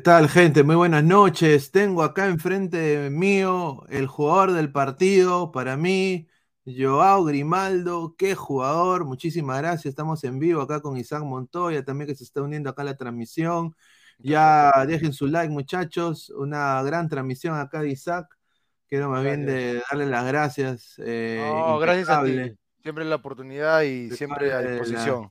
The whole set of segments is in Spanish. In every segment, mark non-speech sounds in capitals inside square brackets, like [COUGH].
¿Qué tal, gente? Muy buenas noches. Tengo acá enfrente mío el jugador del partido para mí, Joao Grimaldo. Qué jugador. Muchísimas gracias. Estamos en vivo acá con Isaac Montoya, también que se está uniendo acá a la transmisión. Ya dejen su like, muchachos. Una gran transmisión acá de Isaac. Quiero más bien de darle las gracias. Eh, no, gracias a ti. Siempre la oportunidad y siempre a disposición.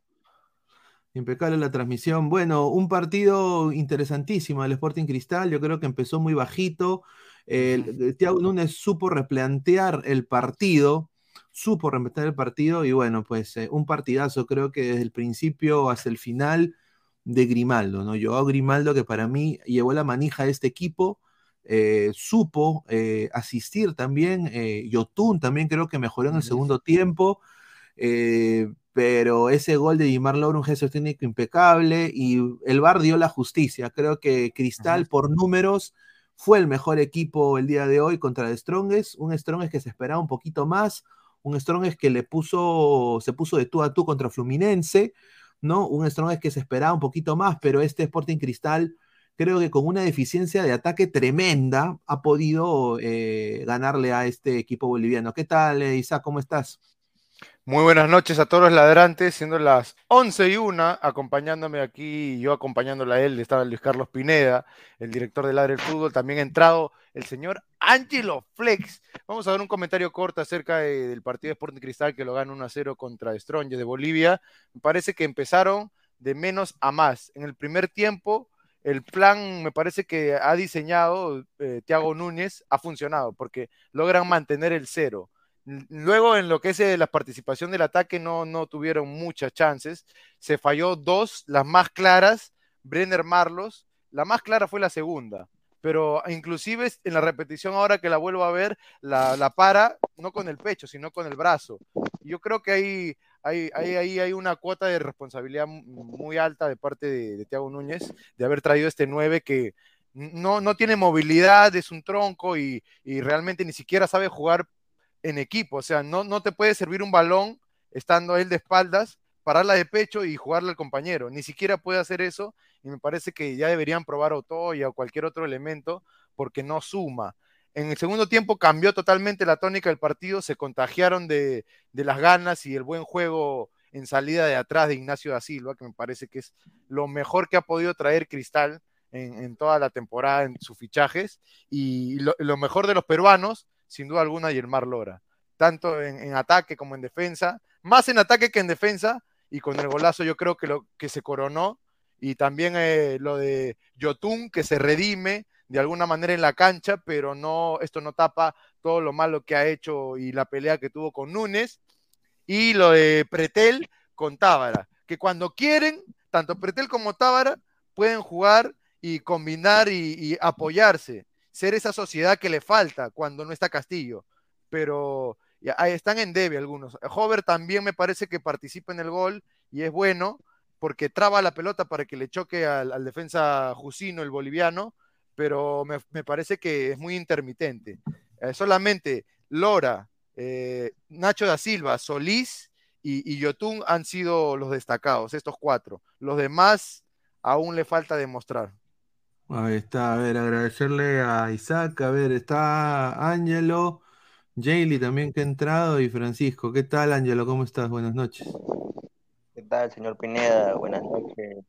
Impecable la transmisión. Bueno, un partido interesantísimo del Sporting Cristal. Yo creo que empezó muy bajito. El, Thiago Núñez supo replantear el partido, supo replantear el partido y bueno, pues eh, un partidazo creo que desde el principio hasta el final de Grimaldo, ¿no? Yo Grimaldo que para mí llevó la manija de este equipo, eh, supo eh, asistir también, Yotun también creo que mejoró en el segundo tiempo pero ese gol de Dimar Loura, un gesto técnico impecable y el VAR dio la justicia. Creo que Cristal, por números, fue el mejor equipo el día de hoy contra el Strongest, un Strongest que se esperaba un poquito más, un Strongest que le puso, se puso de tú a tú contra Fluminense, ¿no? Un Strongest que se esperaba un poquito más, pero este Sporting Cristal, creo que con una deficiencia de ataque tremenda, ha podido eh, ganarle a este equipo boliviano. ¿Qué tal, Isa? ¿Cómo estás? Muy buenas noches a todos los ladrantes, siendo las 11 y 1, acompañándome aquí, yo acompañándole a él, estaba Luis Carlos Pineda, el director de Ladre del Fútbol, también ha entrado el señor Angelo Flex. Vamos a dar un comentario corto acerca del partido de Sporting Cristal que lo gana 1 a 0 contra Strong de Bolivia. Me parece que empezaron de menos a más. En el primer tiempo, el plan me parece que ha diseñado eh, Thiago Núñez ha funcionado porque logran mantener el cero Luego, en lo que es eh, la participación del ataque, no, no tuvieron muchas chances. Se falló dos, las más claras, Brenner Marlos. La más clara fue la segunda. Pero inclusive en la repetición, ahora que la vuelvo a ver, la, la para no con el pecho, sino con el brazo. Yo creo que ahí hay, hay, hay, una cuota de responsabilidad muy alta de parte de, de Núñez de haber traído este 9 que no, no tiene movilidad, es un tronco y, y realmente ni siquiera sabe jugar en equipo. O sea, no, no te puede servir un balón estando él de espaldas, pararla de pecho y jugarle al compañero. Ni siquiera puede hacer eso y me parece que ya deberían probar Otoya o cualquier otro elemento porque no suma. En el segundo tiempo cambió totalmente la tónica del partido, se contagiaron de, las ganas y el buen juego en salida de atrás de Ignacio da Silva, que me parece que es lo mejor que ha podido traer Cristal en, toda la temporada en sus fichajes. Y lo mejor de los peruanos sin duda alguna, Yermar Lora, tanto en, ataque como en defensa, más en ataque que en defensa, y con el golazo yo creo que lo que se coronó, y también eh, lo de Yotun, que se redime de alguna manera en la cancha, pero no, esto no tapa todo lo malo que ha hecho y la pelea que tuvo con Núñez, y lo de Pretel con Tábara, que cuando quieren, tanto Pretel como Tábara pueden jugar y combinar y apoyarse ser esa sociedad que le falta cuando no está Castillo. Pero ahí están en debe algunos. Hover también me parece que participa en el gol y es bueno porque traba la pelota para que le choque al, defensa Jusino, el boliviano, pero me, parece que es muy intermitente. Eh, solamente Lora, eh, Nacho da Silva, Solís y, y Yotun han sido los destacados, estos cuatro. Los demás aún le falta demostrar. Ahí está, a ver, agradecerle a Isaac, a ver, está Ángelo, Jaylee también que ha entrado y Francisco. ¿Qué tal, Ángelo? ¿Cómo estás? Buenas noches. ¿Qué tal, señor Pineda? Buenas noches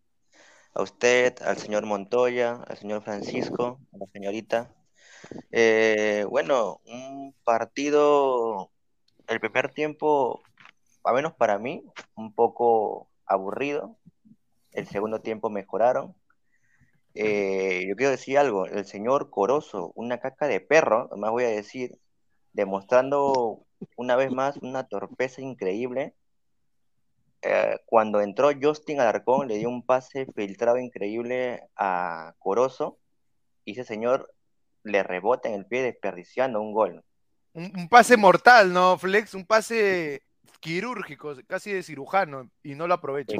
a usted, al señor Montoya, al señor Francisco, a la señorita. Eh, bueno, un partido, el primer tiempo, a menos para mí, un poco aburrido. El segundo tiempo mejoraron eh, yo quiero decir algo, el señor Corozo, una caca de perro, más voy a decir, demostrando una vez más una torpeza increíble. Eh, cuando entró Justin Alarcón, le dio un pase filtrado increíble a Corozo y ese señor le rebota en el pie desperdiciando un gol. Un, pase mortal, ¿no, Flex? Un pase quirúrgico, casi de cirujano, y no lo aprovecha.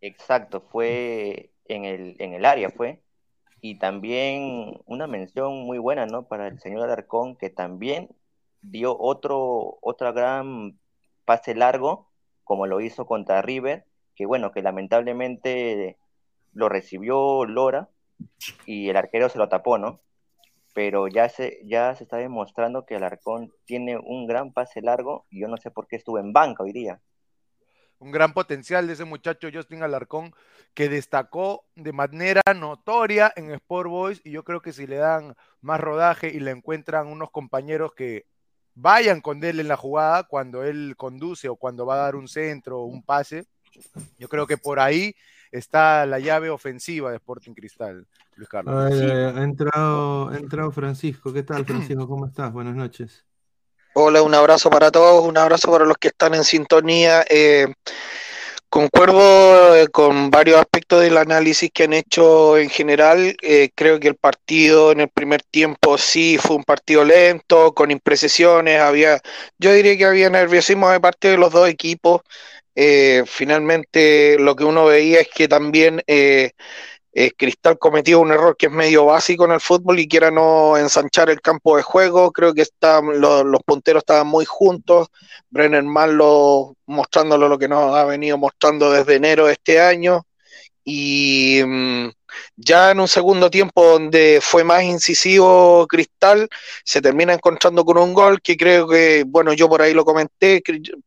Exacto, fue en el, en el área fue. Y también una mención muy buena, ¿no? Para el señor Alarcón, que también dio otro, otra gran pase largo, como lo hizo contra River, que bueno, que lamentablemente lo recibió Lora y el arquero se lo tapó, ¿no? Pero ya se, ya se está demostrando que Alarcón tiene un gran pase largo y yo no sé por qué estuvo en banca hoy día. Un gran potencial de ese muchacho Justin Alarcón que destacó de manera notoria en Sport Boys y yo creo que si le dan más rodaje y le encuentran unos compañeros que vayan con él en la jugada cuando él conduce o cuando va a dar un centro o un pase, yo creo que por ahí está la llave ofensiva de Sporting Cristal, Luis Carlos. ha, entrado, ha entrado Francisco. ¿Qué tal, Francisco? ¿Cómo estás? Buenas noches. Hola, un abrazo para todos, un abrazo para los que están en sintonía. Eh, Concuerdo eh, con varios aspectos del análisis que han hecho en general. Eh, creo que el partido en el primer tiempo sí fue un partido lento, con imprecisiones. Había, yo diría que había nerviosismo de parte de los dos equipos. Eh, finalmente, lo que uno veía es que también eh, Cristal cometió un error que es medio básico en el fútbol y quiera no ensanchar el campo de juego. Creo que los punteros estaban muy juntos. Brenner Malo mostrándolo lo que nos ha venido mostrando desde enero de este año. Y mm, ya en un segundo tiempo donde fue más incisivo Cristal, se termina encontrando con un gol que creo que, bueno, yo por ahí lo comenté,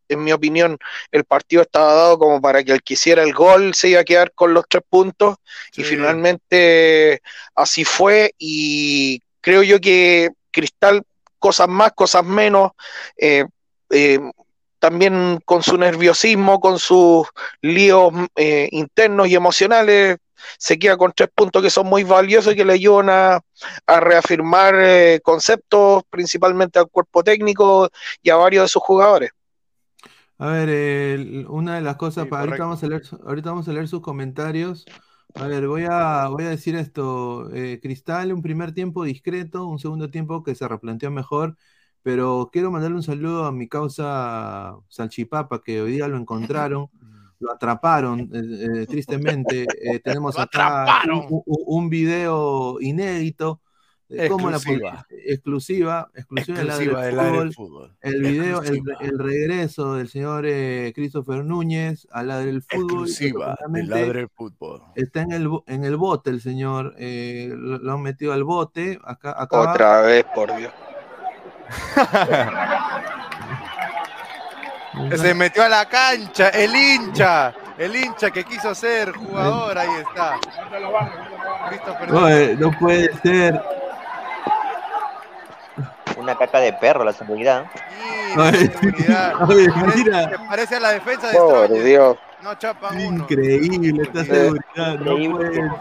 en mi opinión el partido estaba dado como para que el que hiciera el gol se iba a quedar con los tres puntos. Y finalmente así fue y creo yo que Cristal, cosas más, cosas menos, eh, eh, también con su nerviosismo, con sus líos eh, internos y emocionales, se queda con tres puntos que son muy valiosos y que le ayudan a, reafirmar eh, conceptos, principalmente al cuerpo técnico y a varios de sus jugadores. A ver, una de las cosas, para, ahorita, vamos a leer, ahorita vamos a leer sus comentarios. A ver, voy a, voy a decir esto. Eh, Cristal, un primer tiempo discreto, un segundo tiempo que se replanteó mejor, pero quiero mandarle un saludo a mi causa Salchipapa, que hoy día lo [LAUGHS] encontraron lo atraparon, eh, eh, tristemente. Eh, [LAUGHS] tenemos acá un, video inédito. Exclusiva. exclusiva, exclusiva, del, fútbol. El video, el, regreso del señor Christopher Núñez al lado del fútbol. Exclusiva del fútbol. Está en el, en el bote el señor, lo, han metido al bote. Acá, Otra vez, por Dios. [LAUGHS] Se metió a la cancha, el hincha, el hincha que quiso ser jugador, ahí está. No, eh, no puede ser. Una caca de perro la seguridad. [LAUGHS] Mira, parece a la defensa de Por Dios. No chapan Increíble esta seguridad. No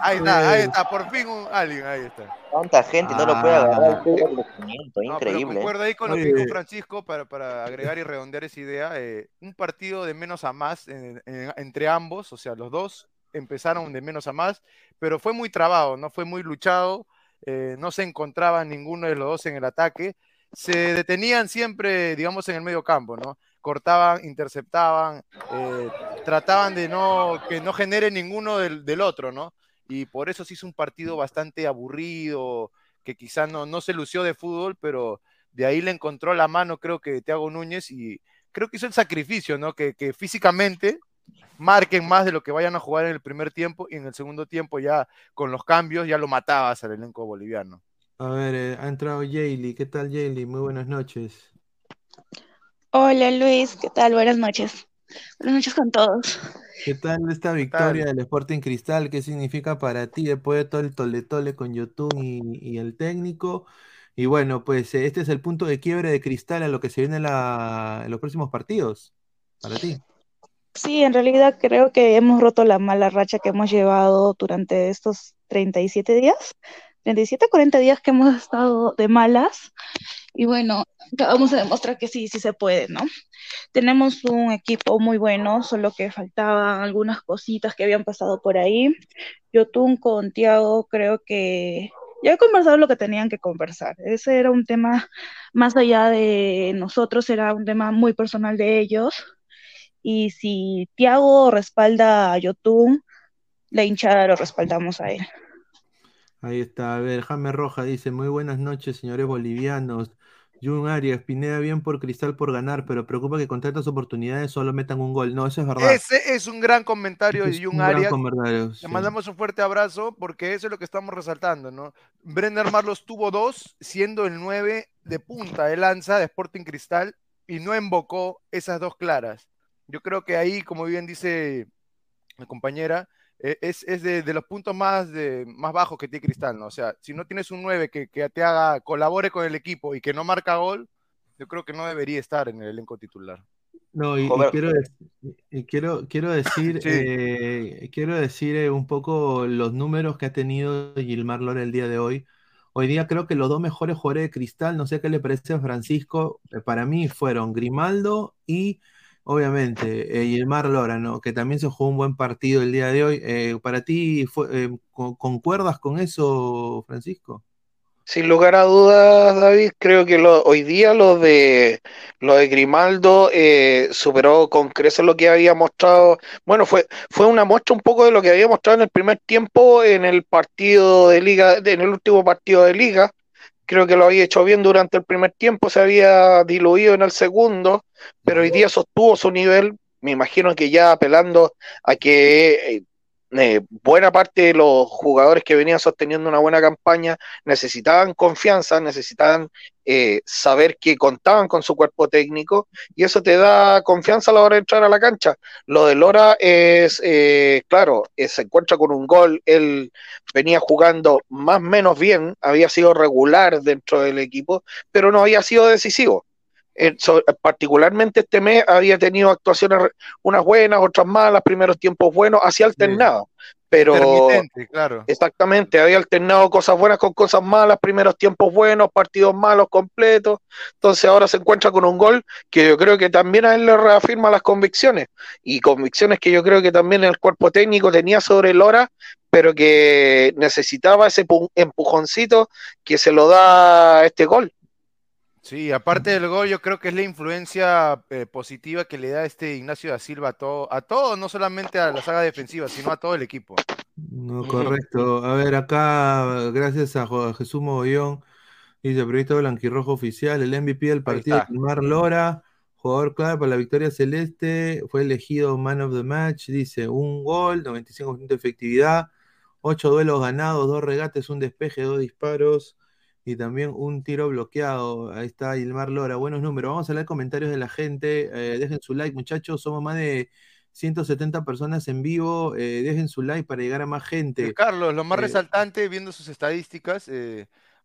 ahí está, ahí está, por fin un alguien, ahí está. Tanta gente no lo puede agarrar el increíble. No, ahí con lo que dijo Francisco para, para, agregar y redondear esa idea. Eh, un partido de menos a más entre ambos, o sea, los dos empezaron de menos a más, pero fue muy trabado, ¿no? Fue muy luchado, eh, no se encontraba ninguno de los dos en el ataque, se detenían siempre, digamos, en el medio campo, ¿no? Cortaban, interceptaban, eh, trataban de no que no genere ninguno del, otro, ¿no? Y por eso se hizo un partido bastante aburrido, que quizás no, no se lució de fútbol, pero de ahí le encontró la mano, creo que Thiago Núñez, y creo que hizo el sacrificio, ¿no? Que, físicamente marquen más de lo que vayan a jugar en el primer tiempo y en el segundo tiempo ya con los cambios ya lo matabas al elenco boliviano. A ver, eh, ha entrado Jaylee. ¿Qué tal, Jaylee? Muy buenas noches. Hola Luis, ¿qué tal? Buenas noches. Buenas noches con todos. ¿Qué tal esta victoria del Sporting Cristal? ¿Qué significa para ti después de todo el tole-tole con YouTube y, el técnico? Y bueno, pues eh, este es el punto de quiebre de Cristal a lo que se viene en los próximos partidos, para ti. Sí, en realidad creo que hemos roto la mala racha que hemos llevado durante estos 37 días, 37, 40 días que hemos estado de malas. Y bueno, vamos a demostrar que sí, sí se puede, ¿no? Tenemos un equipo muy bueno, solo que faltaban algunas cositas que habían pasado por ahí. Yotun con Tiago creo que ya he conversado lo que tenían que conversar. Ese era un tema más allá de nosotros, era un tema muy personal de ellos. Y si Tiago respalda a Yotun, la hinchada lo respaldamos a él. Ahí está, a ver, Jaime Roja dice, muy buenas noches, señores bolivianos. Jun Arias, Pineda bien por Cristal por ganar, pero preocupa que con tantas oportunidades solo metan un gol. No, eso es verdad. Ese es un gran comentario de Jun Arias. Le sí. mandamos un fuerte abrazo porque eso es lo que estamos resaltando, ¿no? Brendan Marlos tuvo dos, siendo el 9 de punta de lanza de Sporting Cristal y no embocó esas dos claras. Yo creo que ahí, como bien dice mi compañera, es, es de, de los puntos más, de, más bajos que tiene Cristal, ¿no? O sea, si no tienes un 9 que, que te haga, colabore con el equipo y que no marca gol, yo creo que no debería estar en el elenco titular. No, y, quiero, y quiero, quiero decir, [LAUGHS] Sí. eh, quiero decir eh, un poco los números que ha tenido Gilmar Lora el día de hoy. Hoy día creo que los dos mejores jugadores de Cristal, no sé qué le parece a Francisco, eh, para mí fueron Grimaldo y obviamente eh, Gilmar Lora, ¿no? Que también se jugó un buen partido el día de hoy. Eh, ¿para ti fue, eh, con- concuerdas con eso, Francisco? Sin lugar a dudas, David, creo que hoy día lo de lo de Grimaldo eh, superó con creces lo que había mostrado. Bueno, fue, fue una muestra un poco de lo que había mostrado en el primer tiempo en el partido de liga, en el último partido de liga. Creo que lo había hecho bien durante el primer tiempo, se había diluido en el segundo, pero hoy día sostuvo su nivel. Me imagino que ya apelando a que eh, buena parte de los jugadores que venían sosteniendo una buena campaña necesitaban confianza, necesitaban eh, saber que contaban con su cuerpo técnico y eso te da confianza a la hora de entrar a la cancha. Lo de Lora es, eh, claro, eh, se encuentra con un gol, él venía jugando más o menos bien, había sido regular dentro del equipo, pero no había sido decisivo. Eh, so- particularmente este mes había tenido actuaciones, unas buenas, otras malas, primeros tiempos buenos, así alternado. Pero claro. Exactamente, había alternado cosas buenas con cosas malas, primeros tiempos buenos, partidos malos completos. Entonces ahora se encuentra con un gol que yo creo que también a él le reafirma las convicciones y convicciones que yo creo que también el cuerpo técnico tenía sobre Lora, pero que necesitaba ese pu- empujoncito que se lo da este gol. Sí, aparte del gol, yo creo que es la influencia eh, positiva que le da este Ignacio da Silva a todo, a todo, no solamente a la saga defensiva, sino a todo el equipo. No, correcto. A ver, acá, gracias a Jesús Mogollón, dice Proyecto Blanquirrojo Oficial, el MVP del partido. Gilmar Lora, jugador clave para la victoria celeste, fue elegido Man of the Match, dice, un gol, 95% de efectividad, ocho duelos ganados, dos regates, un despeje, dos disparos y también un tiro bloqueado. Ahí está Gilmar Lora, buenos números. Vamos a leer comentarios de la gente, eh, dejen su like, muchachos, somos más de 170 personas en vivo, eh, dejen su like para llegar a más gente. Eh, Carlos, lo más Eh, resaltante, viendo sus estadísticas,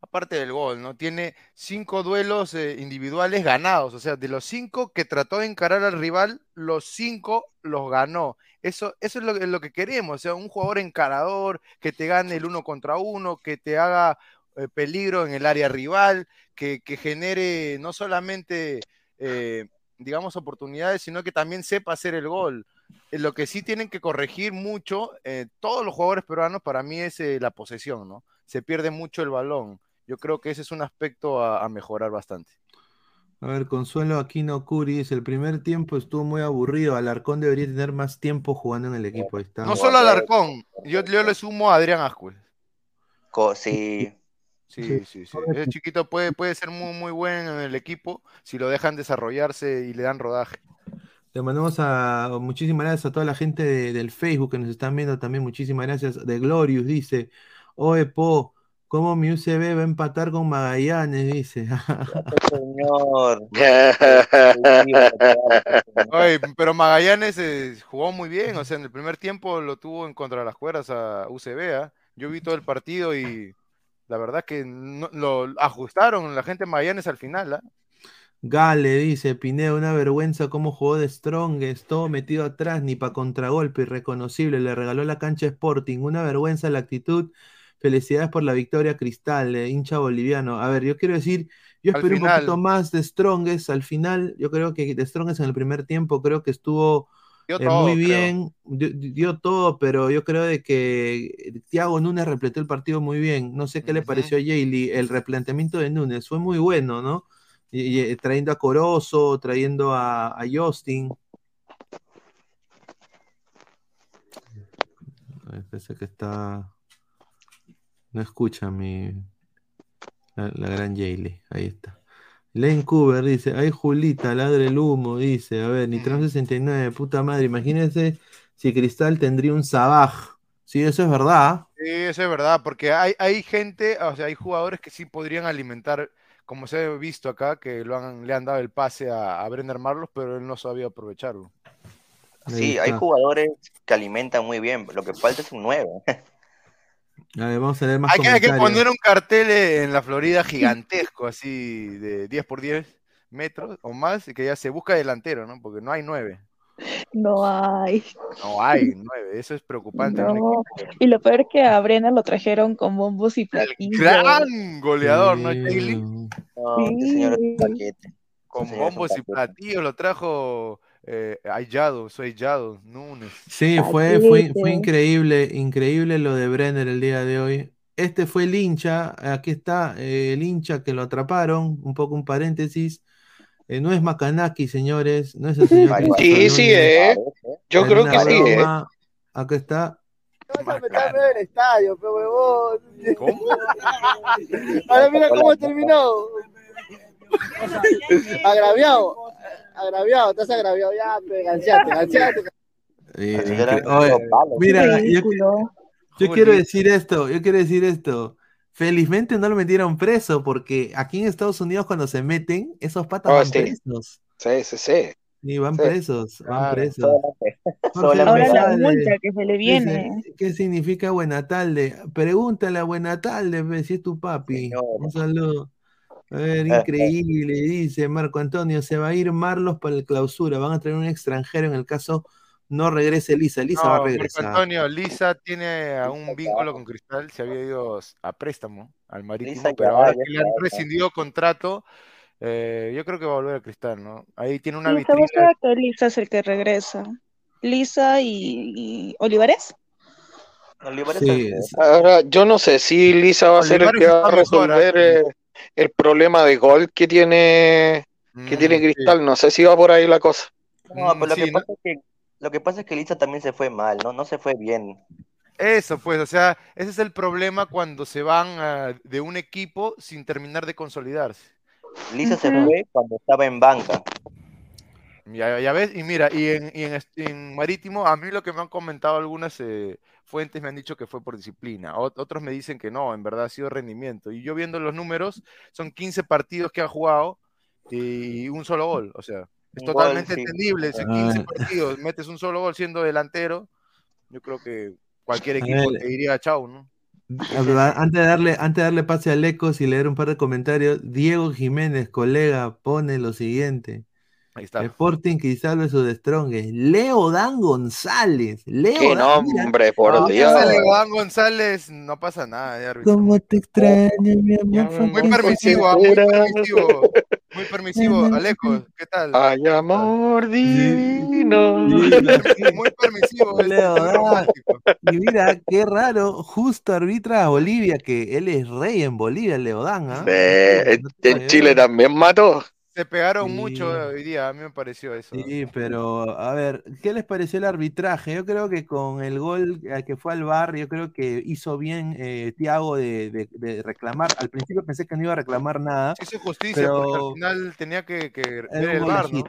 aparte del gol, ¿no? Tiene cinco duelos individuales ganados, o sea, de los cinco que trató de encarar al rival, los cinco los ganó. Eso, eso es lo, lo que queremos, o sea, un jugador encarador que te gane el uno contra uno, que te haga eh, peligro en el área rival, que, que genere no solamente, eh, digamos, oportunidades, sino que también sepa hacer el gol. Eh, Lo que sí tienen que corregir mucho, eh, todos los jugadores peruanos, para mí es eh, la posesión, ¿no? Se pierde mucho el balón. Yo creo que ese es un aspecto a, a mejorar bastante. A ver, Consuelo Aquino Curi dice, el primer tiempo estuvo muy aburrido, Alarcón debería tener más tiempo jugando en el equipo. Ahí está. No solo Alarcón, yo, yo le sumo a Adrián Ascuez. Co- sí, Sí, sí, sí. Ese chiquito puede, puede ser muy, muy bueno en el equipo si lo dejan desarrollarse y le dan rodaje. Le mandamos a muchísimas gracias a toda la gente de- del Facebook que nos están viendo también. Muchísimas gracias. De Glorious dice, Oe Po, ¿cómo mi UCB va a empatar con Magallanes? Dice. señor. [LAUGHS] Oye, pero Magallanes eh, jugó muy bien, o sea, en el primer tiempo lo tuvo en contra de las cuerdas a UCB. ¿ah? Yo vi todo el partido y la verdad que no- lo ajustaron la gente Magallanes al final. ¿ah? Gale dice, Pineda, una vergüenza cómo jugó de Strongest, todo metido atrás, ni para contragolpe, irreconocible, le regaló la cancha Sporting, una vergüenza la actitud. Felicidades por la victoria, Cristal, eh, hincha boliviano. A ver, yo quiero decir, yo esperé un final. poquito más de Strongest al final. Yo creo que de Strongest en el primer tiempo creo que estuvo Dio eh, todo, muy bien, dio, dio todo, pero yo creo de que Thiago Núñez repletó el partido muy bien. No sé qué le pareció a Jaylee, el replanteamiento de Núñez fue muy bueno, ¿no? Y, y, eh, trayendo a Corozo, trayendo a, a Justin. Parece que está. No escucha mi. La, la gran Jaylee. Ahí está. Len Cooper dice, ay Julita, ladre el humo, dice, a ver, Nitron 69, puta madre, imagínense si Cristal tendría un Sabaj. Sí, eso es verdad. Sí, eso es verdad, porque hay, hay gente, o sea, hay jugadores que sí podrían alimentar, como se ha visto acá, que lo han, le han dado el pase a, a Brenner Marlos, pero él no sabía aprovecharlo. Sí, hay jugadores que alimentan muy bien, lo que falta es un 9. A ver, vamos a leer más Hay que, hay que comentarios. poner un cartel en la Florida gigantesco, así de 10 por 10 metros o más, y que ya se busca delantero, ¿no? Porque no hay 9. No hay. No hay 9, eso es preocupante. No. Y lo peor es que a Brenner lo trajeron con bombos y platillos. Gran goleador, ¿no, Sí. No, este señor es un Sí. paquete. Con señor es un bombos y platillos lo trajo eh, Ayllado, soy Ayllado, Núñez. Sí, fue, fue, fue increíble, increíble lo de Brenner el día de hoy. Este fue el hincha, aquí está eh, el hincha que lo atraparon, un poco un paréntesis. Eh, no es Macanaki, señores, no es el señor Sí, sí, eh. Yo creo que sí, eh. Acá está. Vas a meterme en el estadio, pe huevón. ¿Cómo? [LAUGHS] Ahora mira cómo terminó. [LAUGHS] Agraviado. Agraviado, estás agraviado ya, oye, los palos. mira, yo, yo quiero decir esto, yo quiero decir esto. Felizmente no lo metieron preso, porque aquí en Estados Unidos cuando se meten, esos patas Oh, van sí. presos. Sí, sí, sí. Sí, van Sí. presos, van Claro. presos. Solamente. Ahora la multa que se le viene. Dice, ¿qué significa buena tarde? Pregúntale a buena tarde, si es tu papi. Un saludo. A ver, increíble, dice Marco Antonio, se va a ir Marlos para el clausura, van a traer un extranjero en el caso no regrese Lisa, Lisa va a Marco regresar. Antonio, Lisa tiene a un vínculo con Cristal, se había ido a préstamo al Marítimo, Lisa pero ahora que le han rescindido contrato, eh, yo creo que va a volver a Cristal, ¿no? Ahí tiene una se vitrina. que Lisa es el que regresa. Lisa y, y Olivares. Olivares Sí, sí. Ahora, yo no sé si Lisa va a ser el que va a mejor, resolver ¿eh? eh, el problema de gol que tiene, que Mm, tiene sí. Cristal. No sé si va por ahí la cosa. No, Mm, pero lo sí, que ¿no? pasa es que lo que pasa es que Lisa también se fue mal, ¿no? No se fue bien. Eso, pues, o sea, ese es el problema cuando se van ah, de un equipo sin terminar de consolidarse. Lisa se fue cuando estaba en banca. Ya, ya ves, y mira, y en, y en, est- en Marítimo, a mí lo que me han comentado algunas eh, fuentes me han dicho que fue por disciplina, Ot- otros me dicen que no, en verdad ha sido rendimiento. Y yo viendo los números, son 15 partidos que ha jugado y un solo gol, o sea, es Un gol, totalmente sí. entendible. Si Ah. 15 partidos metes un solo gol siendo delantero, yo creo que cualquier equipo te diría chau, ¿no? Antes de darle, antes de darle pase a Lecos y leer un par de comentarios, Diego Jiménez, colega, pone lo siguiente. Ahí está. Sporting Cristal versus The Strongest. Leo Dan González. Leo Qué Dan, mira, nombre, por No, Dios. sale Iván González, no pasa nada, ya, cómo te extraño, mi amor. Muy permisivo, muy permisivo, muy permisivo. Alejo, ¿qué tal? Hay amor divino. Sí, Muy, muy permisivo, es Leo. Y mira, qué raro, justo arbitra a Bolivia, que él es rey en Bolivia, Leodán, ¿ah? No te en Chile también mató. Se pegaron Sí. mucho hoy día, a mí me pareció eso. Sí, pero a ver, ¿qué les pareció el arbitraje? Yo creo que con el gol eh, que fue al bar, yo creo que hizo bien eh, Thiago de, de- de reclamar. Al principio pensé que no iba a reclamar nada. Se hizo justicia porque Pero- al final tenía que, que ver el gol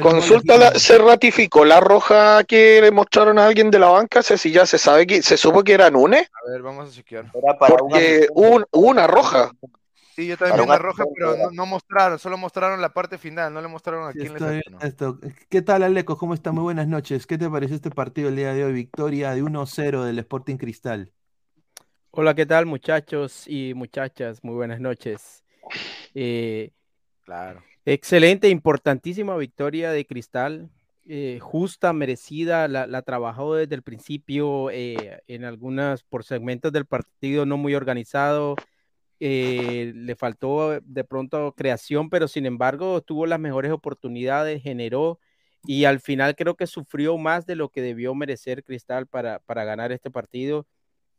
Consulta, la-. ¿se ratificó la roja que le mostraron a alguien de la banca? Sé si ya se sabe que se supo que era Nunes, A ver, vamos a chequear. Era para un porque hubo, un- hubo una roja. Sí, yo también un roja, pero no, no mostraron, solo mostraron la parte final, no le mostraron a Sí, quién le esto. ¿Qué tal, Aleco? ¿Cómo está? Muy buenas noches. ¿Qué te pareció este partido el día de hoy? Victoria de 1-0 del Sporting Cristal. Hola, ¿qué tal muchachos y muchachas? Muy buenas noches. Eh, Claro. excelente, importantísima victoria de Cristal, eh, justa, merecida, la, la trabajó desde el principio, eh, en algunas, por segmentos del partido no muy organizado, eh, le faltó de pronto creación, pero sin embargo tuvo las mejores oportunidades, generó y al final creo que sufrió más de lo que debió merecer Cristal para, para ganar este partido.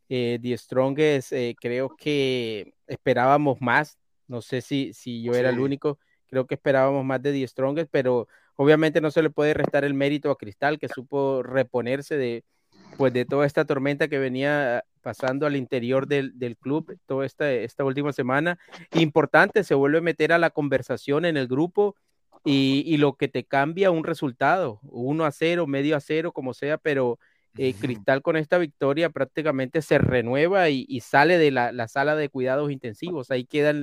Eh, The Strongest, eh, creo que esperábamos más. No sé si, si yo era el único. Creo que esperábamos más de The Strongest, pero obviamente no se le puede restar el mérito a Cristal, que supo reponerse de, pues de toda esta tormenta que venía pasando al interior del, del club toda esta, esta última semana. Importante, se vuelve a meter a la conversación en el grupo y, y lo que te cambia un resultado, uno a cero, medio a cero, como sea, pero eh, Cristal con esta victoria prácticamente se renueva y, y sale de la, la, sala de cuidados intensivos. Ahí queda,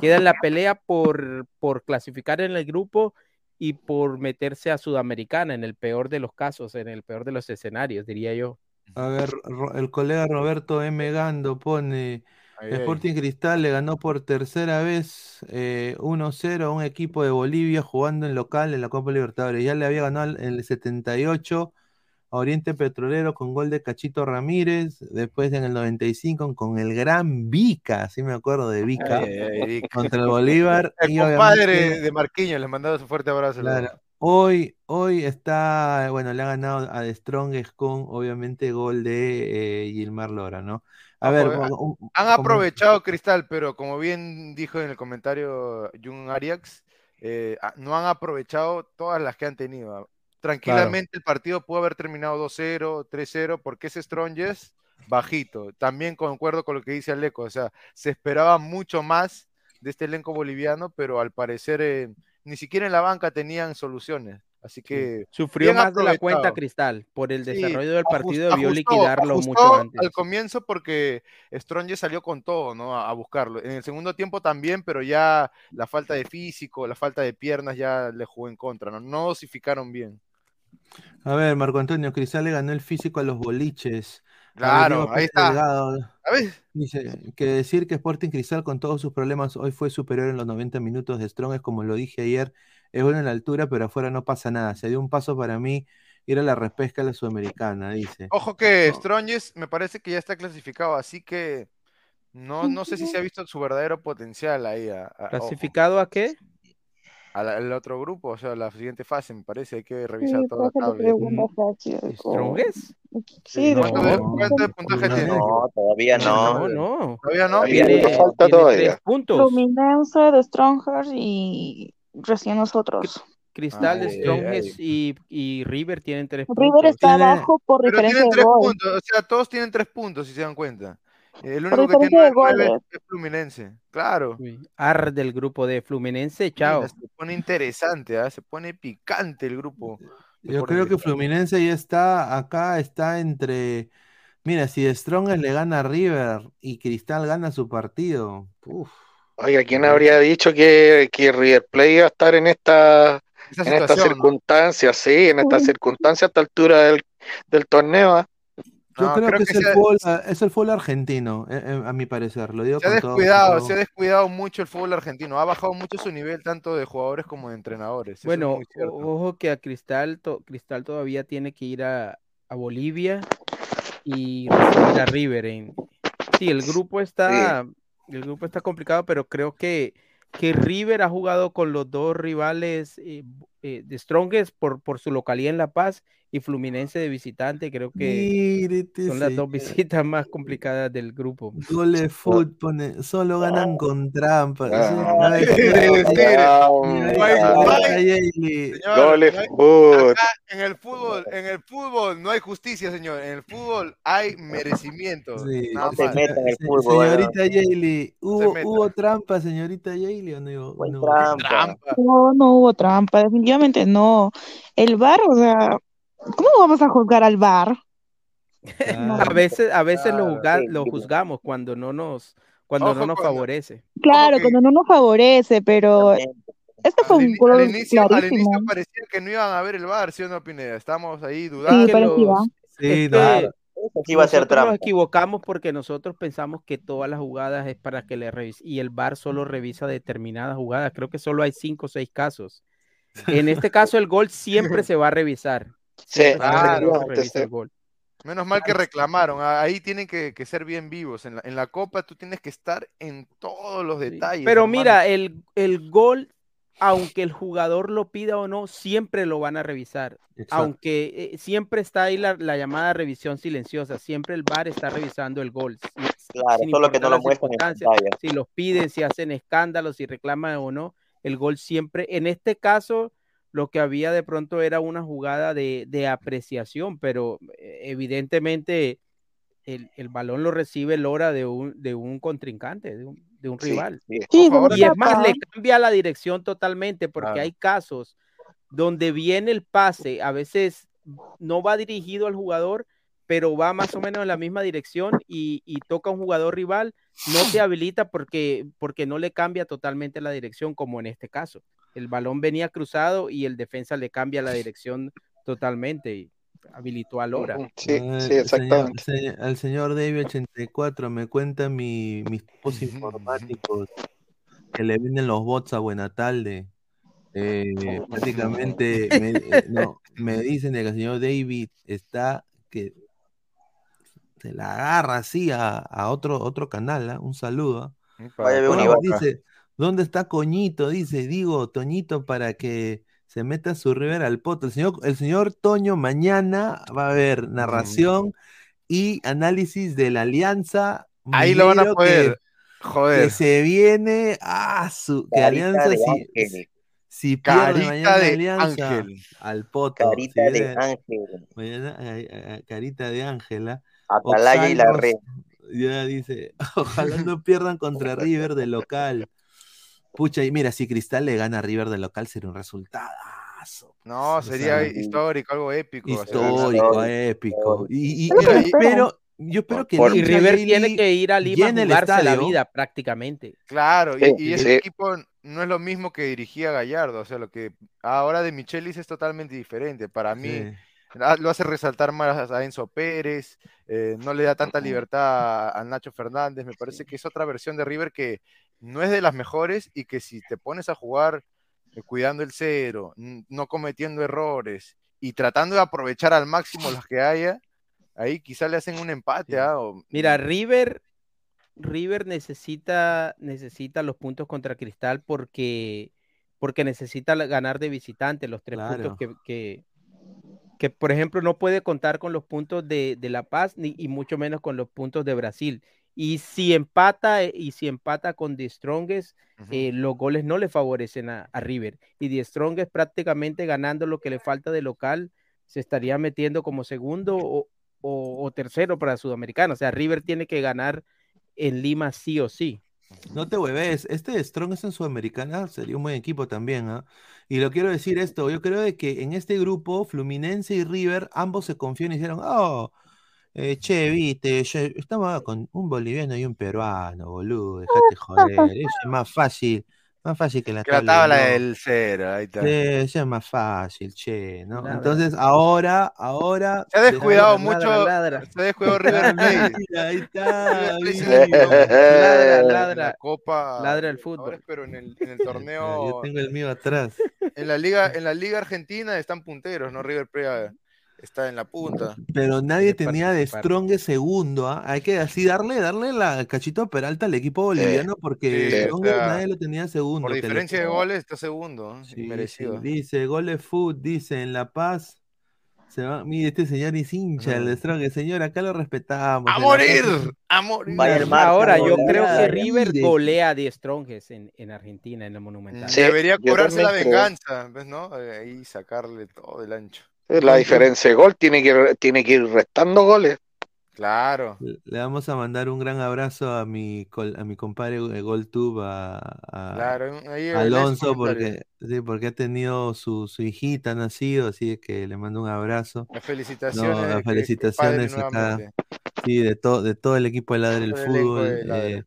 queda en la pelea por, por clasificar en el grupo y por meterse a Sudamericana en el peor de los casos, en el peor de los escenarios, diría yo. A ver, el colega Roberto M. Gando pone, ay, Sporting ay. Cristal le ganó por tercera vez eh, 1-0 a un equipo de Bolivia jugando en local en la Copa Libertadores. Ya le había ganado en el 78 a Oriente Petrolero con gol de Cachito Ramírez, después en el 95 con el gran Vica, sí me acuerdo de Vica, ay, contra el Bolívar. [LAUGHS] El y compadre de Marquinhos, les mandaba un fuerte abrazo. Claro, hoy, hoy está, bueno, le ha ganado a The Strongest con obviamente gol de eh, Gilmar Lora, ¿no? A ver, han, un, han aprovechado como... Cristal, pero como bien dijo en el comentario Jun Arias, eh, no han aprovechado todas las que han tenido tranquilamente claro. el partido pudo haber terminado 2-0, 3-0, porque ese Strongest bajito. También concuerdo con lo que dice Aleco, o sea, se esperaba mucho más de este elenco boliviano, pero al parecer eh, ni siquiera en la banca tenían soluciones. Así que sufrió más de la cuenta Cristal por el desarrollo sí, del partido ajustó, debió liquidarlo ajustó mucho antes. Al comienzo porque Stronge salió con todo, ¿no? A, a, buscarlo. En el segundo tiempo también, pero ya la falta de físico, la falta de piernas ya le jugó en contra, ¿no? No dosificaron bien. A ver, Marco Antonio Cristal le ganó el físico a los boliches. Claro, ver, ahí está. Delgado, a ver. Dice que decir que Sporting Cristal con todos sus problemas hoy fue superior en los 90 minutos de Strong es como lo dije ayer, es bueno en la altura, pero afuera no pasa nada. Se dio un paso para mí ir a la repesca a la sudamericana, dice. Ojo que no. Stronges me parece que ya está clasificado, así que no, no sé si se ha visto su verdadero potencial ahí. A, a, ¿Clasificado ojo. a qué? Al otro grupo, o sea, la siguiente fase, me parece, hay que revisar sí, toda la tabla. ¿Strongest? Sí, ¿Cuánto, de, ¿Cuánto de puntaje no, tiene? No, todavía no. No, no. Todavía no. Tiene, falta tiene todavía. Tres puntos. Fluminense de Strongers y recién nosotros. Cristal, Ay, Strongest ay, y, y River tienen tres River puntos. está Tiene- abajo por Pero diferencia tienen de tres gol. puntos, o sea, todos tienen tres puntos, si se dan cuenta. El único que tiene de nueve goles. es Fluminense. Claro. Uy, Ar del grupo de Fluminense, chao. Mira, se pone interesante, ¿ah? se pone picante el grupo. Yo creo que. Fluminense ya está acá, está entre. Mira, si Strongest le gana a River y Cristal gana su partido. Uf, Oiga, ¿quién habría dicho que, que River Plate iba a estar en esta, en estas circunstancias? Sí, en estas circunstancias a esta altura del, del torneo. ¿ah? Yo No, creo, creo que, que es, el fútbol, es el fútbol argentino, eh, eh, a mi parecer. Lo digo Se ha todo- descuidado, se ha descuidado mucho el fútbol argentino. Ha bajado mucho su nivel tanto de jugadores como de entrenadores. Es Bueno, ojo que a Cristal, to- Cristal todavía tiene que ir a, a Bolivia y recibir a River. En... Sí, el grupo está, el grupo está complicado, pero creo que, que River ha jugado con los dos rivales eh, eh, de Strongest por, por su localidad en La Paz y Fluminense de visitante. Creo que Mírete, son las dos visitas más complicadas del grupo. Gole Foot pone, solo ganan con trampa. Ah. A ver, Sí, señor- sí. Señorita Mike, Yayli, Señor, Goles no hay- foot. acá en el fútbol, en el fútbol no hay justicia, señor. En el fútbol hay merecimiento. Sí, No se meta en el fútbol, Señorita Yayli, ¿hubo. ¿hubo trampa, señorita Yayli, o no? No? trampa. Trampa. No, no hubo trampa, definitivamente no. El VAR, o sea, ¿cómo vamos a juzgar al VAR? Claro. A veces, a veces lo, Claro, juzga- sí, lo sí. juzgamos cuando no nos, cuando no Ojo nos cuando- favorece. Claro, que- cuando no nos favorece, pero este fue Al, un gol al inicio, al inicio parecía que no iban a ver el bar, ¿sí o no, Pineda? Estamos ahí Sí, dudando. que parecía. los- Sí, no. que sí a ser nosotros nos trampa. equivocamos porque nosotros pensamos que todas las jugadas es para que le revise y el VAR solo revisa determinadas jugadas. Creo que solo hay cinco o seis casos. En este caso el gol siempre se va a revisar. Sí, Claro. se revisa el gol. Menos mal que reclamaron. ah, Ahí tienen que, que ser bien vivos. En la, en la Copa tú tienes que estar en todos los Sí. detalles. Pero hermano. mira, el, el gol, aunque el jugador lo pida o no, siempre lo van a revisar. Exacto. Aunque eh, siempre está ahí la, la llamada revisión silenciosa, siempre el VAR está revisando el gol. Claro, sin solo que no lo muestran si los piden, si hacen escándalos, si reclaman o no, el gol siempre, en este caso, lo que había de pronto era una jugada de, de apreciación, pero eh, evidentemente el, el, balón lo recibe Lora de un, de un contrincante, de un, de un rival. Sí, y es más, le cambia la dirección totalmente porque hay casos donde viene el pase, a veces no va dirigido al jugador, pero va más o menos en la misma dirección y, y toca a un jugador rival, no te [CLEARS THROAT] habilita porque, porque no le cambia totalmente la dirección, como en este caso. El balón venía cruzado y el defensa le cambia la dirección totalmente y habilitó a Lora. Sí, Ah, sí, señor- exactamente. se- al señor David 84 me cuenta mi, mis tipos informáticos que le venden los bots a Buenatalde. Eh, prácticamente me, eh, no, me dicen de que el señor David está que se la agarra así a, a otro, otro canal, ¿ah? Un saludo. Vaya, dice, ¿dónde está Coñito? Dice, digo, Toñito, para que se meta su River al poto. El señor, el señor Toño mañana va a haber narración y análisis de la alianza. Ahí lo van a poder. Que, Joder. que se viene a su que alianza de si, si pierde mañana de alianza ángel. al poto. Carita si de viene ángel. mañana, a- a- a- carita de Ángela. Atalaya y la red. ya dice, [LAUGHS] ojalá no pierdan contra River de local. Pucha, y mira, si Cristal le gana a River de local sería un resultadazo. No, O sería sea, histórico, algo épico. o sea, Histórico, épico. Y, y- Mira, yo y- espero, yo espero que Por- Y River tiene que ir a Lima a jugarse la vida prácticamente. Claro, y, ese sí. equipo no es lo mismo que dirigía Gallardo, o sea, lo que ahora de Michelis es totalmente diferente. Para mí Sí. Ah, lo hace resaltar más a Enzo Pérez, eh, no le da tanta libertad a, Nacho Fernández, me parece que es otra versión de River que no es de las mejores y que si te pones a jugar eh, cuidando el cero, no cometiendo errores y tratando de aprovechar al máximo los que haya, ahí quizá le hacen un empate. Sí. ah, o- Mira, River, River necesita, necesita los puntos contra Cristal porque, porque necesita ganar de visitante los tres Claro. puntos que, que, que, por ejemplo, no puede contar con los puntos de, de La Paz ni, y mucho menos con los puntos de Brasil. Y si empata, eh, y si empata con The Strongest, eh, los goles no le favorecen a, a River. Y The Strongest prácticamente ganando lo que le falta de local, se estaría metiendo como segundo o, o- o tercero para Sudamericano. O sea, River tiene que ganar en Lima sí o sí. No te hueves, este Strong es en Sudamericana, sería un buen equipo también, ¿ah? Y lo quiero decir esto, yo creo de que en este grupo, Fluminense y River, ambos se confían y dijeron, oh, eh, che, viste, yo estaba con un boliviano y un peruano, boludo, dejate joder, eso es más fácil, más fácil que la Que la tabla tabla del cero, ahí está. Sí, es más fácil, che, ¿no? Entonces ahora, ahora... Se ha descuidado Ladra, mucho, ladra, ladra. se ha descuidado River Plate. [LAUGHS] Ahí está, Ladra, [LAUGHS] ladra. la Copa Ladra el fútbol. pero en el, en el [LAUGHS] Yo torneo, tengo el mío atrás. en la liga, en la liga argentina están punteros, ¿no? River Plate está en la punta. Pero nadie tenía de. Strong segundo, ¿ah? Hay que así darle, darle la cachito a Peralta al equipo boliviano porque Sí, o Strong sea, nadie lo tenía segundo. Por diferencia de goles está segundo, ¿no? Sí, sí, merecido. dice, goles food, dice, en La Paz. Se va, mire, este señor es hincha, el de Strong, el señor, acá lo respetamos. ¡A morir! ¡A morir! Ahora, yo creo que River golea de Strongest en, en Argentina, en el Monumental. Sí, Debería cobrarse la venganza, ¿ves, no? Eh, Ahí sacarle todo el ancho. La diferencia de gol tiene que, tiene que ir restando goles. Claro. Le vamos a mandar un gran abrazo a mi, col- a mi compadre eh, GolTube, a, a- Claro, Alonso, porque, sí, porque ha tenido su, su hijita nacido, así que le mando un abrazo. Las felicitaciones. No, de las felicitaciones acá. Sí, de, todo de todo el equipo de Ladre el Todo el elenco Fútbol. de Ladre, eh.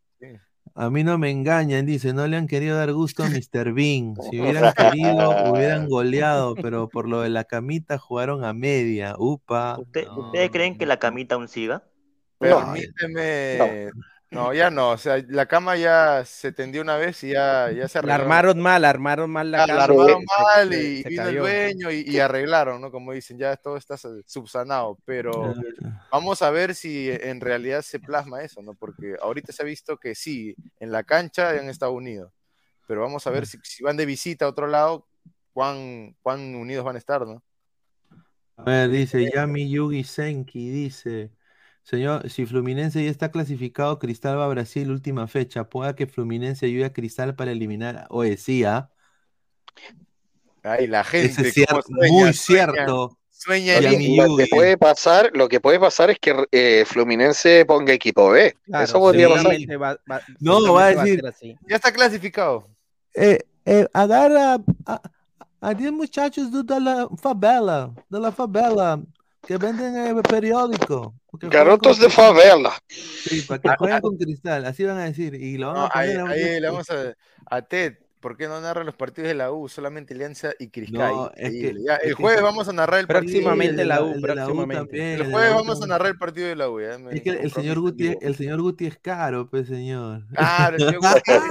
A mí no me engañan, dice, no le han querido dar gusto a Mr. Bean. [LAUGHS] Si hubieran querido, hubieran goleado, [LAUGHS] pero por lo de la camita jugaron a media. Upa. ¿Usted- no, ¿Ustedes creen que la camita aún siga? No, Permíteme. No, ya no. O sea, la cama ya se tendió una vez y ya, ya se La arregló. armaron mal, armaron mal la Ah, la cama. armaron se- mal se- y se vino el dueño y, y arreglaron, ¿no? Como dicen, ya todo está subsanado. Pero vamos a ver si en realidad se plasma eso, ¿no? Porque ahorita se ha visto que sí, en la cancha han estado unidos. Pero vamos a ver si, si van de visita a otro lado, cuán, cuán unidos van a estar, ¿no? A ver, dice Yami Yugi Senki, dice, señor, si Fluminense ya está clasificado, Cristal va a Brasil, última fecha. Pueda que Fluminense ayude a Cristal para eliminar. Oye, sí, ¿ah? Ay, la gente. Es cier- cómo sueña, muy sueña, cierto. Sueña Y. Lo que puede pasar, lo que puede pasar es que eh, Fluminense ponga equipo B. Claro, Eso podría pasar. va- va- No, va a decir-. Ya está clasificado. Eh, eh, agarra a, a 10 muchachos de, de la favela, de la favela, que venden el periódico. Garotos de favela. Sí, para que [LAUGHS] jueguen con cristal, así van a decir. Y lo van No, a ahí, a un- ahí le vamos a, a Ted. ¿Por qué no narra los partidos de la U? Solamente Alianza y Criscay. No, es que- es el que- jueves vamos a narrar el partido. Próximamente de la U, el de la U próximamente. también, El jueves vamos a narrar el partido de la U. Es que el señor Guti, el señor Guti es caro, pues señor. Claro, el señor [LAUGHS] Guti es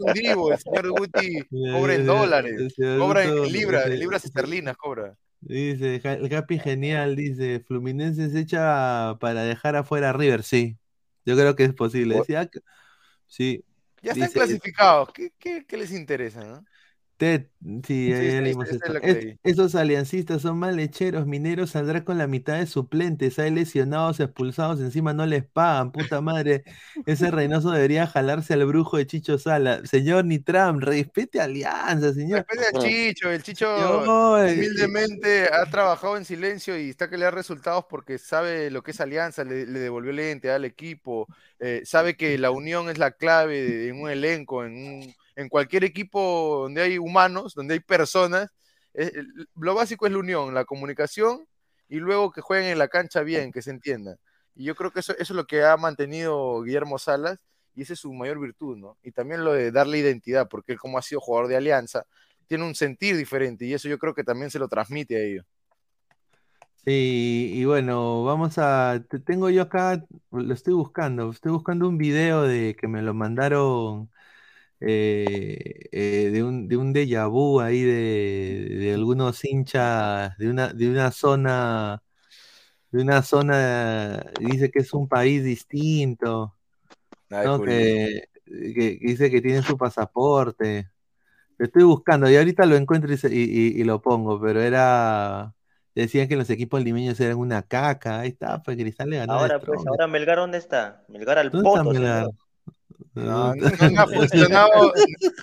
un divo. El señor Guti cobra en dólares. Cobra en libras, en libras esterlinas cobra. Dice, el Capi genial, dice, Fluminense se echa para dejar afuera a River, sí. Yo creo que es posible. Sí, Ya están Dice- clasificados. ¿Qué, qué, qué les interesa? no? Ted, sí, Sí, sí, es esto. que esos aliancistas son mal lecheros, Mineros saldrá con la mitad de suplentes, hay lesionados, expulsados, encima no les pagan, puta madre. Ese Reynoso debería jalarse al brujo de Chicho Sala. Señor Nitram, respete a Alianza, señor. Depende del Chicho. El Chicho No, humildemente ha trabajado en silencio y está que le da resultados porque sabe lo que es Alianza, le, le devolvió la identidad al equipo, eh, sabe que la unión es la clave de- en un elenco, en, un- en cualquier equipo donde hay humanos, donde hay personas. eh, lo básico es la unión, la comunicación y luego que jueguen en la cancha bien, que se entiendan. Y yo creo que eso, eso es lo que ha mantenido Guillermo Salas y esa es su mayor virtud, ¿no? Y también lo de darle identidad, porque él como ha sido jugador de Alianza, tiene un sentir diferente y eso yo creo que también se lo transmite a ellos. Sí, y bueno, vamos a. te- Tengo yo acá, lo estoy buscando, estoy buscando un video de que me lo mandaron eh, eh, de un, de un déjà vu ahí de, de algunos hinchas de una, de una zona, de una zona, dice que es un país distinto, Ay, ¿no? Julio. Que, dice que tienen su pasaporte. Lo estoy buscando y ahorita lo encuentro y, lo pongo, pero era. Decían que los equipos limeños eran una caca. Ahí está, pues Cristal le ganó Ahora, pues, ahora Melgar, ¿dónde está? Melgar al ¿Dónde está poto, Melgar? señor. No, no, ha funcionado,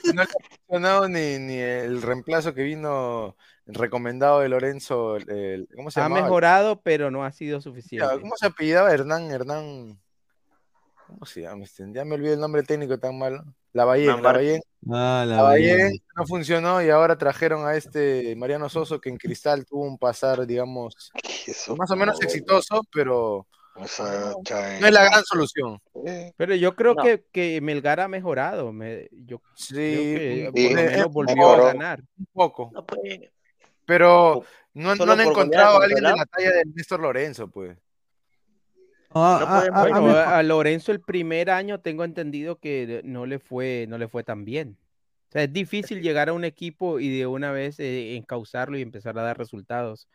no le ha funcionado ni, ni el reemplazo que vino recomendado de Lorenzo, el- ¿cómo se Ha llamaba? mejorado, pero no ha sido suficiente. ¿Cómo se apellidaba Hernán? Hernán. ¿Cómo se llama? este? Ya me olvidé el nombre técnico tan malo. Lavallén, Hernán Bar- Lavallén. Ah, la Lavallén Bahía. no funcionó y ahora trajeron a este Mariano Soso que en Cristal tuvo un pasar, digamos, más o menos no, exitoso, pero no es la gran solución. Eh, Pero yo creo No. que, que Melgar ha mejorado. me- yo Sí, creo que Sí, por lo menos volvió poco. a ganar. un poco. No, pues, Pero no, no Solo han encontrado a alguien de la talla de Néstor Lorenzo, pues. Ah, No Bueno, ah, a, a Lorenzo el primer año tengo entendido que no le fue, no le fue tan bien. O sea, es difícil llegar a un equipo y de una vez eh, encauzarlo y empezar a dar resultados.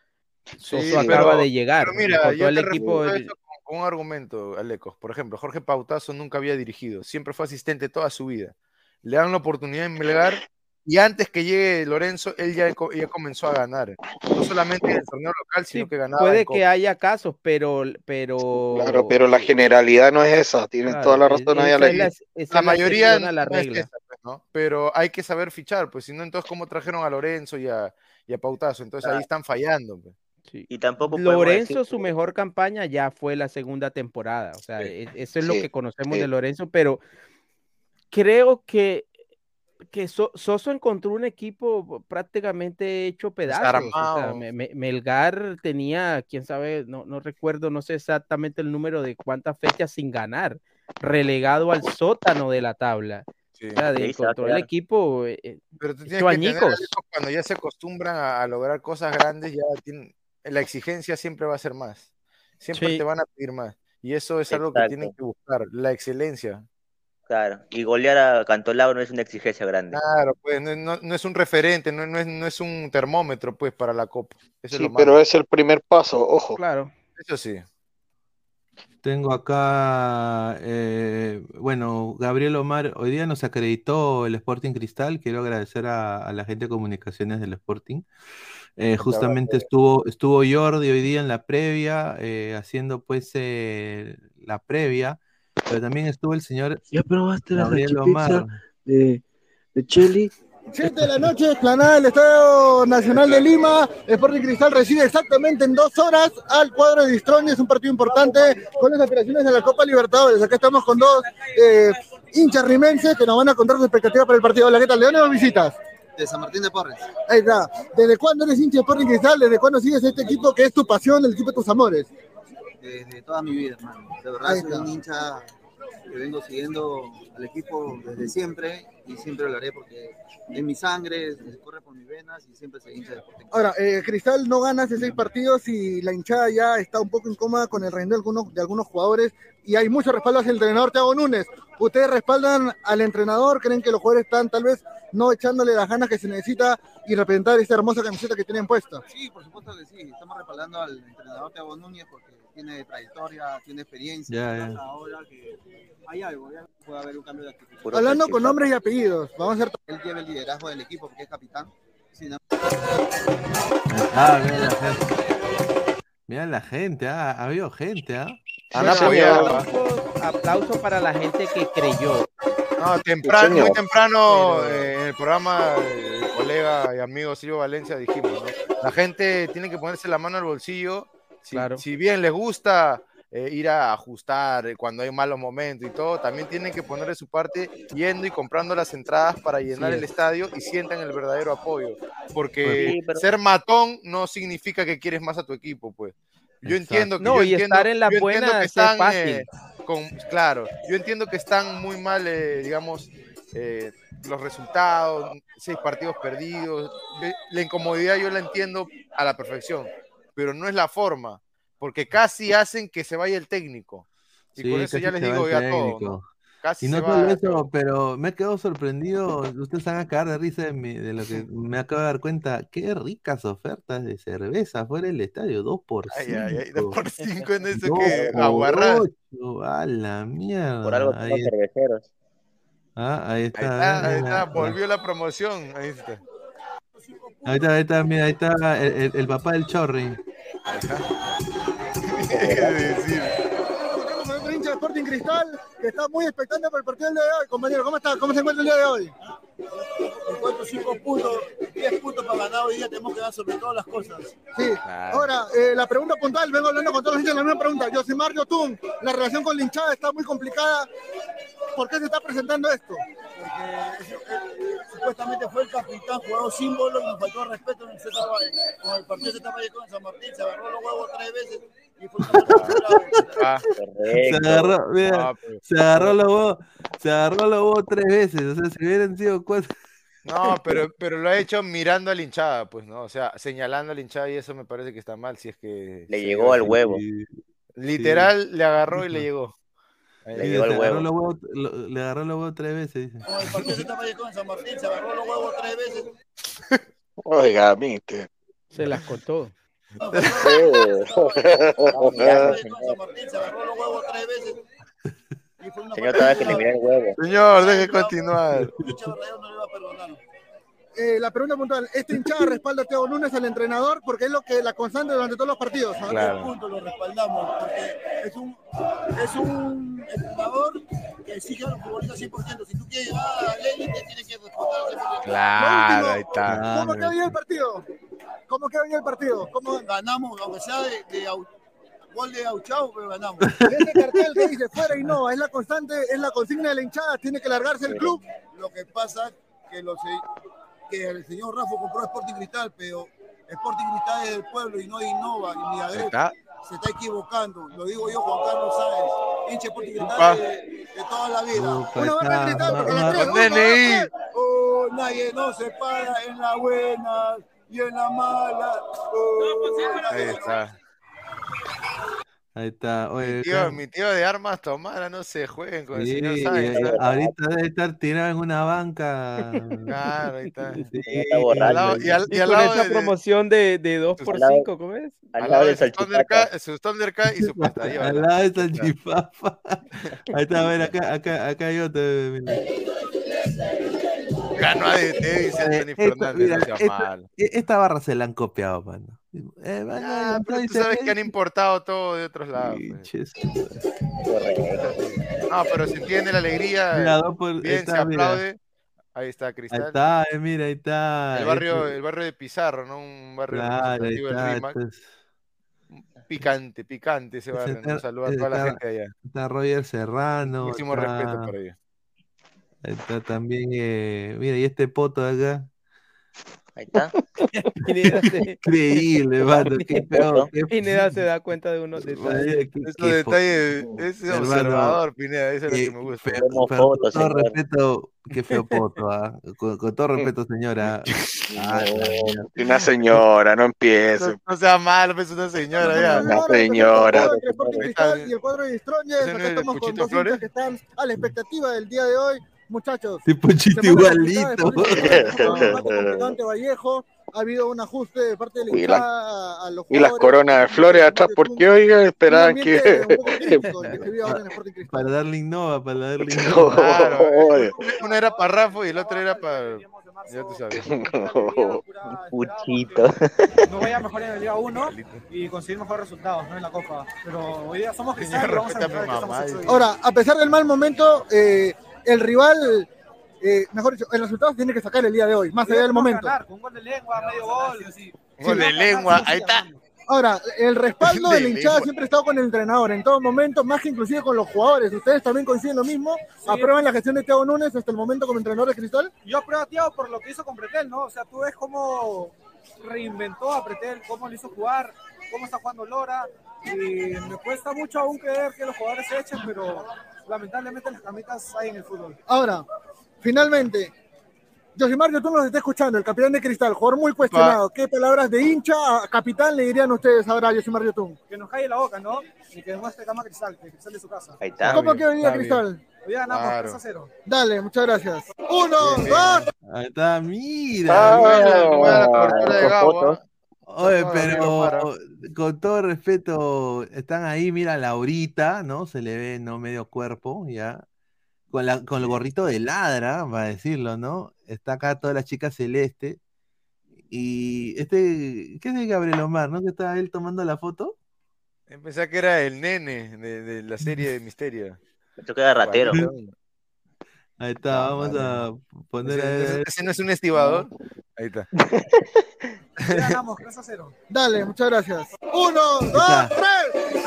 Soso Sí, acaba pero- de llegar. Pero mira, yo el te equipo. eso un argumento, Alecos. Por ejemplo, Jorge Pautazo nunca había dirigido, siempre fue asistente toda su vida. Le dan la oportunidad en Melgar y antes que llegue Lorenzo, él ya, co- ya comenzó a ganar. No solamente en el torneo local, Sí, sino que ganaba. puede que haya casos, pero, pero Claro, pero la generalidad no es esa. Claro, toda la es- razón ahí, la, es La mayoría la no es regla. esa, pues, ¿no? Pero hay que saber fichar, pues si no, entonces, ¿cómo trajeron a Lorenzo y a, y a Pautazo? Entonces ahí están fallando. pues. Sí. Y tampoco Lorenzo, decir su mejor campaña ya fue la segunda temporada. O sea, Sí. e- eso es lo Sí, que conocemos sí. de Lorenzo, pero creo que, que So- Soso encontró un equipo prácticamente hecho pedazos. o sea. Me- Me- Melgar tenía, quién sabe, no, no recuerdo, no sé exactamente el número de cuántas fechas sin ganar, relegado al sótano de la tabla. Sí. O sea, de- encontró el equipo. eh, eh, Pero tú tienes que tener, cuando ya se acostumbran a, a lograr cosas grandes, ya tienen, la exigencia siempre va a ser más. Siempre Sí. te van a pedir más. Y eso es algo que tienen que buscar, la excelencia. Claro, y golear a Cantolao no es una exigencia grande. Claro, pues no, no- no es un referente, no, no es, no es un termómetro pues para la Copa. Eso es Sí, malo. pero es el primer paso, ojo. claro. Eso sí. Tengo acá, eh, bueno, Gabriel Omar, hoy día nos acreditó el Sporting Cristal. Quiero agradecer a, a la gente de comunicaciones del Sporting. Eh, justamente estuvo, estuvo Jordi hoy día en la previa, eh, haciendo pues eh, la previa, pero también estuvo el señor ¿Ya probaste la Gabriel salchipizza Omar. de, de Cheli? 7 de la noche, explanada del Estadio Nacional de Lima. Sporting Cristal recibe exactamente en dos horas al cuadro de Distroni. Es un partido importante con las aspiraciones de la Copa Libertadores. Acá estamos con dos eh, hinchas rimenses que nos van a contar sus expectativas para el partido. Hola, ¿qué tal? ¿De dónde nos visitas? De San Martín de Porres. Ahí está. ¿Desde cuándo eres hincha de Sporting Cristal? ¿Desde cuándo sigues este equipo que es tu pasión, el equipo de tus amores? Desde toda mi vida, hermano. De verdad, soy un hincha que vengo siguiendo al equipo desde siempre y siempre lo haré porque en mi sangre, se corre por mis venas y siempre soy hincha de Sporting. Ahora, eh, Cristal no gana hace seis partidos y la hinchada ya está un poco incómoda con el rendimiento de algunos, de algunos jugadores y hay mucho respaldo hacia el entrenador Thiago Núñez. ¿Ustedes respaldan al entrenador? ¿Creen que los jugadores están tal vez no echándole las ganas que se necesita y representar esta hermosa camiseta que tienen puesta? Sí, por supuesto que sí. Estamos respaldando al entrenador Thiago Núñez porque tiene trayectoria, tiene experiencia. Ya, Pasa ya. Ahora que hay algo, ya puede haber un cambio de actitud. Hablando con nombres y apellidos, vamos a hacer Él lleva el liderazgo del equipo porque es capitán. Sí, no- Ah, mira la gente. Mira la gente, ah, ha habido gente, ¿ah? Han apoyado. aplauso para la gente que creyó. No, [LAUGHS] temprano, muy temprano eh, en el programa eh, el colega y amigo Silvio Valencia dijimos, ¿no? La gente tiene que ponerse la mano al bolsillo. Si, Claro. si bien les gusta eh, ir a ajustar eh, cuando hay malos momentos y todo, también tienen que poner de su parte yendo y comprando las entradas para llenar Sí. el estadio y sientan el verdadero apoyo. Porque Sí, pero- ser matón no significa que quieres más a tu equipo, pues. Yo Exacto. entiendo que No, yo y entiendo- estar en buenas que es fácil. eh, con, claro, yo entiendo que están muy mal, eh, digamos, eh, los resultados, seis partidos perdidos, la incomodidad yo la entiendo a la perfección, pero no es la forma, porque casi hacen que se vaya el técnico. Y Sí, con eso ya les digo ya todo. Casi Y se no solo eso, pero me he quedado sorprendido. Ustedes van a cagar de risa de, mi- de lo que me acabo de dar cuenta. Qué ricas ofertas de cerveza fuera del estadio. Dos por Ay, ay, ay, cinco. dos por cinco en eso que aguarrar. A la mierda. Por algo ahí, cerveceros. ah, ahí Ahí está. ahí está, volvió la promoción. Ahí está. Ahí está, ahí está, mira, ahí está el, el- el papá del Chorri. [LAUGHS] ¿Qué decir? Cristal que está muy expectante por el partido del día de hoy. Compañero, ¿cómo está? ¿Cómo se encuentra el día de hoy? Cuatro, cinco puntos, 10 puntos para ganar hoy día, tenemos que dar sobre todas las cosas. Sí. Ahora, eh, la pregunta puntual, vengo hablando con todos los hinchas la misma pregunta. José Mario Tun, la relación con la hinchada está muy complicada. ¿Por qué se está presentando esto? Porque eh, supuestamente fue el capitán, jugador símbolo y nos faltó respeto en el, César Valle- con el partido de César Vallecano en San Martín, se agarró los huevos tres veces Ah, Se agarró, mira, ah, pues. se agarró los huevos, se agarró los huevos tres veces. O sea, si hubieran sido cuatro. No, pero, pero lo ha hecho mirando a la hinchada, pues, ¿no? O sea, señalando a la hinchada y eso me parece que está mal, si es que... Le llegó al huevo. Y- Literal, le agarró y le llegó. Le llegó agarró huevo. los huevos, lo- le agarró los huevos tres veces, dice. El partido San Martín, se agarró los huevos tres veces. Oiga. Se las contó. No, Martín, se agarró los huevos tres veces. Señor, todavía que le miré el huevo. Señor, deje continuar. Eh, la pregunta puntual, ¿esta hinchada respalda a Thiago Núñez al entrenador? Porque es lo que la constante durante todos los partidos. Claro. punto lo respaldamos, porque es un, es un entrenador que exige a los futbolistas 100%. Si tú quieres llegar a la élite, tienes que 100%. Claro, ahí está. ¿Cómo quedó bien el partido? ¿Cómo quedó bien el partido? ¿Cómo... Ganamos, aunque sea de, gol de Auchau, pero ganamos. Ese cartel que dice fuera y no, es la constante, es la consigna de la hinchada, tiene que largarse el club. Lo que pasa que, los, que el señor Rafa compró Sporting Cristal, pero Sporting Cristal es del pueblo y no innova ni Ahí agrega. está. Se está equivocando. Lo digo yo, Juan Carlos Sáenz, hincha Sporting. Cristal de, de toda la vida. Una barra cristal, porque tres. Oh, nadie no se para en la buena y en la mala. Oh, Ahí está. Ahí está. Oye, Mi tío, mi tío de armas tomara, no se jueguen con el sí, señor eh, Sáenz. eh, ¿ah? ahorita debe estar tirado en una banca. Claro, ahí está. Sí, Está Y al y al, Y y al con lado esa de, promoción de, de 2 por Al lado- 5 ¿cómo es? Al al lado de su salchipapa. Thundercat, su Thundercat y su pastilla. [LAUGHS] Al lado de salchipapa. [LAUGHS] Ahí está, a ver, acá, acá, acá hay otro. mira. Ganó dice Eh, Anthony esta- Fernández, mira, no sea esta- mal. Esta barra se la han copiado, mano. Eh, mano, Ah, no pero tú sabes que han importado todo de otros lados. pues. No, pero se entiende la alegría. Mira, por- bien, está, se mira. aplaude. Ahí está Ahí Cristal. está, eh, mira, ahí está. El barrio, Este- el barrio de Pizarro, ¿no? Un barrio Claro, ahí del está, RIMAC. entonces, Picante, picante ese barrio. ¿no? está- Saluda a toda la está- gente allá. está Roger Serrano. Máximo respeto está- para ellos. Ahí está también, eh, mira, y este poto de acá. Ahí está. Pineda se, Increíble, mano, qué feo. qué- Pineda se da cuenta de unos detalles. Qué- Esos qué detalles, ese Hermano, observador, Pineda, eso es lo que me gusta. feo, Vemos pero con todo señor. respeto, qué feo poto, ah, Con, con todo respeto, señora. Ah. Una señora, no empiece. No, no sea malo, pues una señora ya. Una señora. Y el cuadro de Strongest, ¿Ese no acá es estamos con dos que están a la expectativa del día de hoy. Muchachos, Tipo igualito. [LAUGHS] de Vallejo. Ha habido un ajuste de parte de la Y la- a los Y las coronas de flores atrás, porque oiga, esperaban que. [LAUGHS] el se ahora en. Para darle innova, para darle [LAUGHS] innova. Claro, una era para Rafa y el otro era para. Ya tú sabes. Puchito. no vaya mejor en la Liga 1 y conseguir mejores resultados ¿no? en la Copa. Pero hoy día somos cristianos. Ahora, a pesar del mal momento, eh, el rival, eh, mejor dicho, el resultado se tiene que sacar el día de hoy, más allá del momento. Ganar, con un gol de lengua, medio gol. Gol de lengua, ahí está. Ahora, el respaldo [LAUGHS] de la De hinchada lengua. siempre ha estado con el entrenador en todo momento, más que inclusive con los jugadores. ¿Ustedes también coinciden lo mismo? ¿Aprueban la gestión de Thiago Núñez hasta el momento como entrenador de Cristal? Yo apruebo a Thiago por lo que hizo con Pretel, ¿no? O sea, tú ves cómo reinventó a Pretel, cómo le hizo jugar, cómo está jugando Lora. Y me cuesta mucho aún creer que los jugadores se echen, pero lamentablemente las camitas hay en el fútbol. Ahora, finalmente, Josimar, tú nos está escuchando, el capitán de Cristal, jugador muy cuestionado. ¿Qué palabras de hincha a capitán le dirían ustedes ahora a Josimar Yotun? Que nos calle la boca, ¿no? Y que demuestre cama Cristal, que Cristal de su casa. Ahí está. ¿Cómo que hoy día bien. Cristal? Hoy día ganamos Claro. 3 a 0. Dale, muchas gracias. Uno, dos, Ahí está, mira. Ah, era la cobertura de Gabo. Oye, pero con todo respeto, están ahí, mira, Laurita, ¿no? Se le ve, ¿no? Medio cuerpo, ya. Con, la, con el gorrito de ladra, para decirlo, ¿no? Está acá toda la chica celeste. Y este, ¿qué es el Gabriel Omar, no? Que está él tomando la foto. Pensé que era el nene de, de la serie de Misterio. Esto queda ratero. Ahí está, No, vamos a poner Ese, ese- ver. ese no es un estibador. Ahí está. [LAUGHS] Ganamos 3 a 0. dale, muchas gracias. Uno, dos, tres.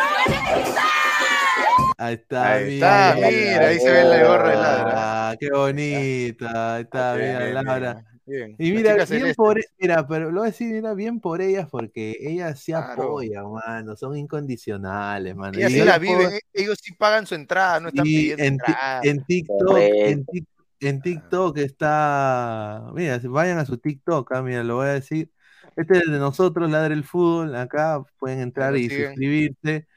Ahí está, Ahí está, mira, ahí se ve la gorra de ladra. Ah, qué bonita. Ahí está, Bien, mira, bien, Laura. Bien. Y mira, bien celeste. por, e- mira, pero lo voy a decir, mira, bien por ellas, porque ellas se Claro. apoyan, mano, son incondicionales, mano. Ellas Y sí la puedo- viven, e- ellos sí pagan su entrada, no están y pidiendo en, entrada. en TikTok, en, en TikTok está, mira, vayan a su TikTok, ah, mira, lo voy a decir. Este es de nosotros, Ladre el Fútbol, acá pueden entrar y siguen. suscribirse.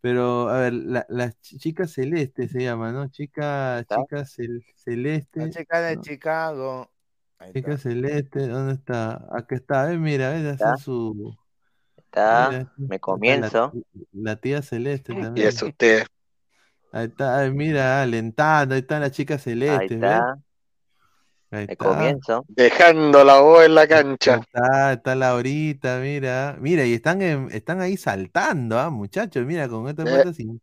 Pero, a ver, la, la ch- chica celeste se llama, ¿no? Chica, ¿Está? chica cel- celeste. La chica de ¿no? Chicago. Ahí Chica está. celeste, ¿dónde está? Acá está, eh, mira, ves, ¿Está? hace su. Está. mira, Me está comienzo. La, la tía celeste [LAUGHS] Y también. es usted. Ahí está, ay, mira, alentando, ahí está la chica Ahí celeste, ¿ves? está. Ahí Me está. comienzo. Dejando la voz en la Ahí cancha. está, está Laurita, mira. Mira, y están, en- están ahí saltando, ¿ah, muchachos? Mira, con esta Eh. sin.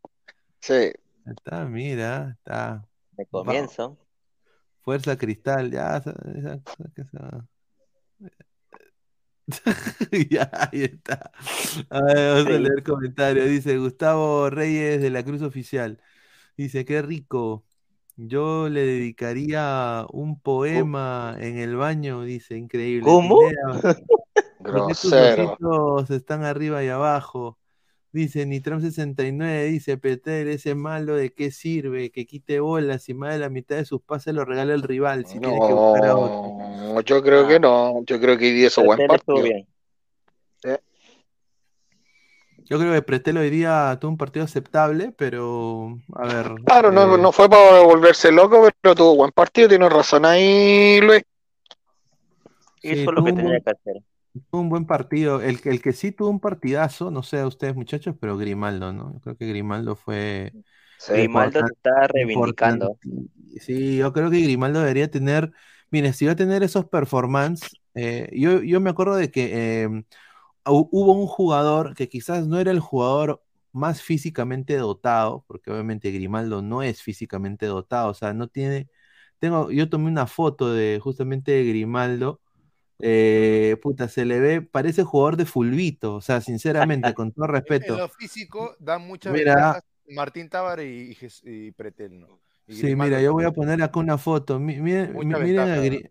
Sí. Ahí Está, mira, está. Me comienzo. Fuerza Cristal, ya. esa- esa. [LAUGHS] Ya, ahí está. A ver, vamos a leer comentarios. Dice Gustavo Reyes de la Cruz Oficial. Dice, qué rico. Yo le dedicaría un poema en el baño, dice, increíble. ¿Cómo? Pineda, ¿por qué tus Grosero. ojitos están arriba y abajo? Dice Nitram69, dice Peter, ese malo de qué sirve, que quite bolas y más de la mitad de sus pases lo regala el rival, si tiene que buscar a otro. No, yo creo que no. Yo creo que hoy día hizo buen Pretel partido. bien. Yo creo que Prestel hoy día tuvo un partido aceptable, pero a ver. Claro, no, eh, no fue para volverse loco, pero tuvo buen partido. Tiene razón ahí, Luis. sí, Hizo lo que tenía que hacer. Tuvo un buen partido. El, que- el que sí tuvo un partidazo, no sé a ustedes muchachos, pero Grimaldo, ¿no? Yo creo que Grimaldo fue Grimaldo se importante. está reivindicando. importante. Sí, yo creo que Grimaldo debería tener, mire, si va a tener esos performances, eh, yo, yo me acuerdo de que eh, hu- hubo un jugador que quizás no era el jugador más físicamente dotado, porque obviamente Grimaldo no es físicamente dotado, o sea, no tiene tengo, yo tomé una foto de justamente de Grimaldo. Eh, puta, se le ve, parece jugador de fulbito, o sea, sinceramente, [LAUGHS] con todo En respeto. lo físico dan muchas Mira. ventajas Martín Tábara y, y Pretel, ¿no? Y Sí, mira, yo voy a poner acá una foto. Mi- Miren, miren a ventaja. Gri-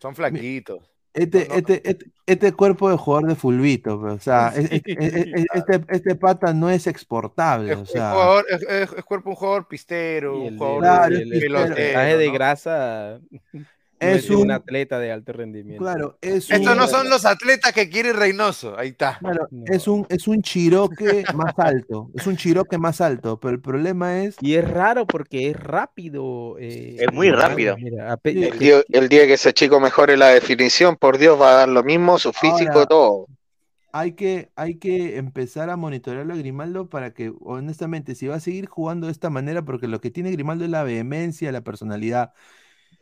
Son flaquitos. Este, No, no. este, este, este cuerpo de jugador de fulbito, pues, o sea, es- es- [LAUGHS] es- es- este, este pata no es exportable, Es, o sea, jugador, es, es- es cuerpo un jugador pistero, un jugador Claro, el- es el- pistero. el porcentaje pelotero, de ¿no? grasa Es un un- atleta de alto rendimiento. claro, [LAUGHS] es Estos un, no son los atletas que quiere Reynoso. Ahí está. claro, No. es un, es un chiroque más alto, es un chiroque más alto, pero el problema es, Y es raro porque es rápido. eh, Es muy rápido. mira, Sí. El día, el día que ese chico mejore la definición, por Dios, va a dar lo mismo, su físico, Ahora- todo. hay que, hay que empezar a monitorearlo a Grimaldo para que, honestamente, si va a seguir jugando de esta manera, porque lo que tiene Grimaldo es la vehemencia, la personalidad.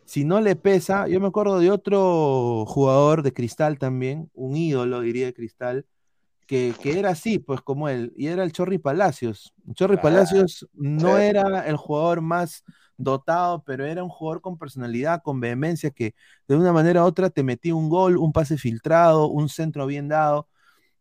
Si no le pesa, yo me acuerdo de otro jugador de Cristal también, un ídolo, diría de Cristal, que, que era así, pues como él, y era el Chorri Palacios. El Chorri Claro, Palacios no sí. era el jugador más dotado, pero era un jugador con personalidad, con vehemencia, que de una manera u otra te metía un gol, un pase filtrado, un centro bien dado.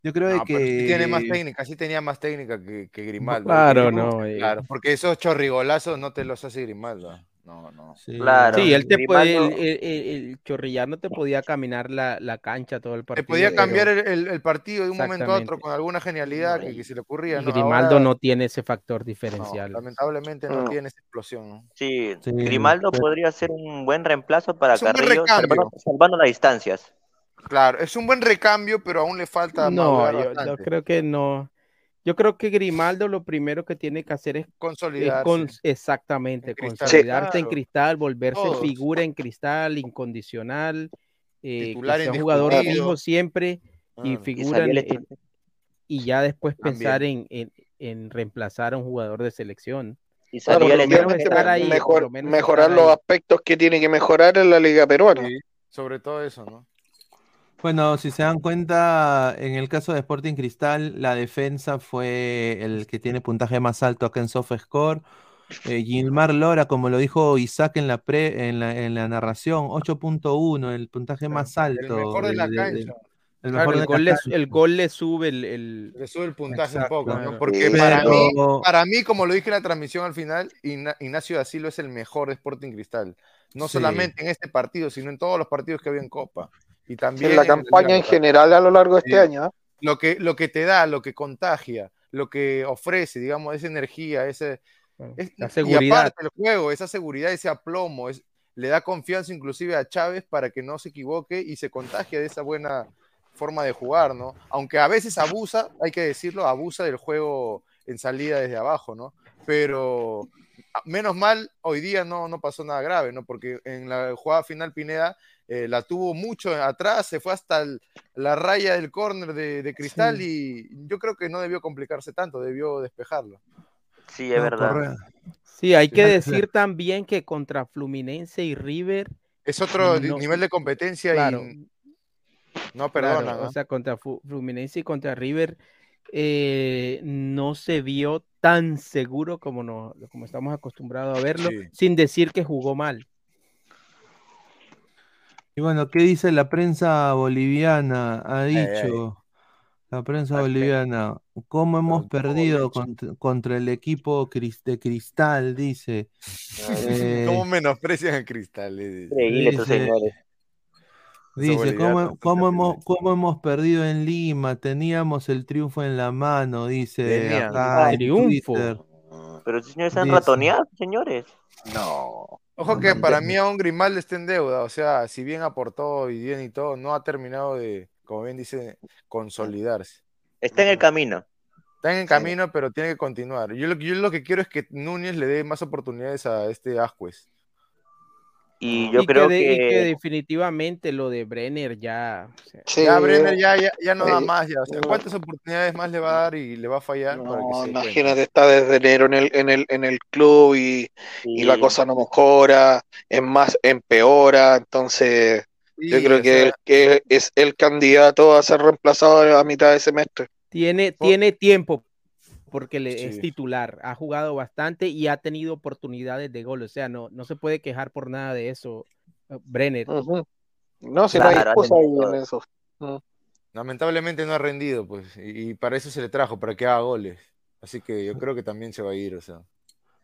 Yo creo No, pero sí tiene más que técnica, sí tenía más técnica que, que Grimaldo. Claro, no, eh. Claro, porque esos chorrigolazos no te los hace Grimaldo. No, no. sí. Claro. Sí, él te puede, el, el- el- el chorrillano te podía caminar la, la cancha todo el Te partido. podía pero- cambiar el, el- el partido de un momento a otro con alguna genialidad que, que se le ocurría. Grimaldo Ahora, no tiene ese factor no, diferencial. lamentablemente no No. tiene esa explosión. ¿no? Sí, Sí, Grimaldo pero- podría ser un buen reemplazo para Es un buen Carrillo, recambio. salvando, salvando las distancias. Claro, es un buen recambio, pero aún le falta No, yo, yo creo que no. Yo creo que Grimaldo lo primero que tiene que hacer es, es Consolidarse. con- exactamente En Cristal, consolidarse en cristal, volverse Todos. figura en cristal, incondicional, eh, Titular que sea un jugador fijo siempre y. Y figura en- salir en- y ya después También. pensar en, en- en reemplazar a un jugador de selección. Y Claro, por menos estar extranjero. ahí, mejor- por lo menos mejorar estar los ahí. aspectos que tiene que mejorar en la Liga Peruana. Sí, sobre todo eso, ¿no? Bueno, si se dan cuenta, en el caso de Sporting Cristal, la defensa fue el que tiene puntaje más alto acá en SofaScore. Eh, Gilmar Lora, como lo dijo Isaac en la, pre, en la, en la narración, 8.1, el puntaje más El alto. mejor de la de- de- cancha. el Claro, mejor el de gol, la le, cancha. el gol le sube el, el- Le sube el puntaje Exacto. un poco. Porque para, mí, para mí, como lo dije en la transmisión al final, Igna- Ignacio da Silva es el mejor de Sporting Cristal. No Sí. solamente en este partido, sino en todos los partidos que había en Copa. Y también En la campaña en general a lo largo de este año. ¿ah? Lo que, lo que te da, lo que contagia, lo que ofrece, digamos, esa energía, ese, es- la y seguridad. aparte el juego, esa seguridad, ese aplomo, es, le da confianza inclusive a Chávez para que no se equivoque y se contagie de esa buena forma de jugar, ¿no? Aunque a veces abusa, hay que decirlo, abusa del juego en salida desde abajo, ¿no? Pero menos mal, hoy día no, no pasó nada grave, ¿no? Porque en la jugada final Pineda eh, la tuvo mucho atrás, se fue hasta el- la raya del córner de, de Cristal y yo creo que no debió complicarse tanto, debió despejarlo. Sí, es No, verdad. Sí, hay que decir también que contra Fluminense y River, Es otro No, nivel de competencia claro, y no claro, perdonan. o ¿no? sea, contra Fluminense y contra River eh, no se vio tan seguro como, no, como estamos acostumbrados a verlo, Sí. sin decir que jugó mal. Y bueno, ¿qué dice la prensa boliviana? Ha ay. dicho la prensa boliviana, ¿cómo hemos perdido contra, contra el equipo de Cristal? Dice. Eh, ¿Cómo menosprecian a Cristal? Dice, señores. dice, ¿cómo, cómo hemos, cómo hemos perdido en Lima? Teníamos el triunfo en la mano, dice acá Triunfo. Twitter. Pero señores están Dice. ratoneados, señores. No. Ojo que para mí aún Grimaldo está en deuda, o sea, si bien aportó y bien y todo, no ha terminado de, como bien dice, consolidarse. Está en el camino. Está en camino, pero tiene que continuar. Yo lo, que- yo lo que quiero es que Núñez le dé más oportunidades a este Ascuez. Y yo y, creo que de- y que que definitivamente lo de Brenner ya... o sea, Sí, Ya Brenner ya, ya, ya no da más, ya. O sea, ¿cuántas oportunidades más le va a dar y le va a fallar para que no, se dé cuenta? imagínate, está desde enero en el, en el, en el club y, y la cosa no mejora, es más, empeora, entonces yo creo que, sea, que es el candidato a ser reemplazado a mitad de semestre. tiene, Por- tiene tiempo porque le, es Sí. titular, ha jugado bastante y ha tenido oportunidades de gol, o sea, no, no se puede quejar por nada de eso, eh, Brenner. Ujú. No, si no hay Claro, hacen ahí en eso. Mm. Lamentablemente no ha rendido, pues, y, y para eso se le trajo, para que haga goles. Así que yo creo que también se va a ir, o sea,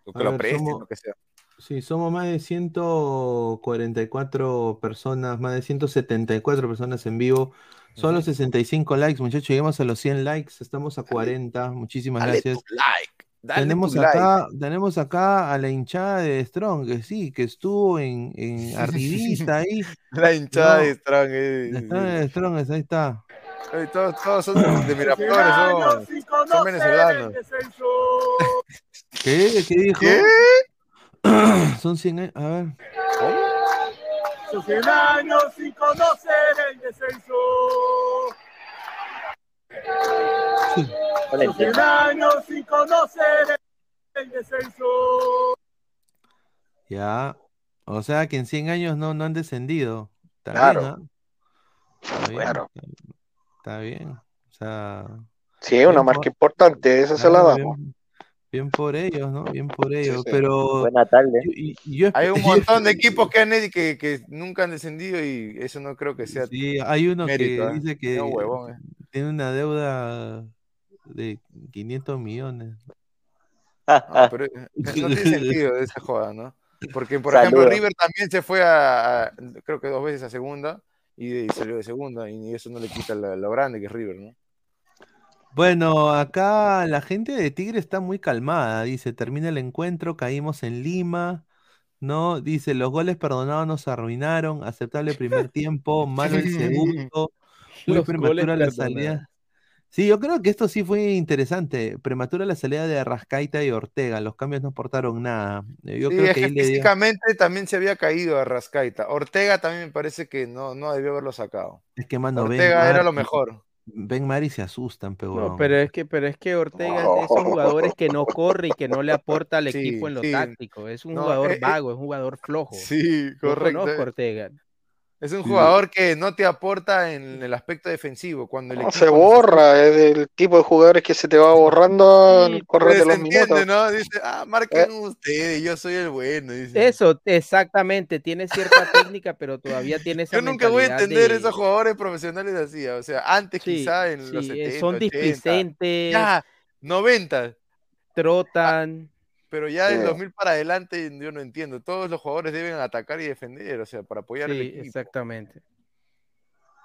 o que A lo ver, presten, somos- lo que sea. Sí, somos más de 144 personas, más de 174 personas en vivo. Solo 65 likes, muchachos. Llegamos a los 100 likes. Estamos a 40. Muchísimas Dale gracias. tu like, dale Tenemos tu like. acá, tenemos acá a la hinchada de Strong, que sí, que estuvo en, en [LAUGHS] arribita ahí. La hinchada No. de Strong. eh, Está de Strong, ahí está. eh, todos, todos son de Miraflores, son, son venezolanos. ¿Qué? ¿Qué dijo? ¿Qué? [CLEARS THROAT] Son 100 años. A ver. Sus 100 años sin conocer el descenso. Sus 100 entiendo. años sin conocer el descenso. Ya. O sea que en 100 años no, no han descendido. Está Claro. bien. Está bien. Claro. Está bien. O sea. Sí, una marca por- importante, esa se la damos. bien, bien por ellos, ¿no? Bien por ellos. sí. Pero Buena tarde. yo, yo Hay un [LAUGHS] montón de equipos que, han, que, que nunca han descendido y eso no creo que sea Sí, hay uno mérito. que ¿eh? dice que No, huevón, eh. tiene una deuda de 500 millones. No, [LAUGHS] pero eh, no tiene sentido [LAUGHS] esa joda, ¿no? Porque, por ejemplo. River también se fue a, a- creo que dos veces a segunda y, y salió de segunda y eso no le quita la- lo grande que es River, ¿no? Bueno, acá la gente de Tigre está muy calmada. Dice, termina el encuentro, caímos en Lima. ¿No? Dice, los goles perdonados nos arruinaron. Aceptable primer tiempo, [LAUGHS] malo el segundo. Muy Los prematura la perdonados. salida. Sí, yo creo que esto sí fue interesante. Prematura la salida de Arrascaita y Ortega. Los cambios no aportaron nada. Eh, Yo Sí, creo que dio- físicamente también se había caído a Rascaita. Ortega también me parece que no, no debió haberlo sacado. Es que, mano, Ortega era lo mejor. Ben Mari se asustan, pero No, pero es que, pero es que Ortega es de esos [LAUGHS] jugadores que no corre y que no le aporta al Sí, equipo en lo sí. táctico. Es un No, jugador eh, eh, vago, es un jugador flojo. Sí, correcto. conozco a Ortega. Es un Sí. jugador que no te aporta en el aspecto defensivo. Cuando el No, equipo se borra, es del tipo de jugadores que se te va borrando Sí, al correr de se los entiende, minutos. ¿no? Dice, ah, marquen ustedes, yo soy el bueno. dice. Eso, exactamente, tiene cierta técnica, pero todavía tiene esa Yo nunca voy a entender de- esos jugadores profesionales así. O sea, antes Sí, quizá en los sí, 70, eh, son 80, displicentes, ya, 90, trotan. Pero ya del Sí. 2000 para adelante yo no entiendo. Todos los jugadores deben atacar y defender, o sea, para apoyar Sí, equipo. exactamente.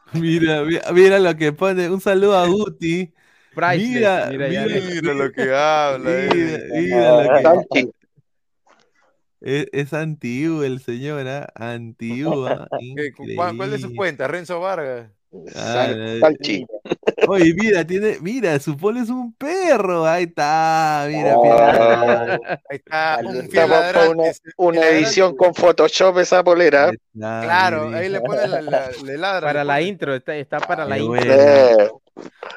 [LAUGHS] Mira, mira, mira lo que pone. Un saludo a Guti. Mira, mira, ya mira, lo que habla. Mira, eh. mira lo que- Es, es anti el señor, ¿ah? Anti-U, [LAUGHS] ¿ah? ¿Cuál, cuál de sus cuentas? Renzo Vargas. Ah, Sal- Salchi. [LAUGHS] Oye, mira, tiene, mira, su polo es un perro. Ahí está, mira, Oh. mira. Ahí está, Saludos. un una, una edición con Photoshop esa polera. Ahí está, Claro, mira. ahí le pone la, la- le ladra. Para la intro, está, está para la Qué intro. bueno. Eh,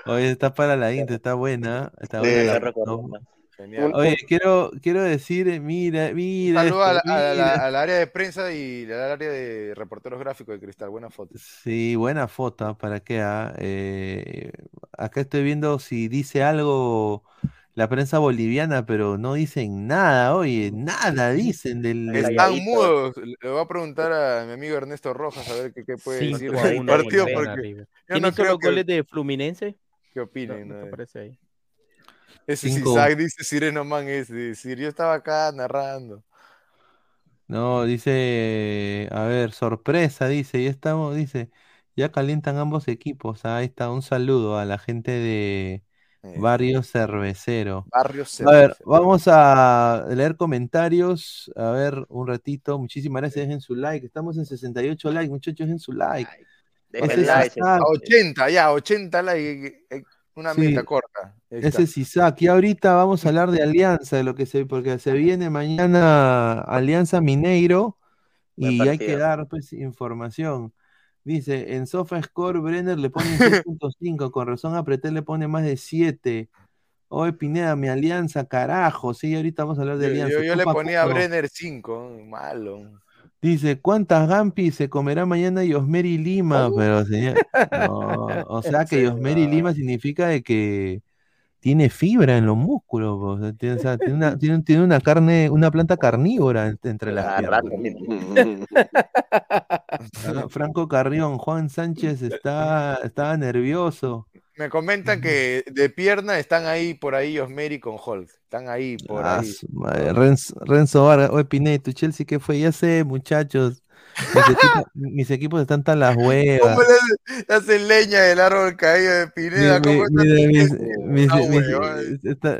Oye, está para la intro, está buena. Está Sí. buena la- no. Genial. Oye, quiero, quiero decir, mira, mira. saludo a la- esto, a la- mira. al área de prensa y al área de reporteros gráficos de Cristal. Buena foto. Sí, buena foto. ¿para qué? ah? Eh, acá estoy viendo si dice algo la prensa boliviana, pero no dicen nada, oye, nada dicen del... Está Están mudos. Le voy a preguntar a mi amigo Ernesto Rojas a ver qué, qué puede decir 5 a del 1 partido, porque yo ¿Quién no hizo creo los que goles de Fluminense? qué No, opinen. no ¿no? ahí. Ese es Cinco. Isaac, dice Sireno Man, es decir, yo estaba acá narrando. No, dice, a ver, sorpresa, dice, ya estamos, dice, ya calientan ambos equipos, ah, ahí está, un saludo a la gente de Eh, Barrio Cervecero. Barrio A ver, vamos a leer comentarios. A ver, un ratito. Muchísimas gracias. Dejen su like. Estamos en 68 likes, muchachos. Dejen su like. Dejen Ese like. A 80, ya, 80 like, eh, una Sí. meta corta. Ese es Isaac. Y ahorita vamos a hablar de Alianza, de lo que se, porque se viene mañana Alianza Mineiro y hay que dar pues información. Dice, en SofaScore Brenner le pone un [LAUGHS] 6.5, con razón apreté le pone más de 7. Oye, Pineda, mi alianza, carajo. Sí, ahorita vamos a hablar de alianza. yo- yo le ponía a. Brenner 5, malo. Dice, ¿cuántas Gampi se comerá mañana Yosmeri Lima? Pero, señor, no, [LAUGHS] o sea que Yosmeri. Lima significa de que tiene fibra en los músculos, po, o sea, tiene, o sea, tiene una, tiene- tiene una carne, una planta carnívora ent- entre las Ah, piernas. rato, Acá [LAUGHS] Franco Carrión, Juan Sánchez está, estaba nervioso. Me comentan que de pierna están ahí por ahí Osmeri con Hulk. Están ahí por Ah, ahí. Renzo, Renzo Vargas, oye Pineda, ¿tu Chelsea qué fue? Ya sé, muchachos. Mis equipos, [LAUGHS] mis equipos están tan las huevas. ¿Cómo le hacen leña del árbol caído de Pineda? Mi- ¿Cómo mi- está mis, está-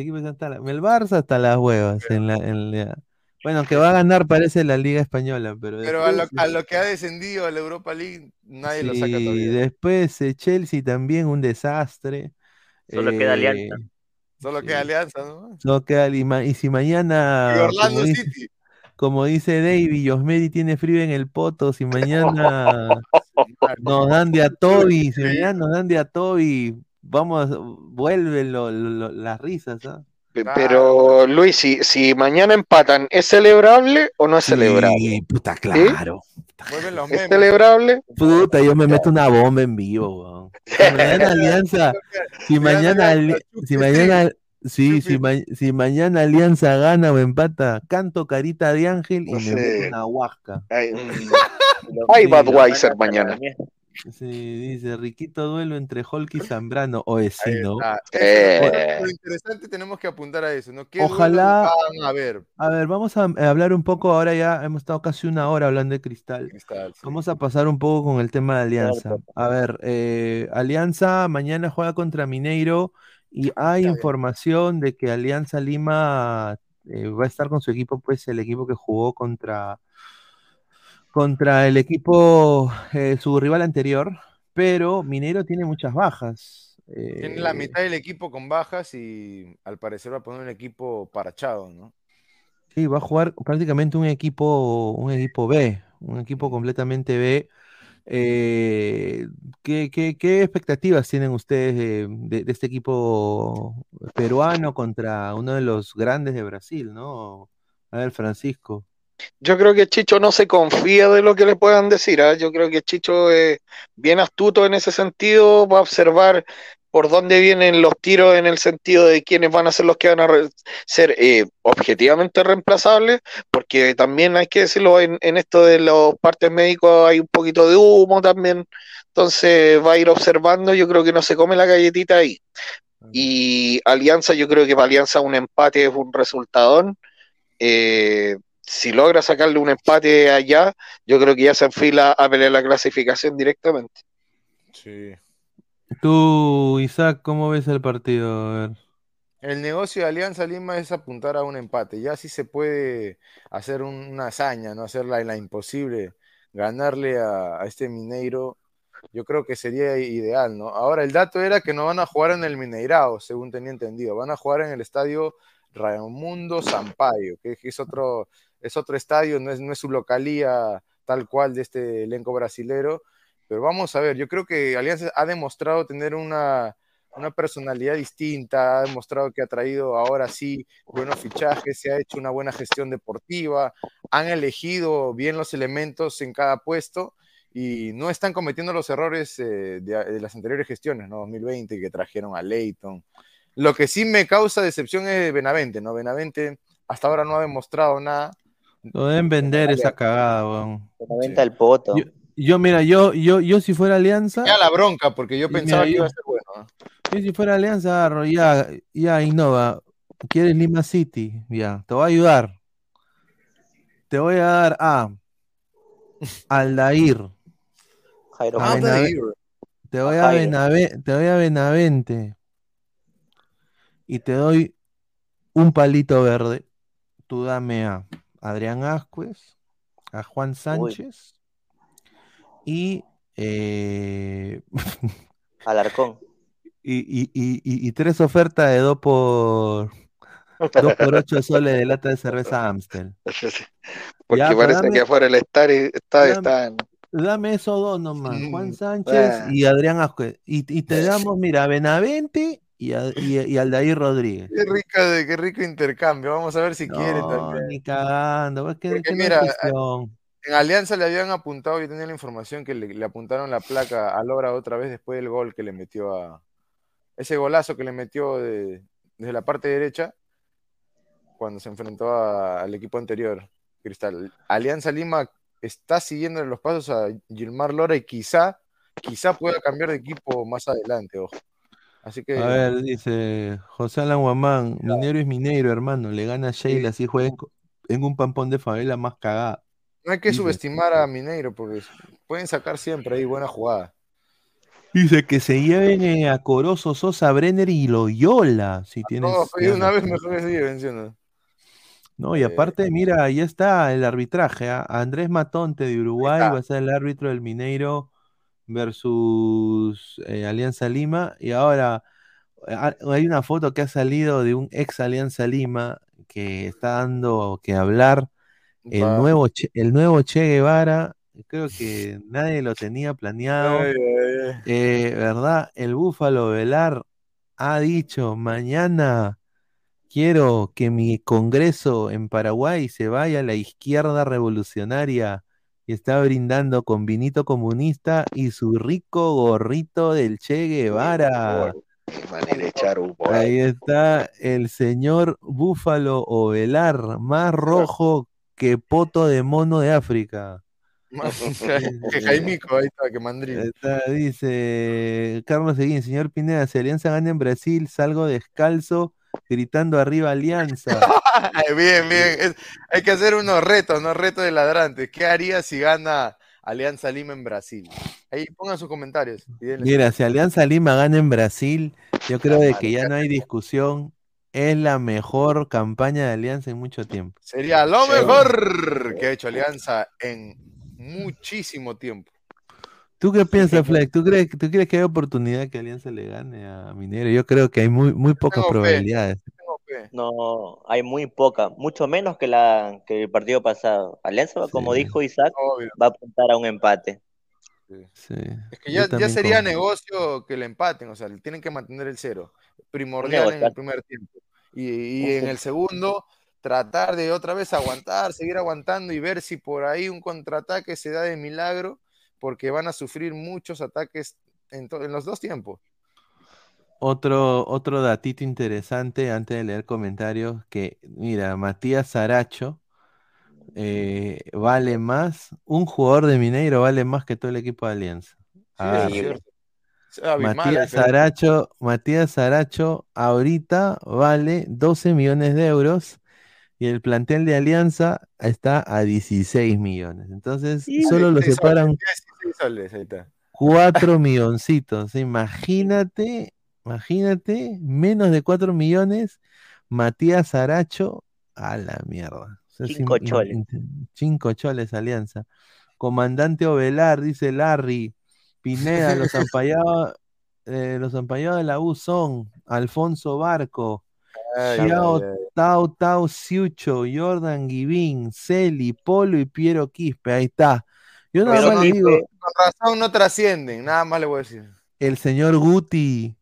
equipos están tan la- El Barça hasta las huevas. En la, en la- bueno, que va a ganar parece la Liga Española, pero Pero a lo, a lo que ha descendido a la Europa League, nadie lo saca sí, todavía. después eh, Chelsea también un desastre. Solo queda Eh, Alianza. Solo sí. queda Alianza, ¿no? solo queda Lima. Y si mañana, Y Orlando como dice, City. como dice Davey, Osmeri tiene frío en el poto, si mañana [LAUGHS] nos dan de a Toby, si mañana nos dan de a Toby, vamos, vuelven lo- lo- las risas, ¿ah? Pe- Pero Luis, si, si mañana empatan, ¿es celebrable o no es celebrable? Sí, puta, claro. Los ¿Es celebrable? Puta, yo me meto una bomba en vivo, weón. Si mañana [LAUGHS] Alianza, si mañana, si mañana, sí, si, ma- si mañana Alianza gana o empata, canto carita de ángel y No me sé. meto una huasca. Hay, Lo- [LAUGHS] hay Sí, Budweiser mañana. Sí, dice Riquito duelo entre Hulk y Zambrano. O es sí, ¿no? Eh. Lo interesante tenemos que apuntar a eso, ¿no? ¿Qué Ojalá- a ver? A ver, vamos a a hablar un poco, ahora ya hemos estado casi una hora hablando de Cristal. Cristal, sí. Vamos a pasar un poco con el tema de Alianza. A ver, eh, Alianza mañana juega contra Mineiro y hay información de que Alianza Lima eh, va a estar con su equipo, pues el equipo que jugó contra, contra el equipo, eh, su rival anterior, pero Mineiro tiene muchas bajas. Tiene la Eh, mitad del equipo con bajas y al parecer va a poner un equipo parachado, ¿no? Sí, va a jugar prácticamente un equipo, un equipo B, un equipo completamente B. Eh, ¿qué, qué- qué expectativas tienen ustedes de, de- de este equipo peruano contra uno de los grandes de Brasil, ¿no? A ver, Francisco. Yo creo que Chicho no se confía de lo que le puedan decir. ¿ah? Yo creo que Chicho es bien astuto en ese sentido, va a observar por dónde vienen los tiros en el sentido de quiénes van a ser los que van a ser eh, objetivamente reemplazables, porque también hay que decirlo, en, en esto de los partes médicos hay un poquito de humo también, entonces va a ir observando, yo creo que no se come la galletita ahí. Y Alianza, yo creo que para Alianza un empate es un resultadón. Eh, si logra sacarle un empate allá, yo creo que ya se enfila a pelear la clasificación directamente. Sí. Tú, Isaac, ¿cómo ves el partido? A ver. El negocio de Alianza Lima es apuntar a un empate. Ya sí se puede hacer un- una hazaña, no hacer la, la imposible, ganarle a, a este Mineiro. Yo creo que sería ideal, ¿no? Ahora, el dato era que no van a jugar en el Mineirao, según tenía entendido. Van a jugar en el estadio Raimundo Sampaio, que, que es otro, es otro estadio, no es, no es su localía tal cual de este elenco brasilero. Pero vamos a ver, yo creo que Alianza ha demostrado tener una, una personalidad distinta, ha demostrado que ha traído ahora sí buenos fichajes, se ha hecho una buena gestión deportiva, han elegido bien los elementos en cada puesto y no están cometiendo los errores eh, de, las anteriores gestiones, ¿no? 2020, que trajeron a Leighton. Lo que sí me causa decepción es Benavente, ¿no? Benavente hasta ahora no ha demostrado nada. Lo deben vender esa cagada, weón. La venta del poto. Yo, yo, mira, yo, yo, yo si fuera Alianza, Ya la bronca, porque yo pensaba mira, que iba a ser bueno. ¿no? yo si fuera Alianza, agarro, ya, ya, Innova, ¿quieres Lima City? Ya, te voy a ayudar. Te voy a dar a Aldair, Jairo a te doy a. Benave- te doy a Benavente y te doy un palito verde. Tú dame a Adrián Ascuez, a Juan Sánchez y, eh, [LAUGHS] Alarcón. y, y- y- y- y tres ofertas de dos por dos por ocho soles de lata de cerveza Amstel. [LAUGHS] Porque Ya, parece dame- que afuera el estadio está, dame- está Dame esos dos nomás, Juan Sánchez y Adrián Ascuez. Y, y te damos, mira, Benavente y, a- y, y Aldair Rodríguez. Qué rico, qué rico intercambio. Vamos a ver si quiere también. ni cagando. Es que, Porque que no es mira. En Alianza le habían apuntado, yo tenía la información que le, le apuntaron la placa a Lora otra vez después del gol que le metió a, ese golazo que le metió de- desde la parte derecha cuando se enfrentó a- al equipo anterior, Cristal. Alianza Lima está siguiendo los pasos a Gilmar Lora y quizá, quizá pueda cambiar de equipo más adelante, ojo. Así que A ver, dice José Alan Guamán, minero es minero, hermano, le gana a Sheila si juega en, en un pampón de favela más cagada. no hay que dice. subestimar a Mineiro porque pueden sacar siempre ahí buena jugada. Dice que se lleven eh, a Corozo, Sosa, Brenner y Loyola, si tienes... No, tienes una vez mejor que sigue venciendo. No, y aparte, mira, ahí está el arbitraje. ¿ah? Andrés Matonte de Uruguay va a ser el árbitro del Mineiro versus eh, Alianza Lima. Y ahora eh, ha- hay una foto que ha salido de un ex Alianza Lima que está dando que hablar. El nuevo, che, el nuevo Che Guevara, creo [LAUGHS] que nadie lo tenía planeado. Ay, ay, ay. Eh, ¿verdad? El Búfalo Velar ha dicho, mañana quiero que mi congreso en Paraguay se vaya a la izquierda revolucionaria y está brindando con vinito comunista y su rico gorrito del Che Guevara. Qué manera de echar humo. Ahí está el señor Búfalo Ovelar, más rojo que poto de mono de África. [LAUGHS] que Jaimico, ahí está, que Mandrín. Está, dice Carlos Seguín, señor Pineda, si Alianza gana en Brasil, salgo descalzo gritando arriba Alianza. [LAUGHS] Bien, bien. Es- hay que hacer unos retos, unos retos de ladrantes. ¿Qué haría si gana Alianza Lima en Brasil? Ahí pongan sus comentarios. Mira, si Alianza Lima gana en Brasil, yo creo de que ya no hay discusión. Es la mejor campaña de Alianza en mucho tiempo. Sería lo mejor que ha hecho Alianza en muchísimo tiempo. ¿Tú qué piensas, [LAUGHS] Fleck? ¿Tú crees, ¿Tú crees que hay oportunidad que Alianza le gane a Minero? Yo creo que hay muy, muy pocas probabilidades. No, hay muy poca, mucho menos que, la, que el partido pasado. Alianza, como dijo Isaac, va a apuntar a un empate. Sí. Es que ya, sería negocio que le empaten, o sea, tienen que mantener el cero. Primordial en el primer tiempo. Y, y en el segundo, tratar de otra vez aguantar, seguir aguantando y ver si por ahí un contraataque se da de milagro, porque van a sufrir muchos ataques en, los dos tiempos. Otro, otro datito interesante antes de leer comentarios, que mira, Matías Saracho eh, vale más, un jugador de Mineiro vale más que todo el equipo de Alianza. Abismal la Matías. Saracho, Matías Saracho ahorita vale 12 millones de euros y el plantel de Alianza está a 16 millones. Entonces, solo lo 16 separan soles, 16 soles, ahí está. Cuatro [LAUGHS] milloncitos. Imagínate, imagínate, menos de cuatro millones, Matías Aracho, a la mierda. O sea, Cinco in- in- choles. in- cinco choles, Alianza. Comandante Ovelar, dice Larry. Pineda, los [LAUGHS] ampallados, eh, los ampallados de la U son Alfonso Barco, Xiao. Tau Tau Siucho, Jordan Givín, Celi, Polo y Piero Quispe. Ahí está. Yo nada Pero más le digo, con razón no trascienden, nada más le voy a decir. el señor Guti,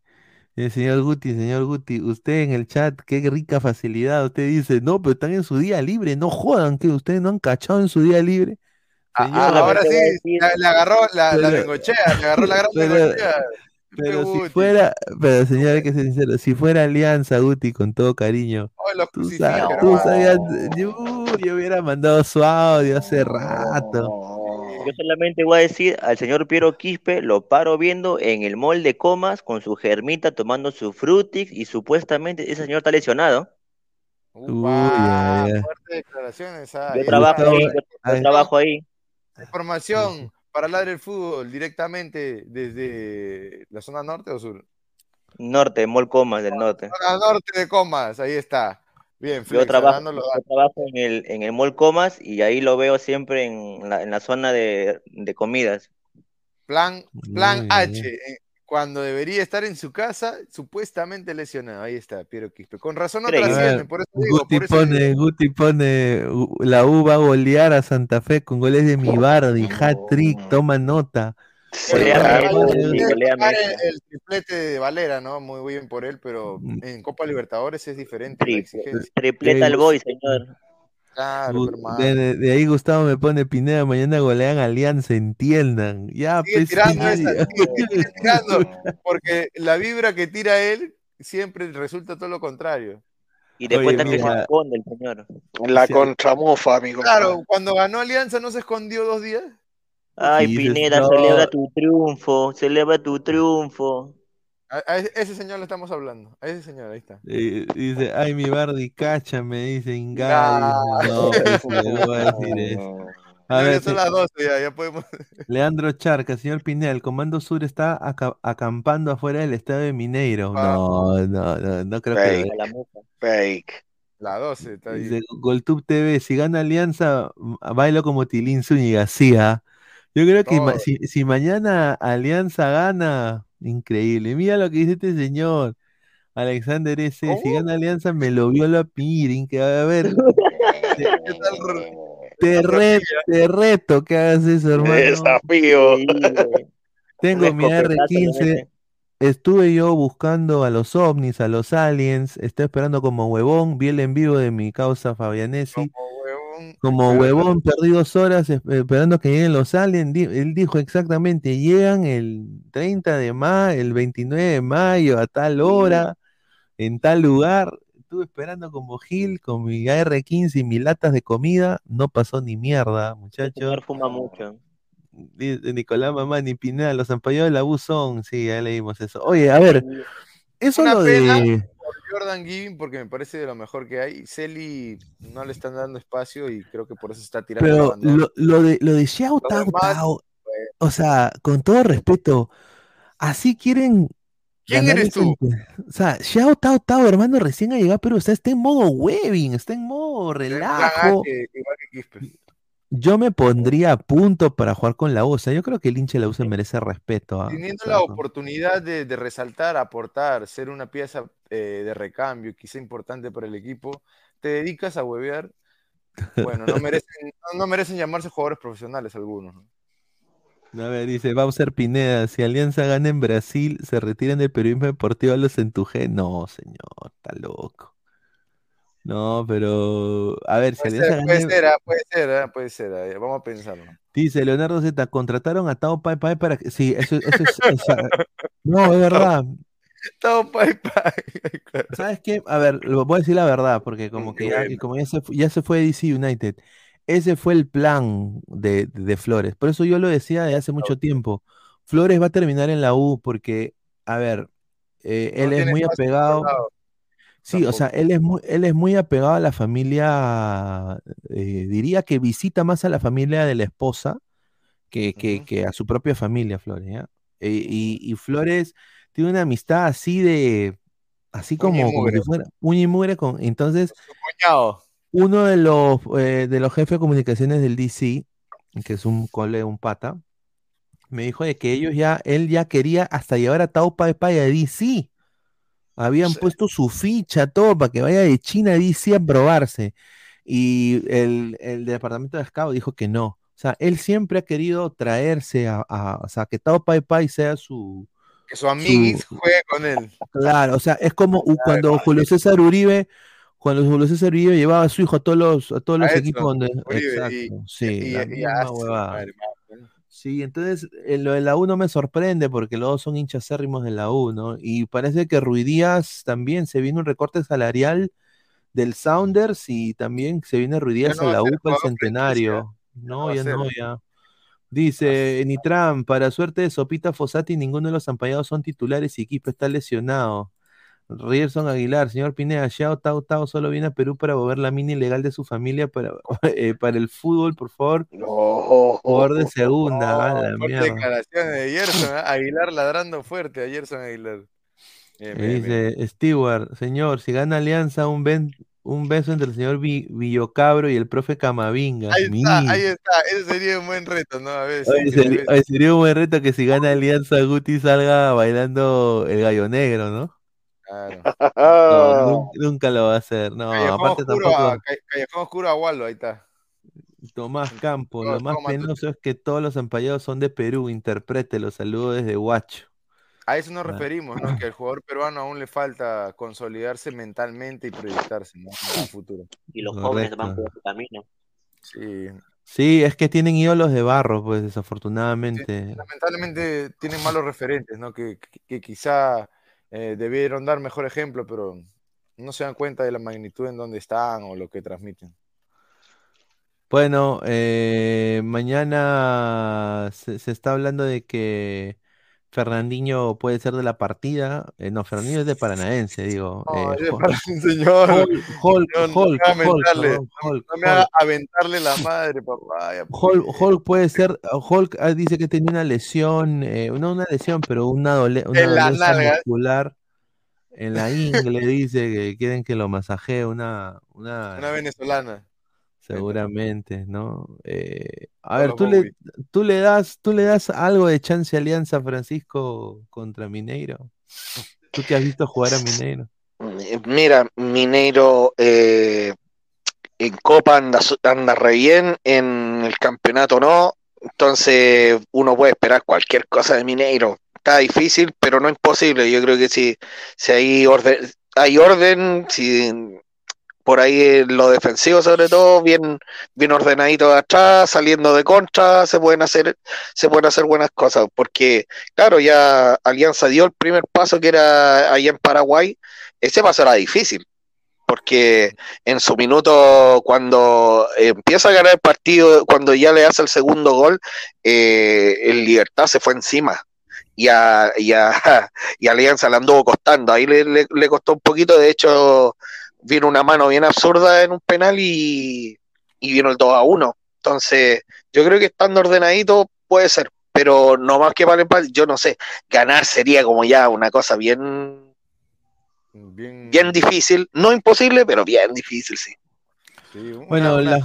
el señor Guti, señor Guti, usted en el chat, qué rica facilidad. Usted dice, no, pero están en su día libre, no jodan, que ustedes no han cachado en su día libre. Señor, Ah, ahora sí, la- le agarró la, la bengochea, le agarró la gran pero- si Guti. fuera, pero señor, hay que ser sincero, si fuera Alianza, Guti, con todo cariño, los tú, sabes, sabías, yo, yo hubiera mandado su audio hace rato. Yo solamente voy a decir al señor Piero Quispe, lo paro viendo en el mall de comas con su germita tomando su frutix y supuestamente ese señor está lesionado. Uy, ay, ay. Fuertes declaraciones. ah, Yo trabajo ahí, yo, yo trabajo ahí. Información para Ladre el Fútbol directamente desde la zona norte o sur. Norte, mall comas del norte. Zona norte de Comas, ahí está. Bien, Yo trabajo, yo en el, en el mall comas y ahí lo veo siempre en la, en la zona de, de comidas. Plan, plan H, cuando debería estar en su casa, supuestamente lesionado. Ahí está, Piero Quispe. Con razón no ver, por eso digo, Guti por eso pone, digo. Guti pone, la U va a golear a Santa Fe con goles de Mibardi, hat-trick, toma nota. El, triplete de Valera, ¿no? Muy bien por él, pero Mm. en Copa Libertadores es diferente tripleta al boy, señor. Claro, hermano. de, de- de ahí Gustavo me pone Pineda, mañana golean Alianza, entiendan. Ya, Sigue pues, tirando esa, ya. sigue, sigue [LAUGHS] tirando, porque la vibra que tira él siempre resulta todo lo contrario. Y después Oye, también se esconde el señor. La Sí. contramufa, amigo. Claro, cuando ganó Alianza no se escondió dos días. Ay, Pineda, no. celebra tu triunfo, celebra tu triunfo. A, a ese señor le estamos hablando. A ese señor, ahí está. Dice, ay, mi Bardi, cacha, me dice Ingay. Nah. No, [LAUGHS] no voy a decir eso. A ver, son sí, las 12 ya, ya podemos. [LAUGHS] Leandro Charca, señor Pineda, el Comando Sur está aca- acampando afuera del estadio de Mineiro. Ah. No, no, no, no creo que Fake. A la. Fake. La 12 está ahí. Dice Goltub TV, si gana Alianza, bailo como Tilín Zúñiga, sí, ¿ah? Yo creo que ma- Todo. si, si mañana Alianza gana, increíble. Mira lo que dice este señor, Alexander S. Si gana Alianza, me lo vio la Pirin, que a ver, [LAUGHS] te, re- te reto que hagas eso, hermano. Desafío. [LAUGHS] Tengo mi escopetazo le R15, mete. estuve yo buscando a los ovnis, a los aliens, estoy esperando como huevón, vi el en vivo de mi causa Fabianesi. Huevón. Como huevón, perdí dos horas esp- esperando que lleguen los aliens. Él dijo exactamente, llegan el 30 de mayo, el 29 de mayo, a tal hora, en tal lugar. Estuve esperando como Gil, con mi AR-15 y mis latas de comida. No pasó ni mierda, muchachos. fuma mucho. Nicolás Mamá, ni Pineda, los ampallados de la U son. Sí, ya leímos eso. Oye, a ver, eso Una lo pena. de... por Jordan Giving porque me parece de lo mejor que hay. Celi no le están dando espacio y creo que por eso está tirando Pero lo, lo de lo de Xiao Tao demás, Tao, o sea, con todo respeto, así quieren ¿Quién eres tú? O sea, Xiao Tao Tao, hermano, recién ha llegado, pero o sea, está en modo webbing, está en modo Es un plan A relajo. igual que. Yo me pondría a punto para jugar con la U. O sea, yo creo que el hincha de la U se merece respeto. ah, o Teniendo sea, la oportunidad de, de resaltar, aportar, ser una pieza eh, de recambio, quizá importante para el equipo, te dedicas a huevear. Bueno, no [LAUGHS] merecen, no, no merecen llamarse jugadores profesionales algunos. ¿no? A ver, dice Bowser Pineda, si Alianza gana en Brasil, se retiran del periodismo deportivo a los Entujé. No, señor, está loco. No, pero a ver, si Puede ser, puede ser, ah, puede ser, ah, puede ser. ah, Vamos a pensarlo. dice Leonardo Z, contrataron a Tao Pai Pai para que, sí, eso, eso es, no, es verdad. Todo pai, pai. [LAUGHS] Claro. ¿Sabes qué? A ver, voy a decir la verdad, porque como Mm, que qué ya, como ya se, ya se fue DC United, ese fue el plan de, de Flores. Por eso yo lo decía de hace mucho tiempo. Flores va a terminar en la U porque, a ver, eh, No él es muy apegado. lado. Sí, o sea, él es muy, él es muy apegado a la familia, eh, diría que visita más a la familia de la esposa que, que, a su propia familia, Flores. Eh, y, y Flores tiene una amistad así de, así como, como si fuera uña y mugre con, entonces, uno de los, eh, de los jefes de comunicaciones del DC, que es un cole, un pata, me dijo de que ellos ya, él ya quería hasta llevar a Tao Pai Pai a DC. Habían Sí. puesto su ficha, todo, para que vaya de China DC a probarse. Y el, el departamento de Scout dijo que no. O sea, él siempre ha querido traerse a, a- o sea, que Tao Pai Pai sea su, Que su amiguis su, juegue con él. Claro, o sea, es como cuando Julio César Uribe, cuando Julio César Uribe llevaba a su hijo a todos los, a todos A los equipos donde, Uribe exacto, y, sí, y, la y misma Sí, entonces eh, lo de la U no me sorprende porque los dos son hinchas acérrimos de la U, ¿no? Y parece que Ruidías también se viene un recorte salarial del Sounders y también se viene Ruidías no a la U para el centenario. No, ya no, ya. Dice Nitram, para suerte de Sopita Fossati, ninguno de los ampallados son titulares y equipo está lesionado. Rierson Aguilar, señor Pineda, Xiao Tao Tao solo viene a Perú para mover la mini legal de su familia para, [LAUGHS] eh, para el fútbol, por favor. No. Jugador de [LAUGHS] segunda, a Oh, la mierda. declaraciones de Gerson, ¿ah? [LAUGHS] Aguilar ladrando fuerte a Gerson Aguilar. Bien, Eh, bien, bien. dice Stewart, señor, si gana Alianza, un, ben- un beso entre el señor Vi- Villocabro y el profe Camavinga. Ahí está, ahí está. Ese sería un buen reto, ¿no? A Oye, se sería, sería un buen reto que si gana Alianza, Guti salga bailando el gallo negro, ¿no? Claro. No, [LAUGHS] nunca lo va a hacer. No, Callejón aparte oscuro, a, tampoco Ca- Callejón oscuro a Waldo, ahí está. Tomás Campos. Todo- Lo más penoso es que todos los empallados son de Perú. Interprete, los saludo desde Huacho. A eso nos referimos, ¿no? Que al jugador peruano aún le falta consolidarse mentalmente y proyectarse ¿no? en el futuro. Y los jóvenes van por ese camino. Sí. Sí, es que tienen ídolos de barro, pues desafortunadamente. Lamentablemente tienen malos referentes, ¿no? Que, que- que quizá eh, debieron dar mejor ejemplo, pero no se dan cuenta de la magnitud en donde están o lo que transmiten. Bueno, eh, mañana se, se está hablando de que Fernandinho puede ser de la partida. Eh, no, Fernandinho es de Paranaense, digo. No, Eh, señor. Hol- Hulk, No, no me Hulk, Hulk, aventarle, Hulk, no me haga Hulk. aventarle la [LAUGHS] madre, papá. ya, Hulk, Hulk puede ser, Hulk ah, dice que tenía una lesión, eh, no una lesión, pero una, dole- una En la dolencia muscular en la ingle, [LAUGHS] dice que quieren que lo masajee una, una, Una venezolana. Seguramente, ¿no? Eh, a ver, tú le, tú le das, tú le das algo de chance a Alianza Francisco contra Mineiro. Tú que has visto jugar a Mineiro. Eh, Mira, Mineiro eh, en Copa anda, anda re bien, en el campeonato no, entonces uno puede esperar cualquier cosa de Mineiro. Está difícil, pero no imposible. Yo creo que si, si hay orden, hay orden, si por ahí lo defensivo sobre todo, bien, bien ordenadito de atrás, saliendo de contra, se pueden hacer, se pueden hacer buenas cosas, porque claro, ya Alianza dio el primer paso que era allá en Paraguay, ese paso era difícil, porque en su minuto, cuando empieza a ganar el partido, cuando ya le hace el segundo gol, eh, el Libertad se fue encima. Y a, y, a, [LAUGHS] y Alianza le anduvo costando, ahí le, le costó un poquito, de hecho vino una mano bien absurda en un penal y, y vino el 2 a 1. Entonces, yo creo que estando ordenadito puede ser, pero no más que para el empate, yo no sé, ganar sería como ya una cosa bien, Bien, bien difícil, no imposible, pero bien difícil, sí. Bueno, las,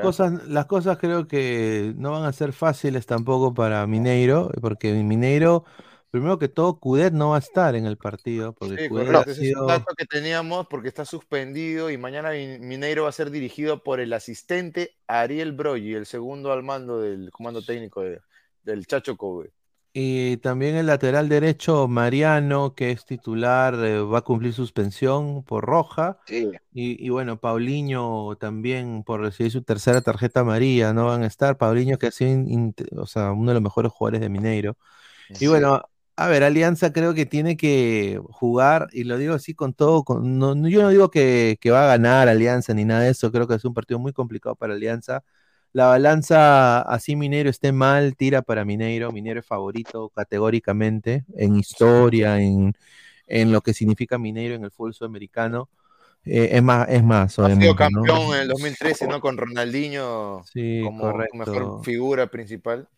cosas, las cosas creo que no van a ser fáciles tampoco para Mineiro, porque Mineiro, primero que todo, Cudet no va a estar en el partido, porque Sí, Cudet ha correcto. Es un dato que teníamos porque está suspendido y mañana Mi- Mineiro va a ser dirigido por el asistente Ariel Broggi, el segundo al mando del comando técnico de- del Chacho Kobe. Y también el lateral derecho, Mariano, que es titular, eh, va a cumplir suspensión por roja. Sí. Y, y bueno, Paulinho también por recibir su tercera tarjeta amarilla, no van a estar. Paulinho que ha sido in- int- o sea, uno de los mejores jugadores de Mineiro. Y Sí. bueno, a ver, Alianza creo que tiene que jugar, y lo digo así con todo, con- no- yo no digo que, que va a ganar Alianza ni nada de eso, creo que es un partido muy complicado para Alianza. La balanza, así Mineiro esté mal, tira para Mineiro, Mineiro es favorito categóricamente en historia, en, en lo que significa Mineiro en el fútbol sudamericano. Eh, es más, es más, Ha sido campeón en el 2013, ¿no? Con Ronaldinho Sí, como correcto. mejor figura principal.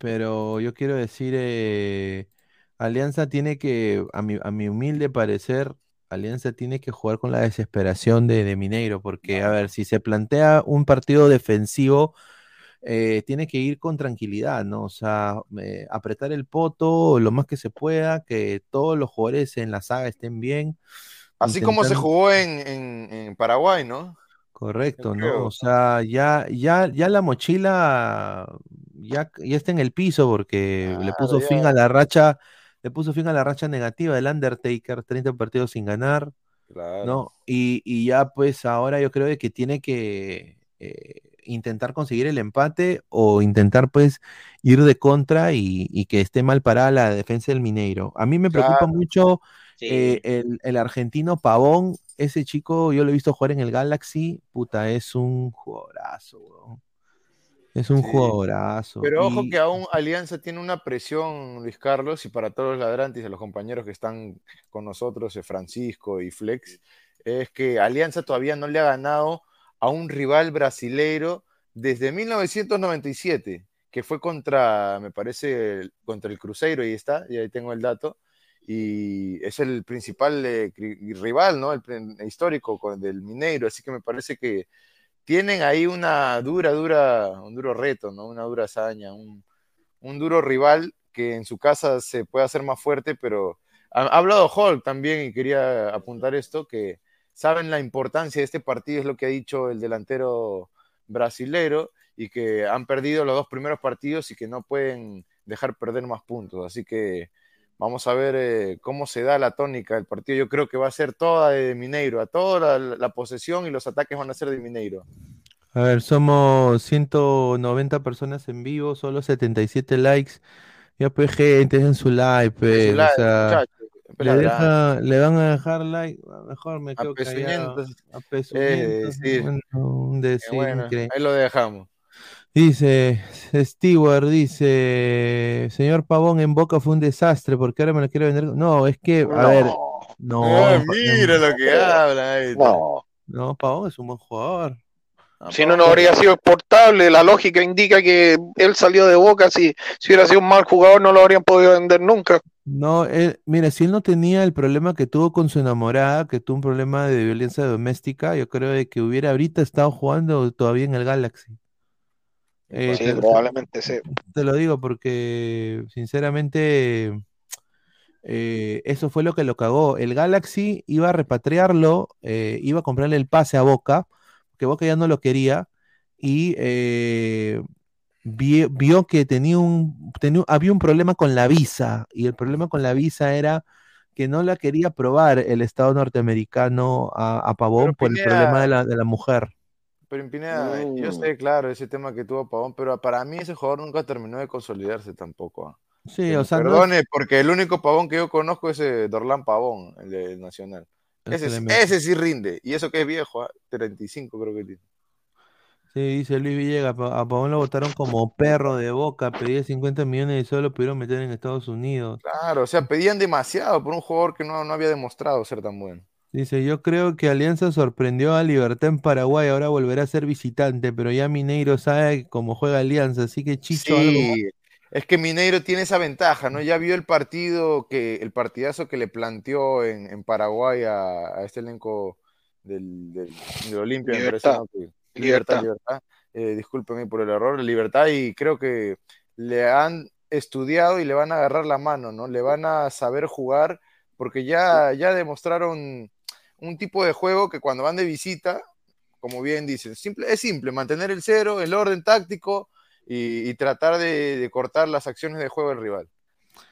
Pero yo quiero decir, eh, Alianza tiene que, a mi, a mi humilde parecer, Alianza tiene que jugar con la desesperación de, de Mineiro, porque, a ver, si se plantea un partido defensivo, eh, tiene que ir con tranquilidad, ¿no? O sea, eh, apretar el poto lo más que se pueda, que todos los jugadores en la saga estén bien. Así como se jugó en, en- en Paraguay, ¿no? Correcto, ¿no? O sea, ya, ya, ya la mochila ya, ya está en el piso porque le puso fin a la racha, le puso fin a la racha negativa del Undertaker, 30 partidos sin ganar, Claro. ¿no? Y, y ya pues ahora yo creo que tiene que eh, intentar conseguir el empate o intentar pues ir de contra y, y que esté mal parada la defensa del Mineiro. A mí me preocupa mucho Sí. eh, el, el argentino Pavón, ese chico, yo lo he visto jugar en el Galaxy, puta, es un jugadorazo, weón. Es un Sí. jugadorazo. Pero ojo Y- que aún Alianza tiene una presión, Luis Carlos, y para todos los ladrantes y a los compañeros que están con nosotros, eh, Francisco y Flex, es que Alianza todavía no le ha ganado a un rival brasileiro desde 1997, que fue contra, me parece, el- contra el Cruzeiro, ahí está, y ahí tengo el dato, y es el principal eh, rival, ¿no? El, pre- histórico con- del Mineiro, así que me parece que tienen ahí una dura, dura, un duro reto, ¿no? Una dura hazaña, un, un duro rival que en su casa se puede hacer más fuerte, pero ha, ha hablado Hulk también y quería apuntar esto, que saben la importancia de este partido, es lo que ha dicho el delantero brasilero, y que han perdido los dos primeros partidos y que no pueden dejar perder más puntos. Así que Vamos a ver eh, cómo se da la tónica del partido. Yo creo que va a ser toda de Mineiro. A toda la, la posesión y los ataques van a ser de Mineiro. A ver, somos 190 personas en vivo, solo 77 likes. Ya pues gente, dejen su like, pues, o sea, le, ladrán. deja- le van a dejar like, mejor me quedo callado. Apesuñentos, Eh, sí. bueno, un decir bueno, increíble. ahí lo dejamos. Dice, Stewart dice, señor Pavón en Boca fue un desastre, porque ahora me lo quiere vender. No, es que, a ver, no. Ah, en- mira lo que habla. No. No, Pavón es un buen jugador. Si no, no habría sido exportable. La lógica indica que él salió de Boca. Si, si hubiera sido un mal jugador, no lo habrían podido vender nunca. No, él, mira, si él no tenía el problema que tuvo con su enamorada, que tuvo un problema de violencia doméstica, yo creo de que hubiera ahorita estado jugando todavía en el Galaxy. Eh, Sí, te- probablemente sí. Te lo digo porque, sinceramente, eh, eso fue lo que lo cagó. El Galaxy iba a repatriarlo, eh, iba a comprarle el pase a Boca, que Boca ya no lo quería, y eh, vi- vio que tenía un, tenía- había un problema con la visa, y el problema con la visa era que no la quería aprobar el Estado norteamericano a, a Pavón Pero por el problema de la, de la mujer. Pero en Pineda, yo Mm. sé, claro, ese tema que tuvo Pavón, pero para mí ese jugador nunca terminó de consolidarse tampoco. ah. Sí, Que o sea, no perdone, porque el único Pavón que yo conozco es eh, Dorlán Pavón, el del Nacional. Ese Ese, sí- rinde, y eso que es viejo, ah, 35 creo que tiene. Sí, dice Luis Villegas, a Pavón lo votaron como perro de boca, pedía 50 millones y solo lo pudieron meter en Estados Unidos. Claro, o sea, pedían demasiado por un jugador que no, no había demostrado ser tan bueno. Dice, yo creo que Alianza sorprendió a Libertad en Paraguay, ahora volverá a ser visitante, pero ya Mineiro sabe cómo juega Alianza, así que Chicho algo es que Mineiro tiene esa ventaja, ¿no? Ya vio el partido, que el partidazo que le planteó en, en Paraguay a, a este elenco del, del, del Olimpia, Libertad. Libertad. Libertad, Libertad. Eh, discúlpenme por el error, Libertad, y creo que le han estudiado y le van a agarrar la mano, ¿no? Le van a saber jugar, porque ya, ya demostraron un tipo de juego que cuando van de visita, como bien dicen, simple, es simple, mantener el cero, el orden táctico y, y tratar de, de cortar las acciones de juego del rival.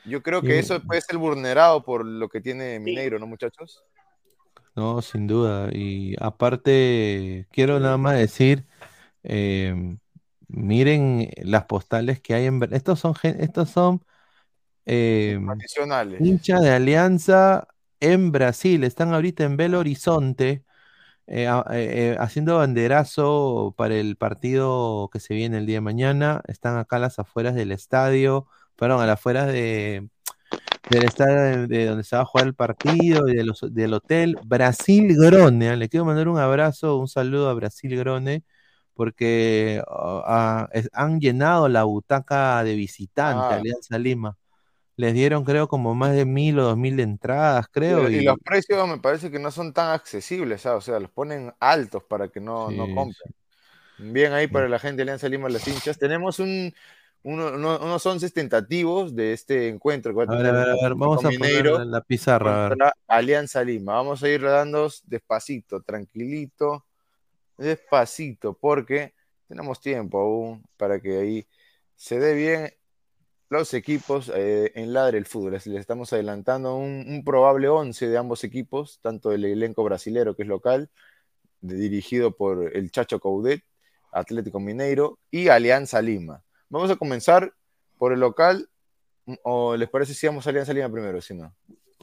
Yo creo que Sí. eso puede ser vulnerado por lo que tiene Mineiro, ¿no, muchachos? No, sin duda. Y aparte, quiero nada más decir, eh, miren las postales que hay en... Estos son, estos son eh, hinchas de Alianza en Brasil, están ahorita en Belo Horizonte, eh, eh, eh, haciendo banderazo para el partido que se viene el día de mañana. Están acá a las afueras del estadio, perdón, a las afueras de, del estadio de, de donde se va a jugar el partido y de los- del hotel Brasil Grone. Le quiero mandar un abrazo, un saludo a Brasil Grone. Porque ah, es- han llenado la butaca de visitante, Ah. Alianza Lima. Les dieron, creo, como más de mil o dos mil entradas, creo. y, y Y, los precios me parece que no son tan accesibles, ¿sabes? O sea, los ponen altos para que no, no Sí, compren. Bien ahí para la gente de Alianza Lima, las hinchas. Tenemos un, uno- uno- unos 11 tentativos de este encuentro. que va a ver, a ver, a ver, vamos a Atlético poner Mineiro la, pizarra. a Alianza Lima. Vamos a ir dando despacito, tranquilito, despacito, porque tenemos tiempo aún para que ahí se dé bien los equipos eh, en Ladre el Fútbol. Les, estamos adelantando un, un probable 11 de ambos equipos, tanto el elenco brasilero que es local, de- dirigido por el Chacho Coudet, Atlético Mineiro y Alianza Lima. Vamos a comenzar por el local, o les parece si vamos a Alianza Lima primero, si no.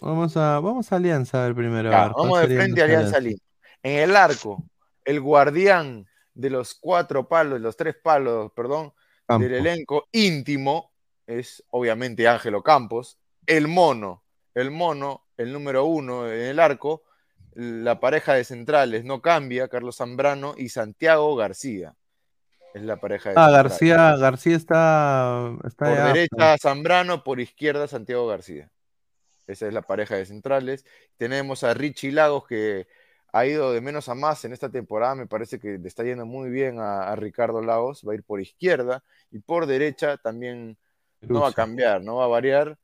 Vamos a, vamos a Alianza a ver primero. a Ya, ver, ¿cuál vamos de frente a Alianza Lima. En el arco, el guardián de los cuatro palos, los tres palos, perdón, Campo. del elenco íntimo es obviamente Ángelo Campos. El mono, el mono, el número uno en el arco. La pareja de centrales no cambia, Carlos Zambrano y Santiago García. Es la pareja de Ah, centrales. García, García está, está Por de derecha Zambrano, por izquierda Santiago García. Esa es la pareja de centrales. Tenemos a Richie Lagos que ha ido de menos a más en esta temporada. Me parece que le está yendo muy bien a, a Ricardo Lagos. Va a ir por izquierda y por derecha también no va a cambiar, no va a variar.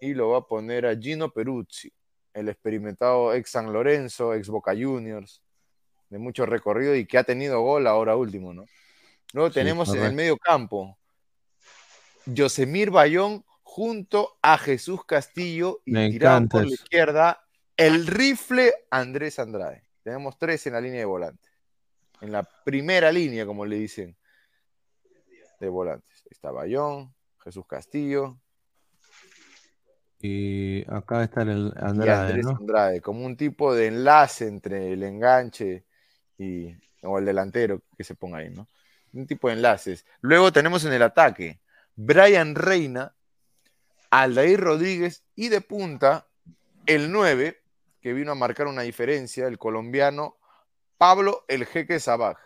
Y lo va a poner a Gino Peruzzi, el experimentado ex San Lorenzo, ex Boca Juniors, de mucho recorrido y que ha tenido gol ahora último, ¿no? Luego Sí, tenemos en el medio campo Yosemir Bayón junto a Jesús Castillo y Me tirado por la izquierda el rifle Andrés Andrade. Tenemos tres en la línea de volante. En la primera línea, como le dicen, de volantes. Está Bayón, Jesús Castillo Y acá está el y Andrade, Andrés ¿no? Andrade, como un tipo de enlace entre el enganche y, o el delantero que se ponga ahí, ¿no? Un tipo de enlaces. Luego tenemos en el ataque Brian Reina, Aldair Rodríguez y de punta el 9, que vino a marcar una diferencia, el colombiano Pablo El Jeque Sabaj,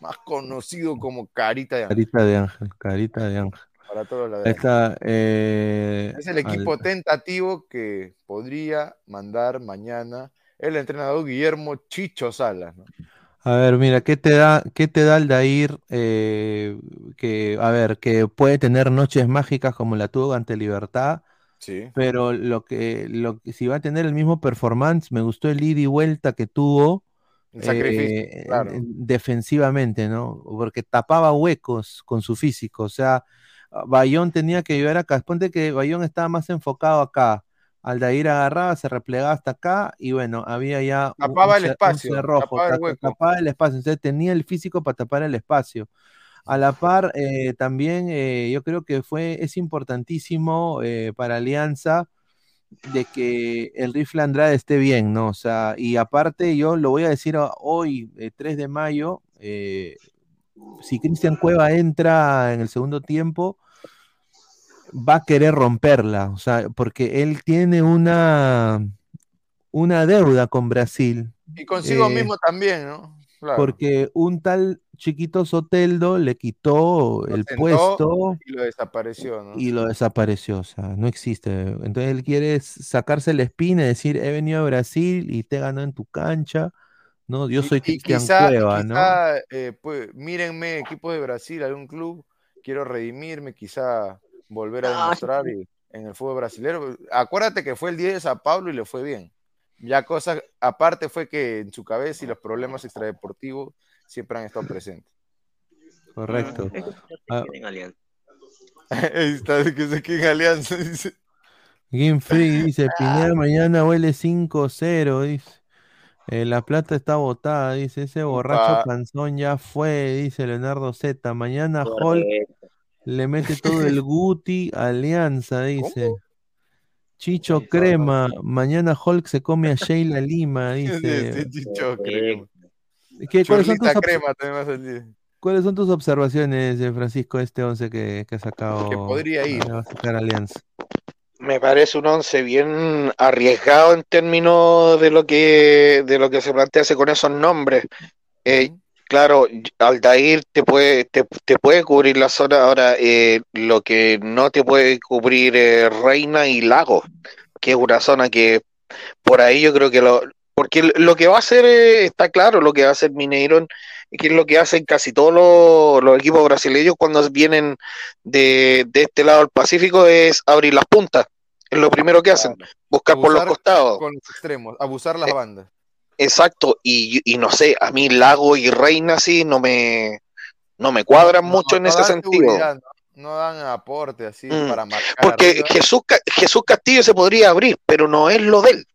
más conocido como Carita de Ángel Carita de ángel, carita de ángel. Para todos está. eh, Es el equipo al- tentativo que podría mandar mañana el entrenador Guillermo Chicho Salas. ¿no? A ver, mira, ¿qué te da, qué te da Aldair? eh, que, a ver, que puede tener noches mágicas como la tuvo ante Libertad, Sí. pero lo que, lo que si va a tener el mismo performance, me gustó el ida y vuelta que tuvo El eh, claro. defensivamente, ¿no? Porque tapaba huecos con su físico, o sea, Bayón tenía que ayudar acá. Ponte que Bayón estaba más enfocado acá. Aldair agarraba, se replegaba hasta acá y bueno, había ya un, Tapaba un el un espacio, cerrojo, tapaba el tapaba el espacio, entonces tenía el físico para tapar el espacio. A la par, eh, también eh, yo creo que fue, es importantísimo eh, para Alianza de que el rifle Andrade esté bien, ¿no? O sea, y aparte yo lo voy a decir hoy, eh, 3 de mayo, eh, si Cristian Cueva entra en el segundo tiempo, va a querer romperla, o sea, porque él tiene una, una deuda con Brasil. Y consigo eh, mismo también, ¿no? Claro. porque un tal chiquito Soteldo le quitó Lo el puesto y lo desapareció, ¿no? y lo desapareció, o sea, no existe. Entonces él quiere sacarse la espina y decir, he venido a Brasil y te ganó en tu cancha, ¿no? Yo soy Y Cristian quizá, Cueva, ¿no? quizá, eh, pues, mírenme, equipo de Brasil, algún club, quiero redimirme, quizá volver a No, demostrar y- en el fútbol brasileño. Acuérdate que fue el 10 de Sao Paulo y le fue bien. Ya cosas, aparte fue que en su cabeza y los problemas extradeportivos siempre han estado presentes. Correcto. No Ah. [LAUGHS] está, que se quede en Alianza, dice. Game Free dice, Pineda mañana huele 5-0, dice. Eh, la plata está botada, dice. Ese borracho Upa. panzón ya fue, dice Leonardo Z. Mañana Hulk le mete todo el [LAUGHS] Guti Alianza, dice. Chicho. Crema, mañana Hulk se come a Sheila Lima, [LAUGHS] Dice. Chicho Crema. ¿Qué- cuáles, son tus Crema a cuáles son observaciones, eh, Francisco, este 11 que, que ha sacado? Que podría ir. va a sacar Alianza. Me parece un once bien arriesgado en términos de lo que de lo que se plantease con esos nombres. Eh, claro, Aldair te puede te, te puede cubrir la zona ahora. eh, lo que no te puede cubrir eh, Reina y Lago, que es una zona que por ahí yo creo que lo porque lo que va a hacer eh, está claro lo que va a hacer Mineiro que es lo que hacen casi todos los, los equipos brasileños cuando vienen de, de este lado del Pacífico es abrir las puntas. Es lo primero que hacen, buscar por los costados. Con los extremos, abusar las Eh, bandas. Exacto, y, y no sé, a mí Lago y Reina sí no me, no me cuadran mucho en ese sentido. no, dan aporte así Mm, para marcar. Porque. Jesús, Jesús Castillo se podría abrir, pero no es lo de él.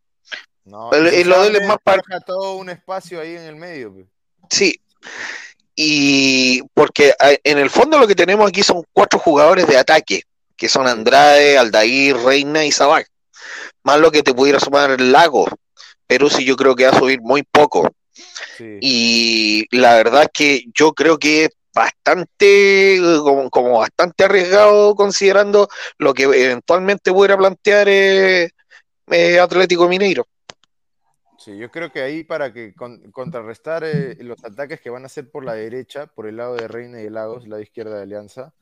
No, el- el- lo de él es más para- todo un espacio ahí en el medio. pues. Sí. Y porque en el fondo lo que tenemos aquí son cuatro jugadores de ataque, que son Andrade, Aldair, Reina y Sabac. Más lo que te pudiera sumar el Lago. Perú sí yo creo que va a subir muy poco. Sí. Y la verdad es que yo creo que es bastante, como, como bastante arriesgado considerando lo que eventualmente pudiera plantear eh, eh, Atlético Mineiro. Sí, yo creo que ahí para que con- contrarrestar eh, los ataques que van a hacer por la derecha, por el lado de Reina y de Lagos, lado izquierda de Alianza,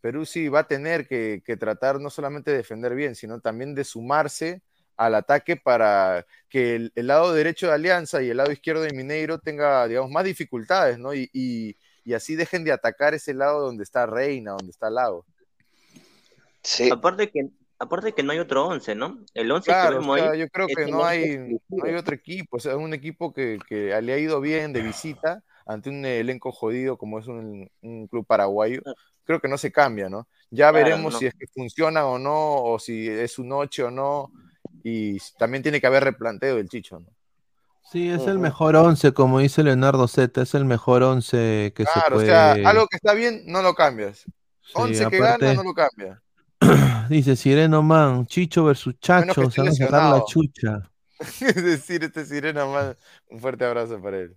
Perú sí va a tener que, que tratar no solamente de defender bien, sino también de sumarse al ataque para que el, el lado derecho de Alianza y el lado izquierdo de Mineiro tenga, digamos, más dificultades, ¿no? Y, y- y así dejen de atacar ese lado donde está Reina, donde está Lagos. Sí. Aparte que, aparte que no hay otro 11, ¿no? El 11 que Claro, o vemos sea, ahí yo creo que no 11 hay, no hay otro equipo, o sea, es un equipo que, que le ha ido bien de visita, ante un elenco jodido como es un, un club paraguayo, creo que no se cambia, ¿no? Ya veremos no. si es que funciona o no, o si es su noche o no, y también tiene que haber replanteo del Chicho, ¿no? Sí, es el mejor once, como dice Leonardo Z, es el mejor once que se Claro, puede. o sea, algo que está bien, no lo cambias. Sí, 11 que aparte- gana, no lo cambia. [CLEARS THROAT] Dice Sireno Man, Chicho versus Chacho, se van a sacar la chucha. es [LAUGHS] decir, este sirena más, un fuerte abrazo para él.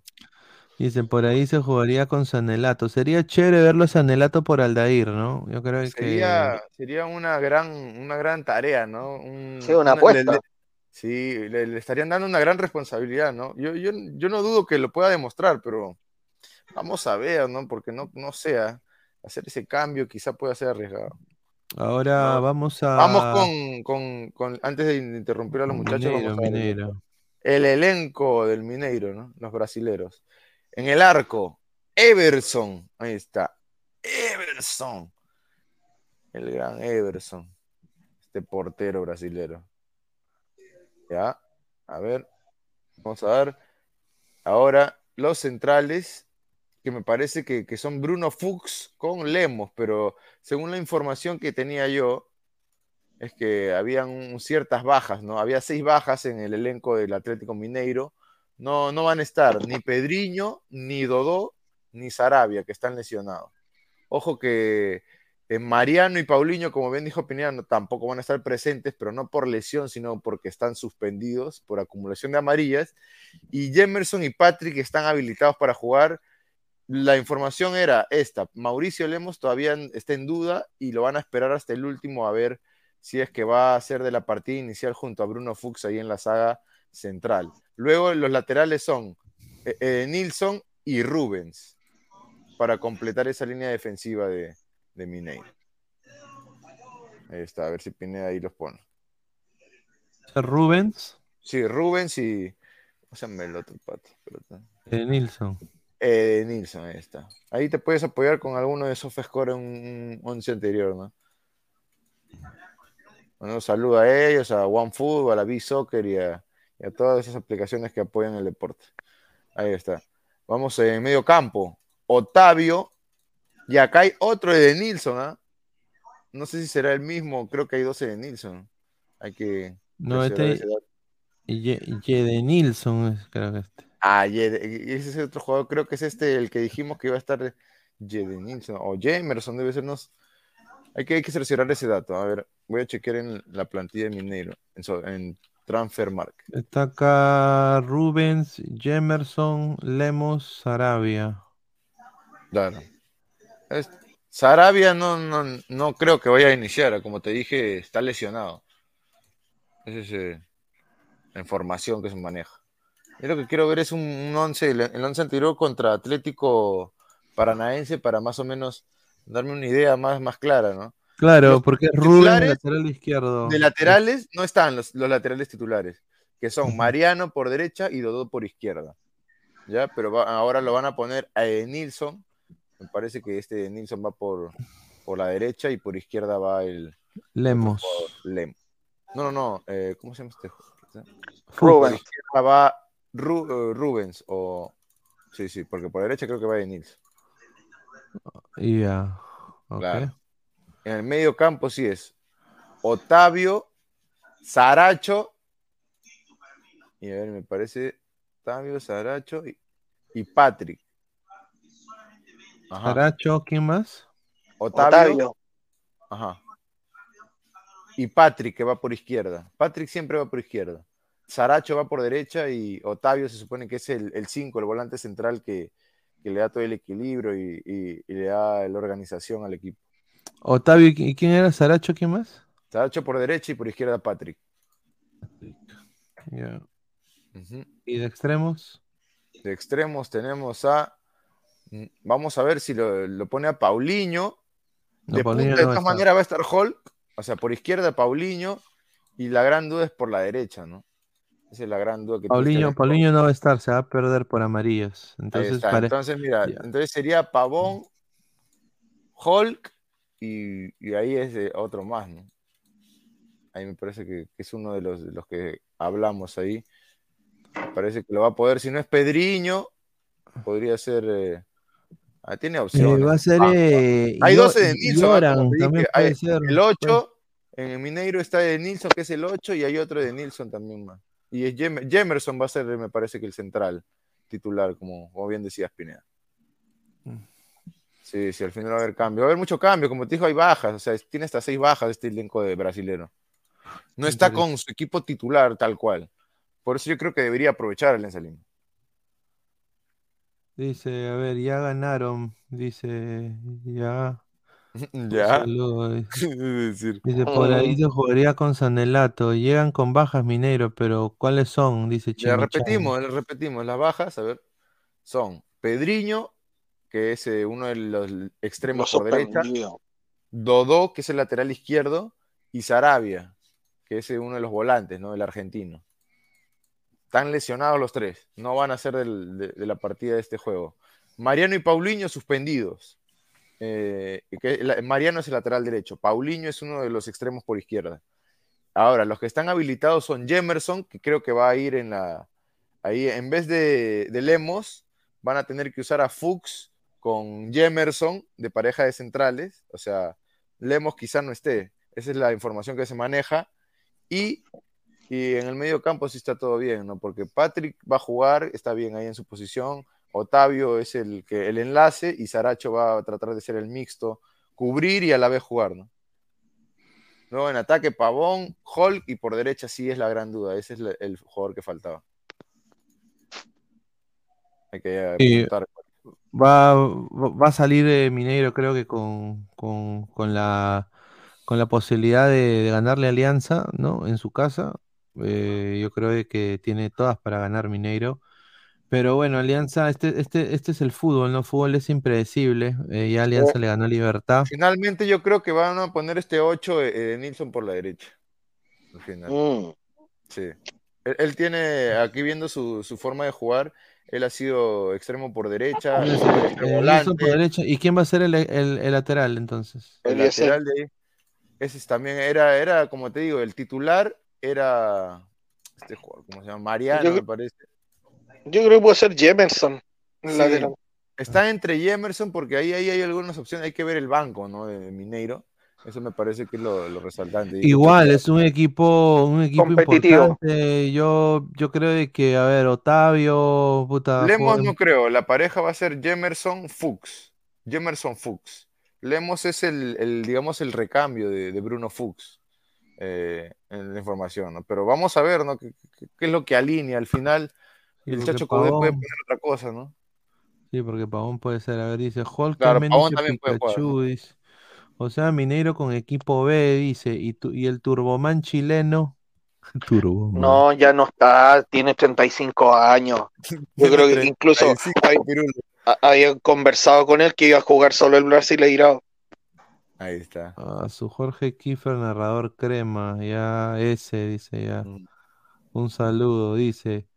Dicen, por ahí se jugaría con Sanelato. Sería chévere verlo a Sanelato por Aldair, ¿no? Yo creo que... Sería, sería una gran, una gran tarea, ¿no? Un- Sí, una apuesta. le- sí, le, le estarían dando una gran responsabilidad, ¿no? Yo, yo, yo no dudo que lo pueda demostrar, pero vamos a ver, ¿no? Porque no, no sea hacer ese cambio quizá pueda ser arriesgado. Ahora vamos a... Vamos con, con, con- antes de interrumpir a los muchachos, Mineiro, vamos a ver Mineiro. el elenco del Mineiro, ¿no? Los brasileros. En el arco, Everson. Ahí está. Everson. El gran Everson. Este portero brasilero. Ya. A ver. Vamos a ver. Ahora, los centrales, que me parece que, que son Bruno Fuchs con Lemos, pero según la información que tenía yo, es que habían ciertas bajas, ¿no? Había seis bajas en el elenco del Atlético Mineiro. No, no van a estar ni Pedriño, ni Dodó, ni Sarabia, que están lesionados. Ojo que eh, Mariano y Paulinho, como bien dijo Pineda, tampoco van a estar presentes, pero no por lesión, sino porque están suspendidos por acumulación de amarillas. Y Jemerson y Patrick están habilitados para jugar. La información era esta: Mauricio Lemos todavía está en duda y lo van a esperar hasta el último a ver si es que va a ser de la partida inicial junto a Bruno Fuchs ahí en la saga central. Luego los laterales son eh, eh, Nilsson y Rubens para completar esa línea defensiva de, de Mineiro. Ahí está, a ver si Pineda ahí los pone. Rubens, Sí, Rubens y. ¿Cómo se llama el otro pato? Eh, Nilsson. Eh, Nilsson, ahí está. Ahí te puedes apoyar con alguno de esos score en un 11 anterior, ¿no? Bueno, saludo a ellos, a OneFootball, a B-Soccer y a, y a todas esas aplicaciones que apoyan el deporte. Ahí está. Vamos en medio campo. Otavio. Y acá hay otro de Nilsson, ¿ah? No sé si será el mismo, creo que hay 12 de Nilsson. Hay que. No, este... Yede Nilsson, es, creo que este. Ah, Yede- y ese es otro jugador, creo que es este el que dijimos que iba a estar Yede Nilsson o Jamerson, debe sernos. Hay que, hay que cerciorar ese dato. A ver, voy a chequear en la plantilla de Mineiro, en, en Transfermark. Está acá Rubens, Jemerson, Lemos, Sarabia. Claro. Es- Sarabia no, no, no creo que vaya a iniciar, como te dije, está lesionado. Esa es eh, la información que se maneja. Yo lo que quiero ver es un, un 11, el, el 11 anterior contra Atlético Paranaense para más o menos darme una idea más, más clara, ¿no? Claro, Los porque es Rubens, titulares lateral izquierdo. De laterales no están los, los laterales titulares, que son Mariano por derecha y Dodó por izquierda. ¿Ya? Pero va- ahora lo van a poner a Nilsson. Me parece que este Nilsson va por, por la derecha y por izquierda va el Lemos. Lem. No, no, no. eh, ¿Cómo se llama este? Rubens. Por izquierda va Ru- eh, Rubens o... Sí, sí, porque por derecha creo que va de Nilsson. Ya. ok. Claro. En el medio campo sí es Otavio, Saracho, y a ver, me parece Otavio, Saracho y, y Patrick. Ajá. Saracho, ¿quién más? Otavio, Otavio. Ajá. Y Patrick, que va por izquierda. Patrick siempre va por izquierda. Saracho va por derecha y Otavio se supone que es el 5, el, volante central que, que le da todo el equilibrio y, y- y le da la organización al equipo. Otavio, ¿y quién era Saracho? ¿Quién más? Saracho por derecha y por izquierda Patrick. ¿Y de extremos? De extremos tenemos a. mm, Vamos a ver si lo, lo pone a Paulinho. No, de Paulinho punta, de no va a estar. maneras va a estar Hulk. O sea, por izquierda Paulinho. Y la gran duda es por la derecha, ¿no? Esa es la gran duda que Paulinho, este Paulinho no va a estar, se va a perder por amarillas. Ahí Entonces, está. pare- Entonces, mira, entonces sería Pavón, Hulk y, y ahí es eh, otro más, ¿no? Ahí me parece que, que es uno de los, de los que hablamos ahí. Me parece que lo va a poder, si no es Pedriño, podría ser. eh, ah, tiene Eh, opciones. va a ser. Ah, eh, hay Yo- 12 de Nilsson. dije, también hay puede ser. el 8, en Mineiro está de Nilsson, que es el 8, y hay otro de Nilsson también más. Y es Jem- Jemerson va a ser, me parece que el central titular, como, como bien decías, Pineda. Sí, sí, al final va a haber cambio. Va a haber mucho cambio, como te dijo, hay bajas, o sea, tiene hasta seis bajas este elenco de brasilero. No está con su equipo titular tal cual. Por eso yo creo que debería aprovechar Alianza Lima. Dice, a ver, ya ganaron. Dice, ya. [LAUGHS] Ya. [LAUGHS] dice. Dice, por ahí se jugaría con Sanelato. Llegan con bajas Mineiro, pero ¿cuáles son? Dice Ya Chimichan. repetimos, le repetimos. Las bajas, a ver, son Pedriño, que es eh, uno de los extremos por derecha. Dodó, que es el lateral izquierdo, y Sarabia, que es eh, uno de los volantes, ¿no? El argentino. Están lesionados los tres, no van a ser del- de, de la partida de este juego. Mariano y Paulinho suspendidos. Eh, que la- Mariano es el lateral derecho, Paulinho es uno de los extremos por izquierda. Ahora, los que están habilitados son Jemerson, que creo que va a ir en la. Ahí, en vez de, de Lemos, van a tener que usar a Fuchs con Jemerson de pareja de centrales. O sea, Lemos quizá no esté. Esa es la información que se maneja. Y, y en el medio campo sí está todo bien, ¿no? Porque Patrick va a jugar, está bien ahí en su posición. Otavio es el, que, el enlace y Saracho va a tratar de ser el mixto, cubrir y a la vez jugar, ¿no? Luego en ataque Pavón, Hulk y por derecha sí es la gran duda. Ese es el jugador que faltaba. Hay que apuntar. Va, va a salir eh, Mineiro, creo que con, con, con la, con la posibilidad de, de ganarle a Alianza, ¿no? En su casa. Eh, yo creo que tiene todas para ganar Mineiro. Pero bueno, Alianza, este, este, este es el fútbol, ¿no? Fútbol es impredecible. eh, ya Alianza le ganó Libertad. Finalmente yo creo que van a poner este 8 de Nilsson por la derecha. Al final. Mm. Sí. Él, él tiene, aquí viendo su, su forma de jugar, él ha sido extremo por derecha, Eh, extremo eh, volante, Nilsson por derecha. ¿Y quién va a ser el, el- el lateral entonces? el lateral de ahí. Ese es también era, era, como te digo, el titular era este jugador, ¿cómo se llama? Mariano, Yo- me parece. Yo creo que puede ser Jemerson. el Sí, lateral. Está entre Jemerson porque ahí, ahí hay algunas opciones, hay que ver el banco, ¿no? De Mineiro. Eso me parece que es lo, lo resaltante. Igual, es un equipo, un equipo Competitivo. importante. Yo, yo creo que, a ver, Otavio, puta, Lemos no creo, la pareja va a ser Jemerson Fuchs. Jemerson Fuchs. Lemos es el, el, digamos, el recambio de, de Bruno Fuchs eh, en la información, ¿no? Pero vamos a ver, ¿no? ¿Qué, qué- qué es lo que alinea al final? Sí, el Chacho Codé puede poner otra cosa, ¿no? Sí, porque Pavón puede ser, a ver, dice Hulk Claro, Pavón también puede jugar. O sea, Mineiro con equipo B, dice, y, tu- y el Turboman chileno. [LAUGHS] Turboman. No, ya no está, tiene 35 años. Yo creo que incluso 35 hay- pirulos. a- habían conversado con él que iba a jugar solo el Brasileirao. Ahí está. A su Jorge Kiefer, narrador crema, ya ese, dice ya. Un saludo, dice.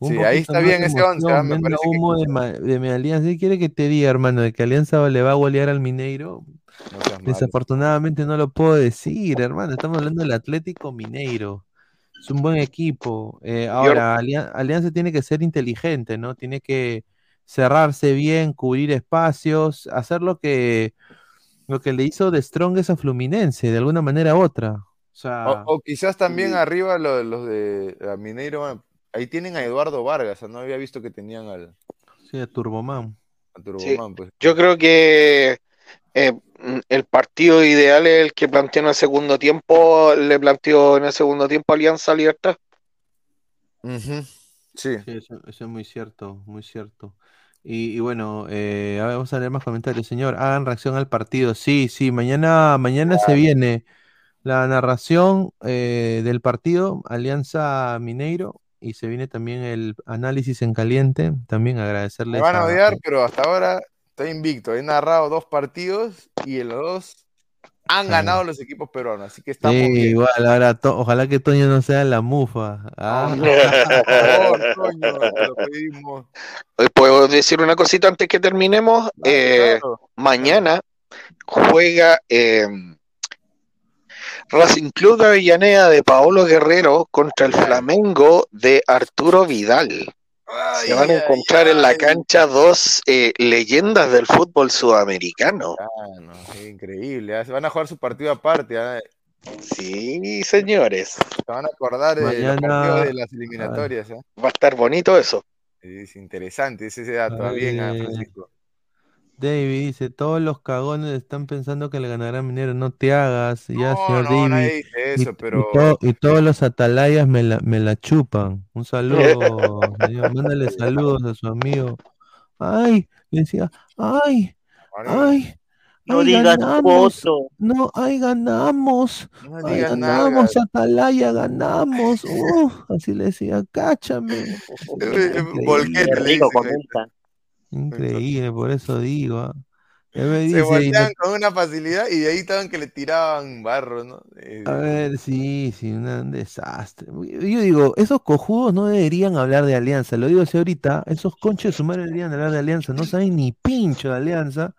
Un. Sí, ahí está bien ese once, ah, me parece que- humo de, ma- de mi alianza. ¿Qué quiere que te diga, hermano? De que Alianza le va a golear al Mineiro. No. Desafortunadamente no lo puedo decir, hermano. Estamos hablando del Atlético Mineiro. Es un buen equipo. Eh, ahora, Alia- Alianza tiene que ser inteligente, ¿no? Tiene que cerrarse bien, cubrir espacios, hacer lo que, lo que le hizo de Strongest a Fluminense, de alguna manera u otra. O sea, O, o quizás también arriba lo- los de Mineiro, ahí tienen a Eduardo Vargas, no había visto que tenían al sí, a Turboman. a Turboman, pues. Yo creo que eh, mm, el partido ideal es el que planteó en el segundo tiempo, le planteó en el segundo tiempo Alianza Libertad. Ujú, Sí. Sí, eso, eso es muy cierto, muy cierto. Y, y bueno, eh, a ver, vamos a leer más comentarios, señor. Hagan reacción al partido. Sí, sí, mañana, mañana se viene la narración eh, del partido, Alianza Mineiro, y se viene también el análisis en caliente. También Me agradecerles van a a- odiar, pero hasta ahora está invicto. He narrado dos partidos y en los dos han Sí. ganado los equipos peruanos, así que estamos Sí, bien. igual, ahora to- ojalá que Toño no sea la mufa. Ah. Por favor, Toño, te lo pedimos. Hoy puedo decir una cosita antes que terminemos. Eh, claro. Mañana juega eh, Racing Club de Avellaneda de Paolo Guerrero contra el Flamengo de Arturo Vidal. Se van a encontrar en la cancha dos eh, leyendas del fútbol sudamericano. Ah, no, es increíble. ah, Se van a jugar su partido aparte. ah, Sí, señores. Se van a acordar de los Mañana- partidos de las eliminatorias. ah. Va a estar bonito eso. Es interesante ese ese dato. Bien, Ay, Francisco. David dice, todos los cagones están pensando que le ganará Minero, no te hagas, ya, No, señor no, David. nadie dice Y, eso, y pero to- y todos los atalayas me la, me la chupan. Un [LAUGHS] saludo, señor. Mándale saludos a su amigo. Ay, le decía, ay, ay, No ay, digas ganamos. foto. No, ay, ganamos. no Ay, digas ganamos, nada. Atalaya, ganamos. [LAUGHS] Uf, así le decía, cáchame. [LAUGHS] Volquete le rico comenta. Increíble, por eso digo. ah. Se voltean con una facilidad y de ahí estaban que le tiraban barro, ¿no? Eh, A ver, sí, sí, un desastre. Yo digo, esos cojudos no deberían hablar de alianza. Lo digo así ahorita, esos conches de su madre deberían hablar de alianza. No saben ni pincho de alianza.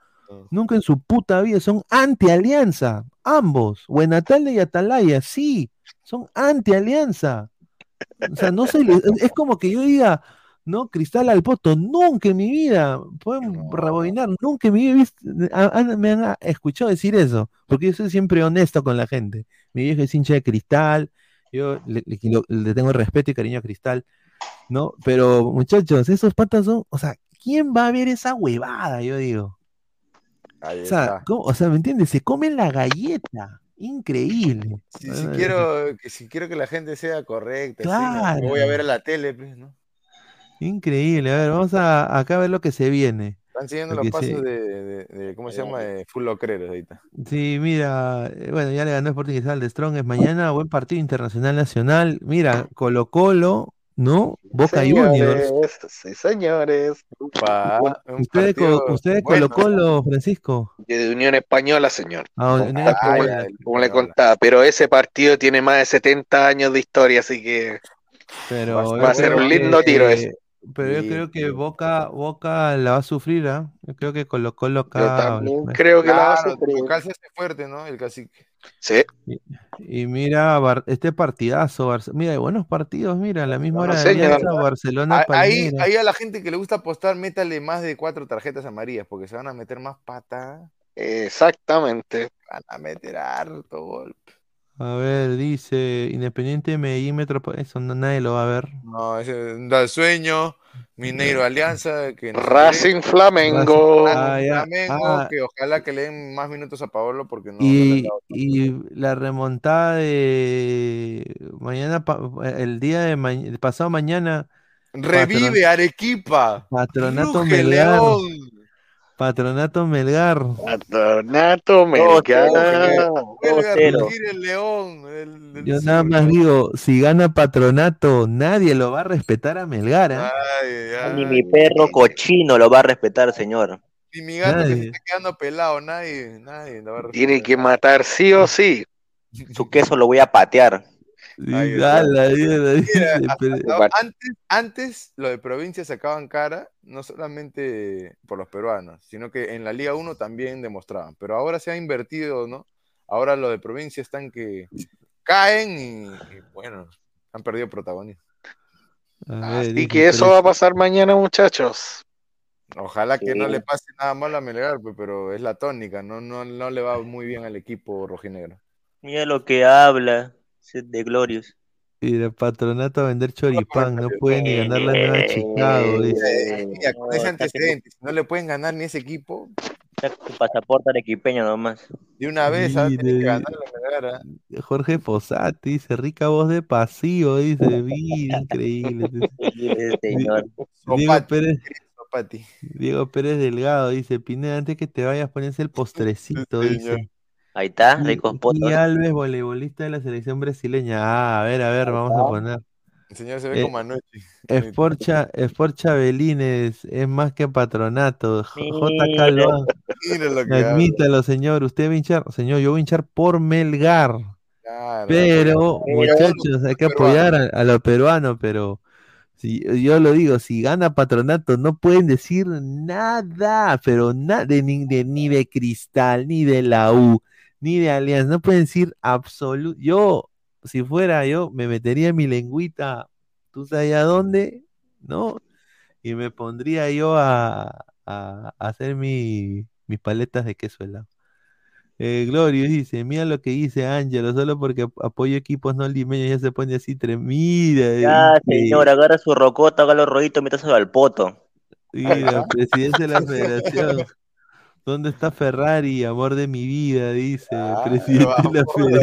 Nunca en su puta vida son anti-alianza. Ambos, Buenatalde y Atalaya, sí, son anti-alianza. O sea, no se les- es como que yo diga, no, Cristal al Poto, nunca en mi vida, pueden rebobinar, nunca en mi vida a- a- me han escuchado decir eso, porque yo soy siempre honesto con la gente. Mi viejo es hincha de Cristal, yo le, le- tengo respeto y cariño a Cristal, ¿no? Pero muchachos, esos patas son, o sea, ¿quién va a ver esa huevada? Yo digo. O sea. O sea, ¿me entiendes? Se comen la galleta. Increíble. Si, si quiero, que, si quiero que la gente sea correcta, no, Claro. voy a ver a la tele, pues, ¿no? Increíble. A ver, vamos a acá a ver lo que se viene. Están siguiendo Porque los pasos sí. de, de- de- ¿cómo se llama? De full locreros ahorita. Sí, mira, eh, bueno, ya le ganó Sporting Cristal de Strong es mañana, buen partido internacional nacional. Mira, Colo Colo, ¿no? Boca Juniors. Señores, sí, señores. Upa, Ustedes, co- ustedes bueno, Colo Colo, Francisco. De Unión Española, señor. Ah, Como, Unión Española. como le contaba, pero ese partido tiene más de 70 años de historia, así que Pero va, a ser un lindo que- tiro ese. Pero yo creo que. Boca, Boca la va a sufrir, ¿ah? Yo creo que Colo Colo Yo acá. también creo que la va a sufrir. local se hace fuerte, ¿no? El cacique. Sí, Y mira, Bar- este partidazo, Barce- mira, hay buenos partidos, mira, a la misma No, hora de señor. Alianza, Barcelona, A- Ahí, ahí a la gente que le gusta apostar, métale más de cuatro tarjetas amarillas, porque se van a meter más patas, exactamente. van a meter harto golpe. A ver, dice Independiente Medellín Metropolitano, eso no- nadie lo va a ver. No, ese da sueño, Mineiro Alianza, que no Racing Flamengo. Ah, ya. Flamengo, Ah, que ojalá que le den más minutos a Paolo porque no, no y, dado. y la remontada de mañana, pa- el día de ma- pasado mañana, Revive Arequipa, Patronato ruge Melgar, León. Patronato Melgar. Patronato Melgar. Vuelve a 2-0. rugir el León. el- el Yo nada más digo, si gana Patronato, nadie lo va a respetar a Melgar. Ay, Ni mi perro cochino lo va a respetar, señor. Ni mi gato que se Nadie. está quedando pelado, nadie, nadie. lo va a Tiene respetar. que matar sí o sí. Su queso lo voy a patear. [LAUGHS] Antes, antes lo de provincia sacaban cara, no solamente por los peruanos, sino que en la Liga 1 también demostraban. Pero ahora se ha invertido, ¿no? Ahora lo de provincia están que caen y, y, bueno, han perdido protagonismo. Así dice, que eso va a pasar mañana, muchachos. Ojalá que no le pase nada mal a Melgar, pero es la tónica, no, no, no le va muy bien al equipo rojinegro. Mira lo que habla de Glorious. Y de patronato a vender choripán, no puede ni ganar la nueva Chicago, dice. Eh, mira, con ese antecedente, si no le pueden ganar ni ese equipo, tu pasaporte arequipeño nomás. de una vez ahora tiene que Mire. ganarle a Melgar. ¿ah? Jorge Posati dice, rica voz de pasivo, dice, vida increíble. [LAUGHS] Señor. Diego Pérez. Diego Pérez Delgado dice, Pineda, antes que te vayas, ponerse el postrecito, dice. Ahí está, Y, ricos y potos. Alves, voleibolista de la selección brasileña. Ah, a ver, a ver, vamos a poner. El señor se ve Eh, como anoche. [LAUGHS] Esporcha, Esporcha Belines es más que patronato. J- JK. Loan, admítalo, señor. Usted va a hinchar, señor, yo voy a hinchar por Melgar. Claro, Pero, muchachos, hay que apoyar a, a los peruanos, pero si yo lo digo, si gana Patronato, no pueden decir nada, pero nada de ni, de ni de Cristal, ni de la U, ni de Alianza, no pueden decir absoluto. Yo, si fuera yo, me metería mi lengüita, ¿tú sabes a dónde? ¿No? y me pondría yo a, a- a hacer mi, mis paletas de queso helado. Eh, Glorious dice, mira lo que dice Ángelo, solo porque ap- apoyo equipos no limeños ya se pone así tremida. Ya, señor, agarra su rocota, haga los rollitos, métaselo al poto. Mira, presidente de la federación. ¿Dónde está Ferrari, amor de mi vida? Dice. presidente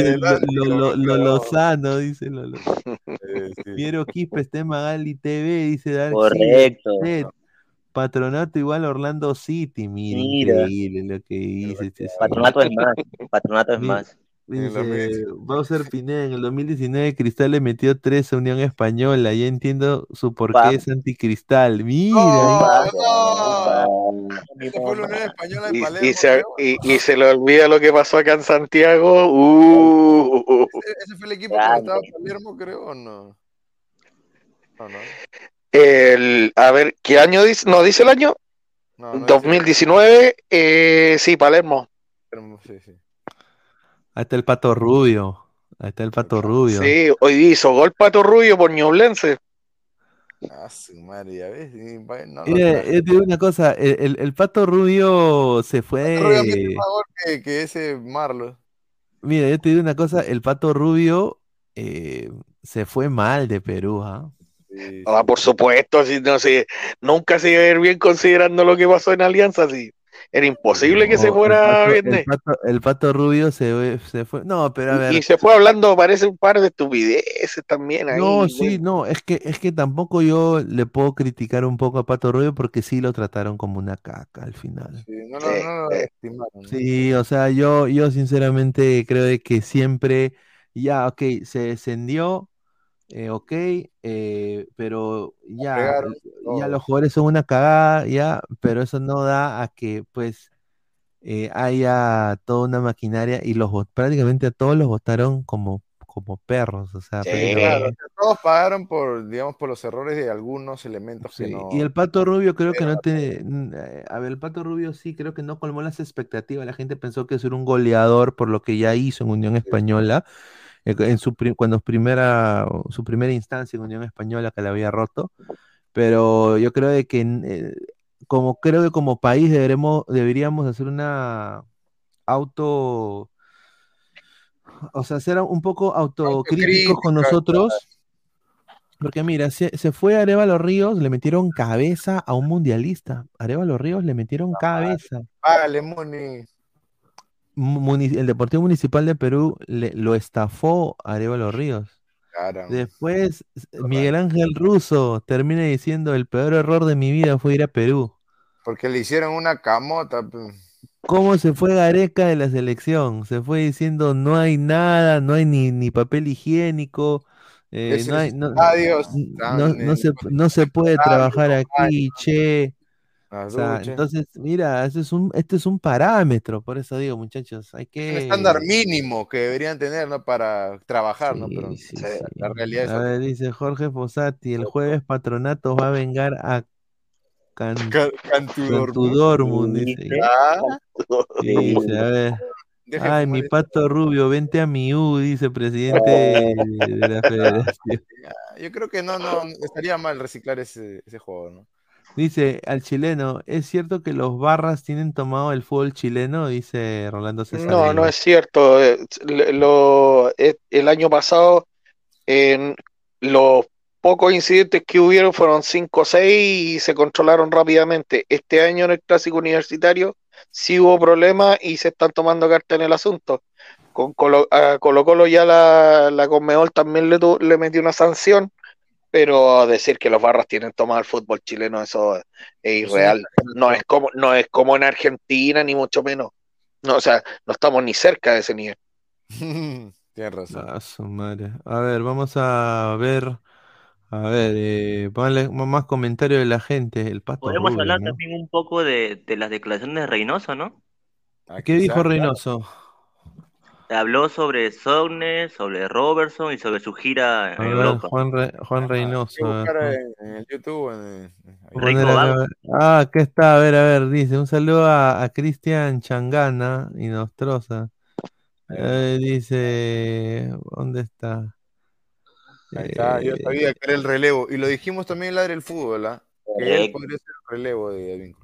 de la adelante, Lo, lo, lo-. Lozano, dice Lolo. [LAUGHS] Piero Quispe está en Magali TV, dice Dark Correcto. Patronato igual a Orlando City. Mira, Mira. increíble lo que dice este Patronato es más. Patronato es más. Dice Bowser Pineda, en el 2019 Cristal le metió 3 a Unión Española. Ya entiendo su por qué es anticristal. Mira, Esa fue la Unión Española en Y, Palermo. y se, y, y se le olvida lo que pasó acá en Santiago. Uh, Ese- Ese fue el equipo que estaba en Palermo, creo, ¿o no? No, no. el, a ver, ¿qué año dice? ¿No dice el año? No, no 2019, eh, sí, Palermo. Palermo, sí, sí. Ahí está el pato rubio. Ahí está el pato rubio. Sí, hoy hizo gol Pato Rubio por Ñublense. Ah, su madre, ya ves. no, Mira, no, eh, te digo una cosa, el, el- el pato rubio se fue. Rubio más gol que, que ese Marlo. Mira, yo te digo una cosa, el pato rubio eh, se fue mal de Perú, ¿ah? Ah, por supuesto, sí, no sé, nunca se iba a ir bien considerando lo que pasó en Alianza, sí. Era imposible que se fuera el el pato- el pato rubio se, fue- se fue. No, pero a ver. Y se fue hablando, parece un par de estupideces también ahí. No, bueno. sí, no, es que, es que tampoco yo le puedo criticar un poco a Pato Rubio porque sí lo trataron como una caca al final. Sí, no, no, no, lo estimaron. ¿no? Sí, o sea, yo, yo sinceramente creo de que siempre, ya, ok, se descendió, eh, ok, eh, pero ya, fregaron ya los jugadores son una cagada, ya, pero eso no da a que pues eh, haya toda una maquinaria y los prácticamente a todos los votaron como, como perros, o sea, Sí, claro, todos pagaron por, digamos, por los errores de algunos elementos que no. Y el Pato Rubio creo que no te... eh, A ver, el Pato Rubio sí creo que no colmó las expectativas. La gente pensó que era un goleador por lo que ya hizo en Unión Española, eh, en su cuando primera, su primera instancia en Unión Española que la había roto. Pero yo creo de que eh, como creo que como país deberemos, deberíamos hacer una auto, o sea, ser un poco autocríticos con nosotros. Porque mira, se, se fue Arevalo Ríos, le metieron cabeza a un mundialista. Arevalo Ríos le metieron cabeza. Vale, Muni. El Deportivo Municipal de Perú le- lo estafó a Arevalo Ríos. Caramba. Después, Miguel Ángel Russo termina diciendo, el peor error de mi vida fue ir a Perú. Porque le hicieron una camota. ¿Cómo se fue Gareca de la selección? Se fue diciendo, no hay nada, no hay ni, ni papel higiénico, eh, no, hay- no- no- se, no se puede trabajar aquí, che. Las O sea, duchas. entonces, mira, este es un, este es un parámetro, por eso digo, muchachos, hay un que... estándar mínimo que deberían tener, ¿no? Para trabajar, ¿no? Pero sí, la, sí. la realidad es A ver, dice Jorge Fossati, el jueves Patronato va a vengar a Can- Ca- Cantudormu. Cantudormu, dice. Ah, Dice, a ver. Deje Ay, mi pato rubio, vente a mi U, dice el presidente de la [LAUGHS] federación. Yo creo que no, no, estaría mal reciclar ese, ese juego, ¿no? Dice al chileno, ¿es cierto que los barras tienen tomado el fútbol chileno? Dice Rolando César. No, no es cierto. eh, Lo, eh, el año pasado, en los pocos incidentes que hubieron fueron 5 o 6 y se controlaron rápidamente. Este año en el clásico universitario sí hubo problemas y se están tomando cartas en el asunto. Con Colo, a Colo Colo ya la, la Conmebol también le, le metió una sanción, pero decir que los barras tienen tomado el fútbol chileno, eso es irreal. No es como, no es como en Argentina, ni mucho menos. No, o sea, no estamos ni cerca de ese nivel. [LAUGHS] Tienes razón. Ah, su madre. A ver, vamos a ver. A ver, eh, ponle más comentarios de la gente. El pato Podemos rubio, hablar ¿no? también un poco de, de las declaraciones de Reynoso, ¿no? ¿Qué dijo Reynoso? Habló sobre Sognes, sobre Robertson y sobre su gira en ver, Europa. Juan, Re- Juan Reynoso. a ver, Buscar Juan. en, en el YouTube. en-. Ah, acá está, a ver, a ver, dice, un saludo a, a Cristian Changana y Nostroza. Eh, dice, ¿dónde está? Ahí está, yo Eh, sabía que era el relevo. Y lo dijimos también en Ladre el Fútbol, ¿ah? que él podría ser el relevo de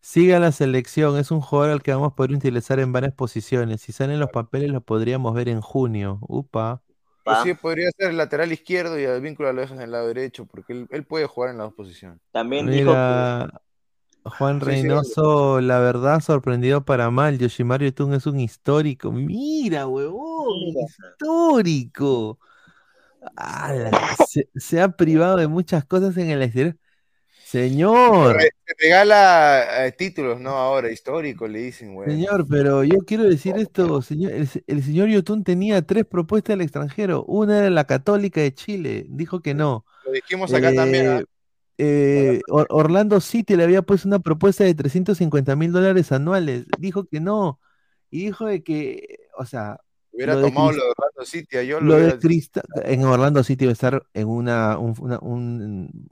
Siga la selección, es un jugador al que vamos a poder utilizar en varias posiciones. Si salen los papeles, lo podríamos ver en junio. Upa. Pues sí, podría ser el lateral izquierdo y Advíncula lo dejas en el lado derecho, porque él, él puede jugar en las dos posiciones. También dijo Mira, Juan Sí, sí, Reynoso, la verdad, sorprendido para mal. Yoshimaru Yotun es un histórico. Mira, huevón, histórico. Ala, se, se ha privado de muchas cosas en el exterior. Señor, te regala eh, títulos, ¿no? Ahora, históricos, le dicen, güey. señor, pero yo quiero decir esto, señor, el, se- el señor Yotun tenía tres propuestas al extranjero. Una era la Católica de Chile, dijo que no. Lo dijimos acá también, ¿ah? Eh, eh, Or- Orlando City le había puesto una propuesta de 350 mil dólares anuales. Dijo que no. Y dijo de que, o sea, Hubiera lo tomado lo de Orlando City, yo lo lo de Cristal en Orlando City va a estar en una, un, una- un-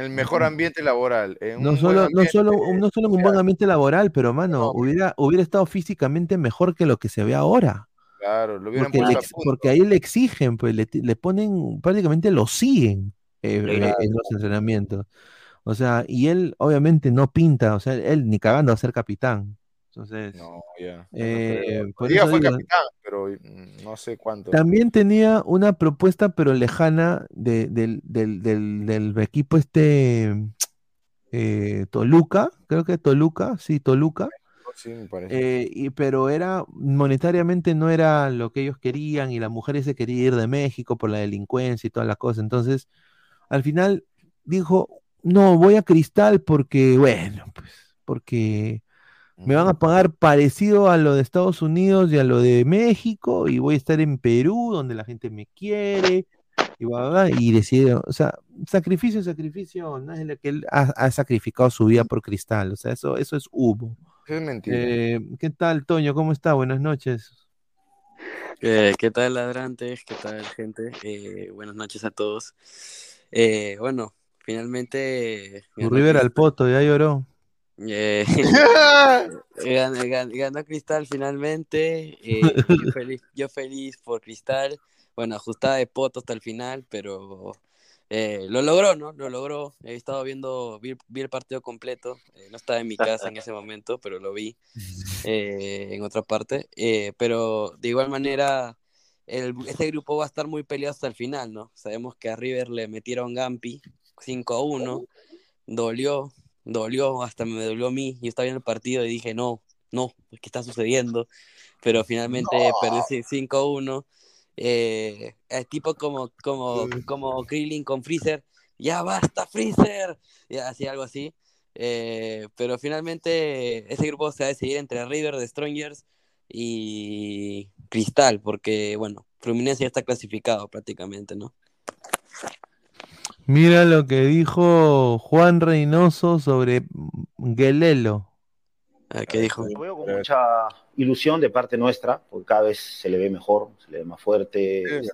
el mejor ambiente laboral. no solo, no solo, no solo en un buen ambiente laboral, pero mano, hubiera, hubiera estado físicamente mejor que lo que se ve ahora. Claro, lo hubieran Porque, le porque ahí le exigen, pues le, le ponen, prácticamente lo siguen eh, eh, Claro. en los entrenamientos. O sea, y él obviamente no pinta, o sea, él ni cagando a ser capitán. Entonces, No, ya. eh, fue digo, capitán, pero mm, no sé cuánto. también tenía una propuesta, pero lejana, de- del, del- del- del equipo este eh, Toluca, creo que Toluca, sí, Toluca. Sí, me parece. Eh, y, pero era monetariamente no era lo que ellos querían y la mujer se quería ir de México por la delincuencia y todas las cosas. Entonces, al final dijo, no, voy a Cristal porque, bueno, pues, porque me van a pagar parecido a lo de Estados Unidos y a lo de México y voy a estar en Perú donde la gente me quiere y bla, bla, bla, y decide, o sea, sacrificio, sacrificio, no es lo que él ha, ha sacrificado su vida por Cristal, o sea, eso, eso es humo. Es mentira. Eh, ¿qué tal, Toño? ¿Cómo está? Buenas noches. Eh, ¿qué tal, ladrantes? ¿Qué tal, gente? Eh, buenas noches a todos. Eh, bueno, finalmente Tu ganó River al poto, ya lloró. Eh, [LAUGHS] [LAUGHS] ganó, gan- ganó Cristal finalmente. eh, yo feliz, yo feliz por Cristal. Bueno, ajustada de poto hasta el final, pero eh, lo logró, ¿no? Lo logró. He estado viendo, vi, vi el partido completo. eh, no estaba en mi casa en ese momento, pero lo vi en otra parte. Pero de igual manera, el, este grupo va a estar muy peleado hasta el final, ¿no? Sabemos que a River le metieron Gampi 5 a 1, dolió, dolió, hasta me dolió a mí. Yo estaba viendo el partido y dije, no, no, ¿qué está sucediendo? Pero finalmente perdí 5 a 1. Eh, el tipo como, como, como Krillin con Freezer, ya basta Freezer, ya hacía algo así. Eh, pero finalmente ese grupo se va a decidir entre River de Strongers y Cristal, porque bueno, Fluminense ya está clasificado prácticamente, ¿no? Mira lo que dijo Juan Reynoso sobre Guelelo. ¿Qué dijo? Lo veo con mucha ilusión de parte nuestra, porque cada vez se le ve mejor, se le ve más fuerte, este,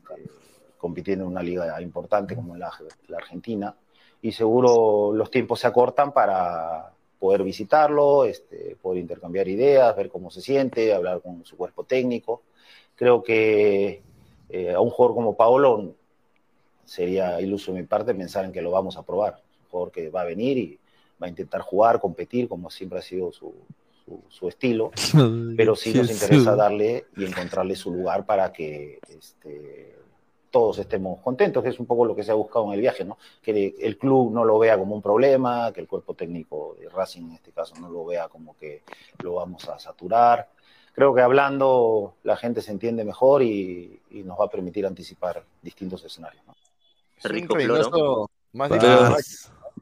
compitiendo en una liga importante como la, la Argentina, y seguro los tiempos se acortan para poder visitarlo, este, poder intercambiar ideas, ver cómo se siente, hablar con su cuerpo técnico. Creo que eh, a un jugador como Paolo sería iluso de mi parte pensar en que lo vamos a probar. Un jugador que va a venir y va a intentar jugar, competir, como siempre ha sido su, su, su estilo, [LAUGHS] pero sí nos interesa darle y encontrarle su lugar para que este, todos estemos contentos, que es un poco lo que se ha buscado en el viaje, ¿no? que el club no lo vea como un problema, que el cuerpo técnico de Racing en este caso no lo vea como que lo vamos a saturar. Creo que hablando la gente se entiende mejor y, y nos va a permitir anticipar distintos escenarios. ¿no? Rico más Pero,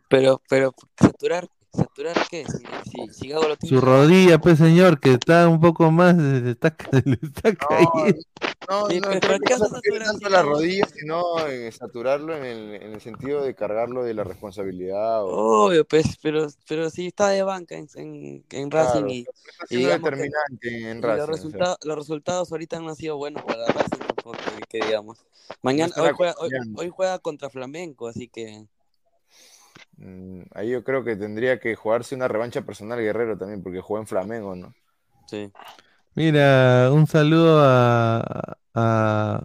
pero, pero, ¿saturar, ¿saturar qué? Si, si, si Gago lo tiene- Su rodilla, pues señor, que está un poco más, se está, [LAUGHS] le está cayendo. No, Sí, no, pero- que ¿qué no saturar tanto la no- rodilla, sino en saturarlo en el, en el sentido de cargarlo de la responsabilidad. O, Obvio, pues, pero, pero sí está de banca en, en, en Racing Claro, y, está y digamos que- determinante en y Racing, los, o sea. resultados, los resultados ahorita no han sido buenos para Racing, que, que digamos. Mañana, hoy, juega, hoy, hoy juega contra Flamenco, así que ahí yo creo que tendría que jugarse una revancha personal Guerrero también, porque jugó en Flamengo, ¿no? Sí. Mira, un saludo a. a, a-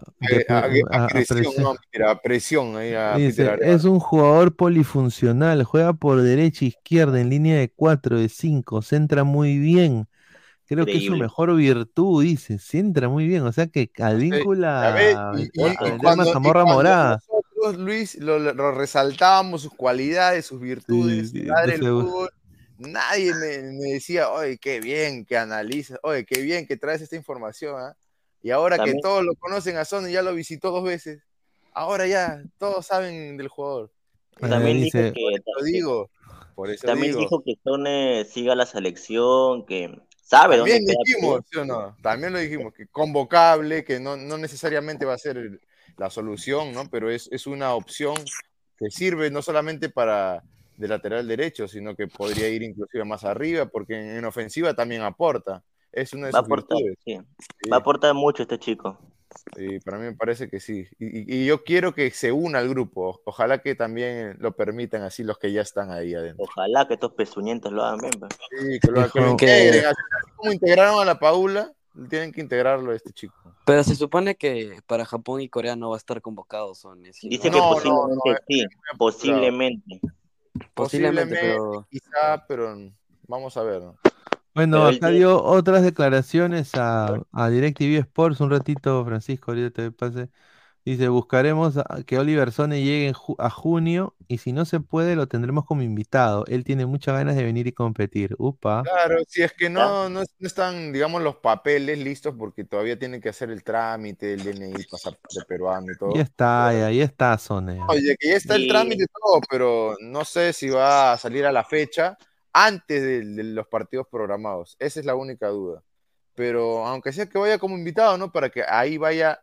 a- a a- a presión, no, mira, a presión ahí a Dice, es un jugador polifuncional, juega por derecha, izquierda, en línea de 4, de 5, centra muy bien. Creo que es su mejor virtud, dice, centra muy bien. O sea que Ya Advíncula ves, a, y, y- a y vender cuando, y mazamorra cuando morada. nosotros, Luis, lo, lo resaltábamos, sus cualidades, sus virtudes, Sí, sí, padre del entonces, fútbol, nadie me, me decía, oye, qué bien que analizas, oye, qué bien que traes esta información, ¿ah?". Y ahora que También- todos lo conocen a Sony, ya lo visitó dos veces, ahora ya todos saben del jugador. eh, También dijo dice, que Lo digo, por eso también digo. dijo que siga la selección, que sabe dónde También queda dijimos, Perú. ¿sí o no? También lo dijimos, que convocable, que no, no necesariamente va a ser el- la solución, ¿no? Pero es, es una opción que sirve no solamente para de lateral derecho, sino que podría ir inclusive más arriba, porque en, en ofensiva también aporta. Es una de Va a sus aportar, virtudes. sí. Sí, Va a aportar mucho este chico. sí, para mí me parece que sí. Y, y- y yo quiero que se una al grupo. Ojalá que también lo permitan así los que ya están ahí adentro. Ojalá que estos pezuñentos lo hagan bien. pues. Sí, que lo, que integren. Así como integraron a la Paula, tienen que integrarlo a este chico. Pero se supone que para Japón y Corea no va a estar convocado Son. ¿sí, Dice no? que no, posiblemente no, sí, posiblemente. Posiblemente, pero quizá, pero vamos a ver. ¿no? Bueno, Pero acá dio otras declaraciones a, a DirecTV Sports. Un ratito, Francisco, ahorita te pase. Dice, buscaremos a- que Oliver Sone llegue en ju- a junio y si no se puede lo tendremos como invitado. Él tiene muchas ganas de venir y competir. Upa. Claro, si es que no, no, no están, digamos, los papeles listos porque todavía tienen que hacer el trámite, el DNI, pasaporte peruano y todo. Ya está, ya, ya está Sone. Oye, que ya está el Sí. trámite y todo, pero no sé si va a salir a la fecha antes de, de los partidos programados. Esa es la única duda. Pero aunque sea que vaya como invitado, ¿no? Para que ahí vaya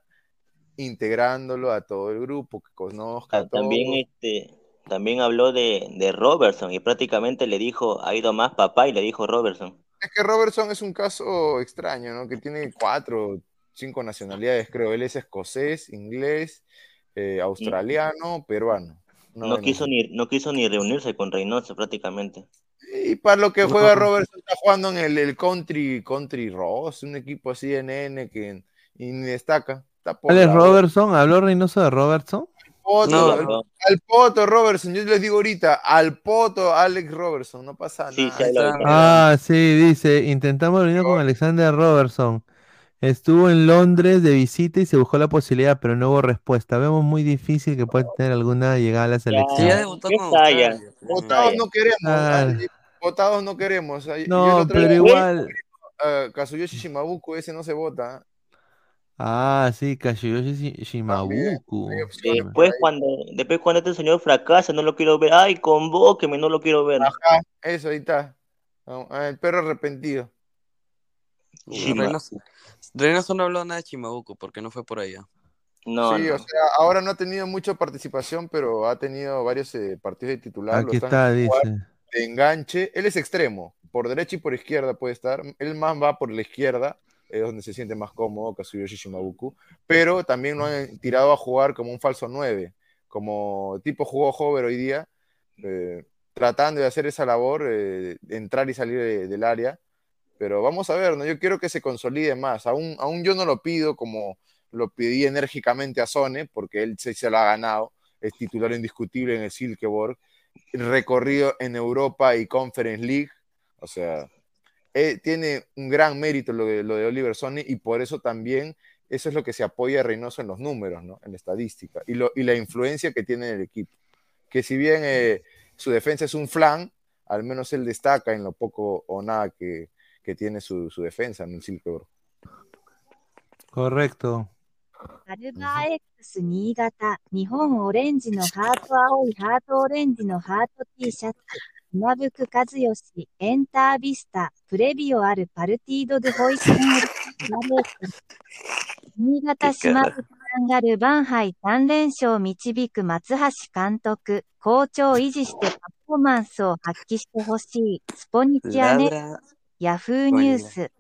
integrándolo a todo el grupo, que conozca También, este, también habló de, de Robertson y prácticamente le dijo, ha ido más papá y le dijo Robertson. Es que Robertson es un caso extraño, ¿no? Que tiene cuatro, cinco nacionalidades, creo. Él es escocés, inglés, eh, australiano, peruano. No quiso ni, no quiso ni reunirse con Reynoso prácticamente. Y para lo que juega. Robertson, está jugando en el, el Country, Country Ross, un equipo así de nene que y ni destaca. Está por ¿Cuál es la- Robertson? ¿Habló Reynoso de Robertson? Poto, No, al, no. al poto Robertson, yo les digo ahorita, al poto Alex Robertson, no pasa Sí, nada. sí. Ah, sí, dice, intentamos reunirnos con Alexander Robertson. Estuvo en Londres de visita y se buscó la posibilidad, pero no hubo respuesta. Vemos muy difícil que pueda tener alguna llegada a la Sí, ya selección. debutó ¿Qué con talla? Australia. ¿Qué. Votados no queremos, Claro. ay, votados no queremos. Ay, yo el No, otro pero día- igual. Ah, Kazuyoshi Shimabuku, ese no se vota. Ah, sí, Kashiyoshi Shi- Shimabuku. hay opciones. Después cuando, después cuando este señor fracasa, no lo quiero ver. Ay, convóqueme, no lo quiero ver. Ajá, eso, ahí está. Ah, El perro arrepentido. Shima- Reynoso, no habló nada de Chimabuco porque no fue por allá. No, sí, no. o sea, ahora no ha tenido mucha participación, pero ha tenido varios eh, partidos de titular. lo Aquí están está, dice. de enganche. Él es extremo, por derecha y por izquierda puede estar. Él más va por la izquierda, es donde se siente más cómodo, Kazuyoshi Shimabuku. Pero también lo han tirado a jugar como un falso 9, como tipo jugó Hover hoy día, eh, tratando de hacer esa labor, eh, de entrar y salir de- del área. Pero vamos a ver, ¿no? Yo quiero que se consolide más. Aún, aún yo no lo pido como lo pedí enérgicamente a Sone, porque él se, se lo ha ganado. Es titular indiscutible en el Silkeborg. Recorrido en Europa y Conference League. O sea, eh, tiene un gran mérito lo de, lo de Oliver Sone y por eso también eso es lo que se apoya a Reynoso en los números, ¿no? En la estadística y, lo, y la influencia que tiene en el equipo. Que si bien eh, su defensa es un flan, al menos él destaca en lo poco o nada que, que tiene su, su defensa en el Silkeborg. Correcto. アルバー X 新潟、日本オレンジのハート青いハートオレンジのハート T シャツ、 今福和義、エンタービスタ、プレビオあるパルティード・ド・ホイスン新潟島津カンガルバンハイ3連勝導く松橋監督、好調維持してパフォーマンスを発揮してほしい、スポニチアネ.ヤフーニュース。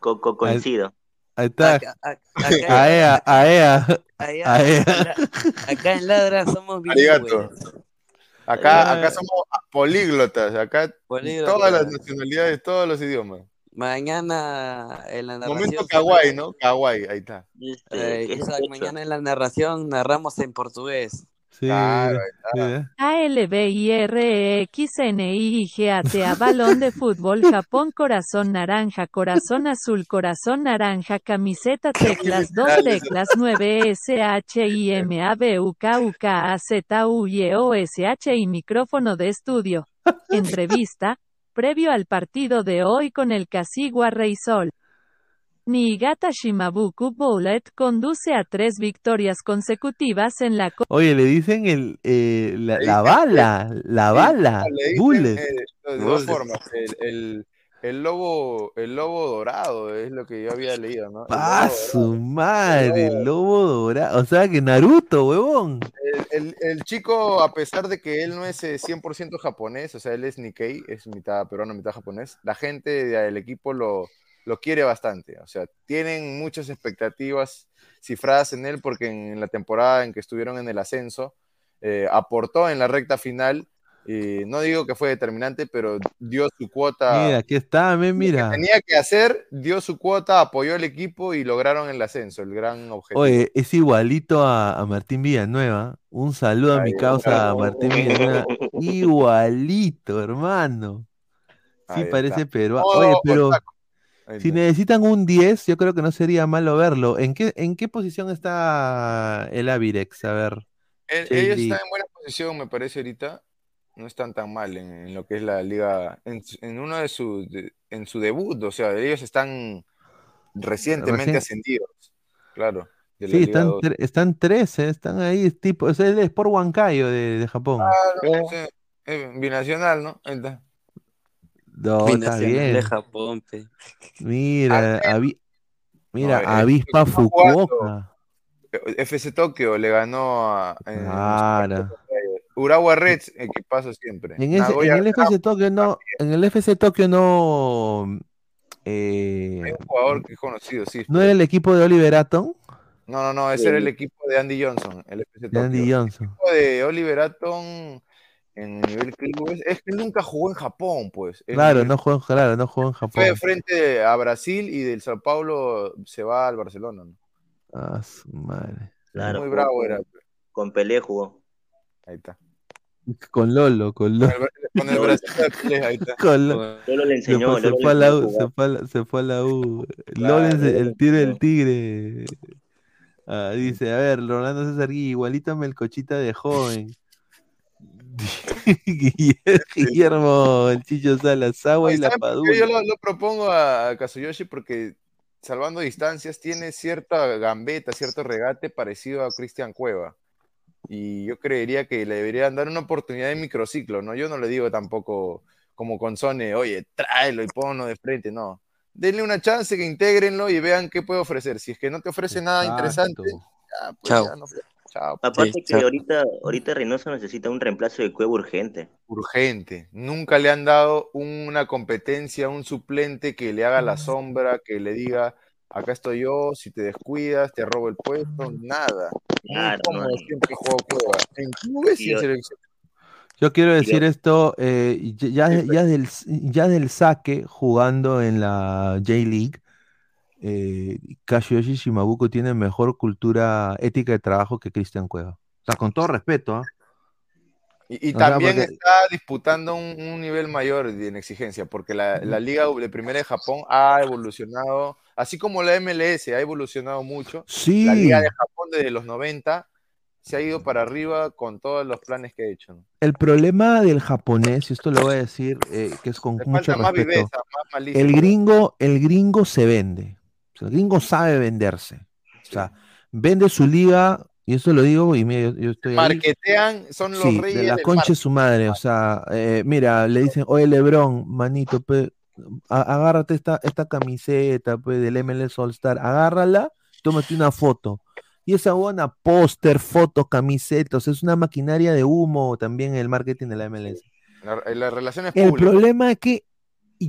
Co- co- coincido. Ahí está. Acá, a- acá- Aea, aea. allá- Aea. acá en Ladra somos bilingües. Acá, acá somos políglotas, acá Políglotas. todas las nacionalidades, todos los idiomas. Mañana en la narración. Momento kawaii, ¿no? Kawaii, ahí está. Eh, Isaac, mañana en la narración narramos en portugués. Sí, Claro, mira. ALBIREXNIIGATA [LAUGHS] balón de fútbol Japón corazón naranja corazón azul corazón naranja camiseta teclas dos teclas 9 SHIMABUKUKAZUYOSH y micrófono de estudio. [LAUGHS] Entrevista, previo al partido de hoy con el Kasiwa Reysol. Niigata Shimabuku Bullet conduce a tres victorias consecutivas en la Oye, le dicen el, eh, la, bala, la bala, le dicen, bullet. eh, de dos formas. El, el, el lobo, el lobo dorado es lo que yo había leído, ¿no? ¡Ah, su madre! El lobo dorado. O sea que Naruto, huevón. El, el- el chico, a pesar de que él no es eh, 100% japonés, o sea, él es Nikkei, es mitad peruano, mitad japonés, la gente del equipo lo, lo quiere bastante. O sea, tienen muchas expectativas cifradas en él porque en, la temporada en que estuvieron en el ascenso, eh, aportó en la recta final. Y no digo que fue determinante, pero dio su cuota. Mira, aquí está, me mira. Tenía que hacer, dio su cuota, apoyó al equipo y lograron el ascenso, el gran objetivo. Oye, es igualito a, a Martín Villanueva. Un saludo a mi causa Martín Villanueva. [LAUGHS] Igualito, hermano. Sí, Ahí parece peruano. Oye, pero. Ahí si está. necesitan un 10, yo creo que no sería malo verlo. ¿En qué, en qué posición está el Avirex? A ver. El- League. están en buena posición, me parece ahorita. No están tan mal en, en lo que es la liga, en, uno de sus, en su debut, o sea, ellos están recientemente Recién- ascendidos, claro, Sí, están, 2. tre- están 13, están ahí, es tipo, es el Sport Huancayo de, de Japón. Claro, eh, binacional, ¿no? Está. No, está bien. de Japón, pe. Mira, avi- mira, No, eh, avispa está jugando. Fukuoka. FC Tokio le ganó a en- Claro. Urawa Reds, equipazo siempre. En, ese, en Nagoya el FC Tokio no, en el FC Tokio no, eh, Hay un jugador que es conocido, sí. no era el equipo de Oliver Atom, No, no, no, ese era el equipo de Andy Johnson, el FC de Andy Tokio. Johnson. El equipo de Oliver Atom en nivel clubes, es que él nunca jugó en Japón, pues. Claro, no jugó, claro, no jugó en Fue Japón. de frente a Brasil y del Sao Paulo se va al Barcelona. ¿no? Ah, su madre. Claro, Muy bravo era. Con Pelé jugó. Ahí está. Con Lolo, con Lolo. el, con el Brasil de Pelé, ahí está. [LAUGHS] Con Lo- Lolo le Se enseñó, fue, se Lolo le fue a la U, se fue a la, se fue a la U. Claro, Lolo el le tigre del tigre. Ah, dice, a ver, Rolando César Gui, igualito a Melcochita de joven. [LAUGHS] Guillermo, el Chicho Salas, agua y la ¿saben por qué padula. Yo lo, lo propongo a, Kazuyoshi porque, salvando distancias, tiene cierta gambeta, cierto regate parecido a Cristian Cueva. Y yo creería que le deberían dar una oportunidad de microciclo, ¿no? Yo no le digo tampoco como con Sone, oye, tráelo y ponlo de frente, no. Denle una chance que integrenlo y vean qué puede ofrecer. Si es que no te ofrece nada interesante, ya, pues Chao. ya no. Chao. Aparte Sí, que chao. ahorita, ahorita Reynoso necesita un reemplazo de Cueva urgente. urgente. Nunca le han dado una competencia, un suplente que le haga la sombra, que le diga, acá estoy yo, si te descuidas, te robo el puesto, nada. Muy Claro, cómodo no. siempre jugó Cueva, en clubes y Y en yo- selección. Yo quiero decir esto, eh, ya, ya, del, ya del saque jugando en la J-League, eh, Kazuyoshi Shimabuko tiene mejor cultura ética de trabajo que Cristian Cueva. O sea, con todo respeto, ¿ah? Y, también porque- está disputando un, un nivel mayor en exigencia, porque la, la Liga de Primera de Japón ha evolucionado, así como la MLS ha evolucionado mucho. Sí. La Liga de Japón desde los 90 se ha ido para arriba con todos los planes que ha hecho. ¿no? El problema del japonés, y esto lo voy a decir, eh, que es con Le mucho falta más respeto, viveza, más malicia. el gringo, el gringo se vende. El gringo sabe venderse. O sea, vende su liga, y eso lo digo, y mira, yo, yo estoy ahí. Marquetean, son los Sí, reyes de la concha su madre, o sea, eh, mira, le dicen, oye Lebron, manito, pe, agárrate esta, esta camiseta pe, del MLS All Star, agárrala, tómate una foto. Y esa buena póster, fotos, camisetas, es una maquinaria de humo también el marketing de la MLS. La, la relación es El problema es que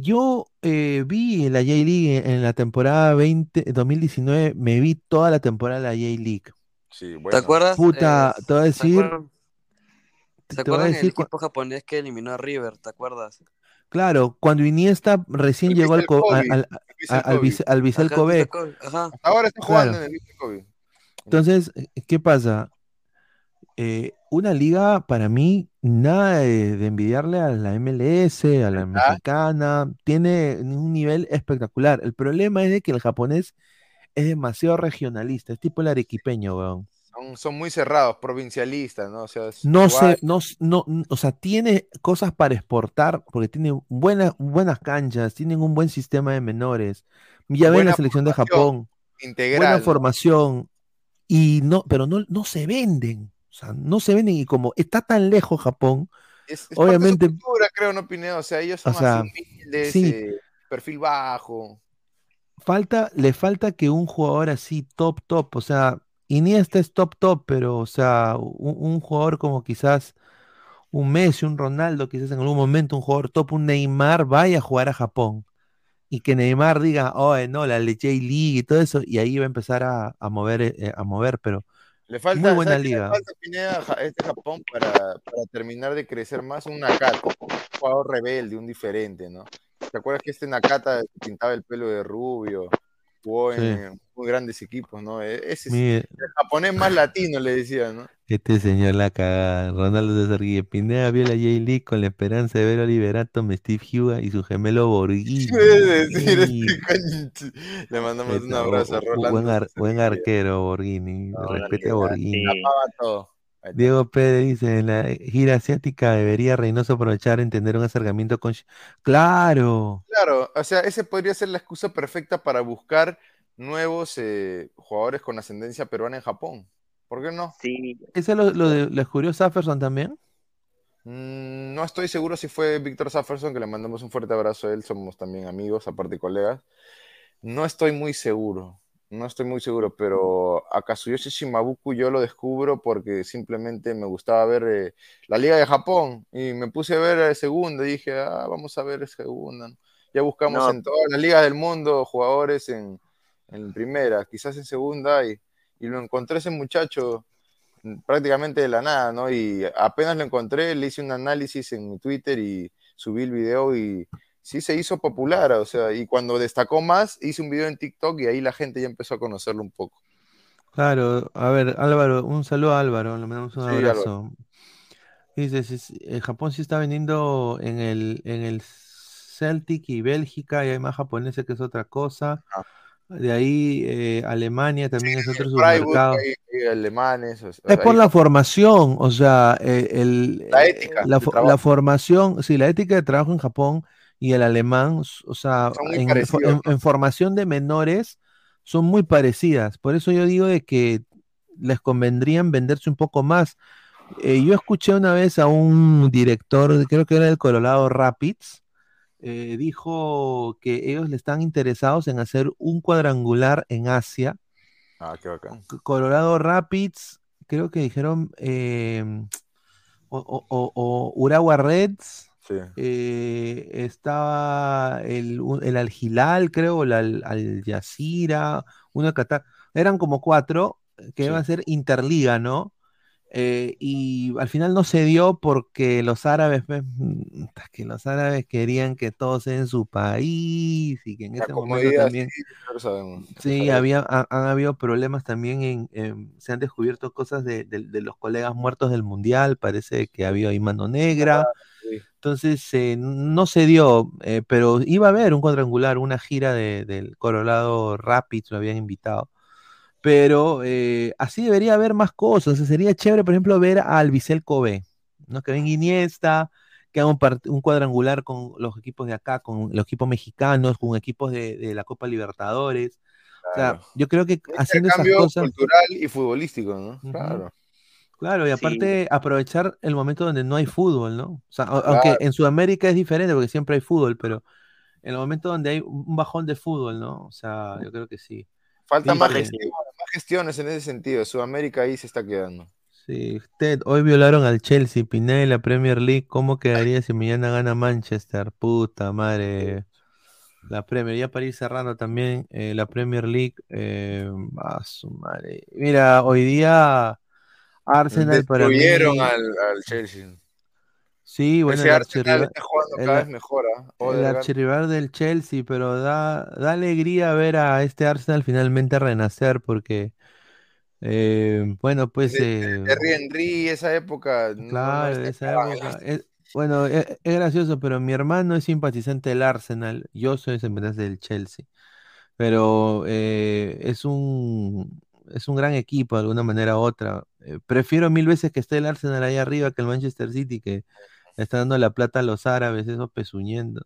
yo eh, vi la J-League en, en la temporada 20, 2019, me vi toda la temporada de la J-League. Sí, ¿Te acuerdas? Puta, Eh, te voy a ¿se decir, acuerdan- ¿Se te voy a acuerdan el decir, cu- equipo japonés que eliminó a River? ¿Te acuerdas? Claro, cuando Iniesta recién El llegó al, al, al, el Vissel al, Kobe. Al Ajá, Kobe. Ahora está jugando Claro. en el Vissel Kobe. Entonces, ¿qué pasa? Eh, una liga para mí nada de, de envidiarle a la MLS, a la mexicana, tiene un nivel espectacular. El problema es de que el japonés es demasiado regionalista, es tipo el arequipeño, weón. Son, son muy cerrados, provincialistas, ¿no? O sea, No sé, no, no, o sea, tiene cosas para exportar, porque tiene buenas, buenas canchas, tienen un buen sistema de menores. Ya ven la selección de Japón, integral, buena formación, y no, pero no, no se venden, o sea, no se venden, y como está tan lejos Japón, Es, es obviamente, parte de su cultura, creo, ¿no, Pineda? O sea, ellos o son sea, así humildes, sí, eh, perfil bajo. falta, le falta que un jugador así top, top, o sea, Iniesta es top, top, pero, o sea, un, un jugador como quizás un Messi, un Ronaldo, quizás en algún momento un jugador top, un Neymar, vaya a jugar a Japón. Y que Neymar diga, oh, no, la J League y todo eso, y ahí va a empezar a, a mover, eh, a mover, pero Le falta, muy buena ¿sabes qué le liga. falta, Pineda, a este Japón para, para terminar de crecer más? Un Nakata, un jugador rebelde, un diferente, ¿no? ¿Te acuerdas que este Nakata pintaba el pelo de rubio? Jugó Sí. Muy grandes equipos, ¿no? E- Ese es el japonés más latino, le decía, ¿no? este señor la cagada, Ronaldo César Guille Pineda vio la J League con la esperanza de ver a Oliver Atom, Steve Huga y su gemelo Borghini. ¿Qué puede decir Y- este? Le mandamos un abrazo a Rolando. buen, ar- buen arquero, Borghini. Respete a Borghini. Todo. Diego Pérez dice, en la gira asiática debería Reynoso aprovechar en tener un acercamiento con... Claro, Claro, o sea, ese podría ser la excusa perfecta para buscar nuevos eh, jugadores con ascendencia peruana en Japón. ¿Por qué no? Sí, ¿ese es lo, lo de, lo descubrió Safferson también? Mm, no estoy seguro si fue Víctor Safferson, que le mandamos un fuerte abrazo a él, somos también amigos, aparte colegas. No estoy muy seguro, no estoy muy seguro, pero a Kazuyoshi Shimabuku yo lo descubro porque simplemente me gustaba ver eh, la Liga de Japón y me puse a ver eh, segunda y dije, ah, vamos a ver segunda. ¿no? Ya buscamos No. en todas las ligas del mundo jugadores en, en primera, quizás en segunda, y, y lo encontré ese muchacho mm, prácticamente de la nada, ¿no? Y apenas lo encontré, le hice un análisis en mi Twitter y subí el video y sí se hizo popular, o sea, y cuando destacó más, hice un video en TikTok y ahí la gente ya empezó a conocerlo un poco. Claro, a ver, Álvaro, un saludo a Álvaro, le mandamos un Sí, abrazo. Dice, sí, sí, eh, Japón sí está vendiendo en el, en el Celtic y Bélgica, y hay más japoneses que es otra cosa. De ahí eh, Alemania también es otro Freiburg, submercado. hay- hay alemanes, o sea, Es por la formación, o sea, eh, el, La eh, ética la, formación, sí, la ética de trabajo en Japón y el alemán, o sea, en, parecidos, en- en formación de menores son muy parecidas. Por eso yo digo de que les convendrían venderse un poco más. Eh, yo escuché una vez a un director, creo que era del Colorado Rapids, eh, dijo que ellos le están interesados en hacer un cuadrangular en Asia. Ah, qué bacán. Colorado Rapids, creo que dijeron, eh, o, o- o- o Urawa Reds, Sí. eh, estaba el, el Al Hilal, creo, el Al, Al Jazeera, uno de Qatar, eran como cuatro que Sí. iban a ser interliga, ¿no? Eh, y al final no se dio porque los árabes, pues, mm, que los árabes querían que todo sea en su país y que en La ese momento también sí, había, ha- han habido problemas también en, en- se han descubierto cosas de, de- de los colegas muertos del mundial, parece que había ahí mano negra, sí. entonces eh, no se dio, eh, pero iba a haber un cuadrangular, una gira de- del Colorado Rapids, lo habían invitado, pero eh, así debería haber más cosas, o sea, sería chévere, por ejemplo, ver a Albicel Kobe, ¿no? Que venga Iniesta, que haga un, cuadrangular con los equipos de acá, con los equipos mexicanos, con equipos de, de la Copa Libertadores. O sea, yo creo que haciendo esas cosas, cultural y futbolístico, ¿no? Claro. claro, y Sí. aparte aprovechar el momento donde no hay fútbol, ¿no? O sea, Claro. aunque en Sudamérica es diferente porque siempre hay fútbol, pero en el momento donde hay un bajón de fútbol, ¿no? O sea, yo creo que sí. Falta más, gestión, más gestiones en ese sentido. Sudamérica ahí se está quedando. Sí, usted, hoy violaron al Chelsea, Pineda y la Premier League, ¿cómo quedaría si mañana gana Manchester? Puta madre. La Premier, ya para ir cerrando también, eh, la Premier League, eh, a su madre. Mira, hoy día Arsenal para mí, al Chelsea. Sí, bueno, Ese el Arsenal archirrival, está jugando el, cada vez mejor. ¿ah? el archirrival del Chelsea, pero da, da alegría ver a este Arsenal finalmente renacer porque, eh, bueno, pues, Desde eh, Henry, esa época, no, no claro, está esa época, es- bueno, e- es, gracioso, pero mi hermano es simpatizante del Arsenal, yo soy simpatizante del Chelsea, pero eh, es un, es un gran equipo de alguna manera u otra. Eh, prefiero mil veces que esté el Arsenal ahí arriba que el Manchester City, que está dando la plata a los árabes, eso pezuñendo.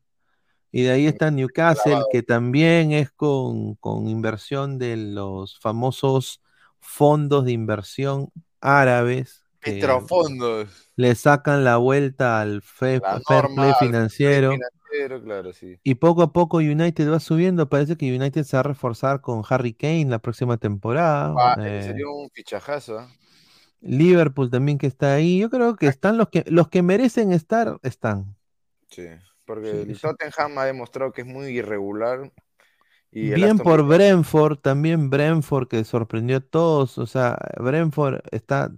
Y de ahí está Newcastle, que también es con, con inversión de los famosos fondos de inversión árabes Petrofondos. le sacan la vuelta al fair play financiero. financiero, claro, sí. Y poco a poco United va subiendo. Parece que United se va a reforzar con Harry Kane la próxima temporada. Ah, Eh, sería un fichajazo. Liverpool también que está ahí. Yo creo que están los que los que merecen estar, están. Sí, porque Sí, el sí. Tottenham ha demostrado que es muy irregular. Y Bien por Brentford, también Brentford que sorprendió a todos. O sea, Brentford está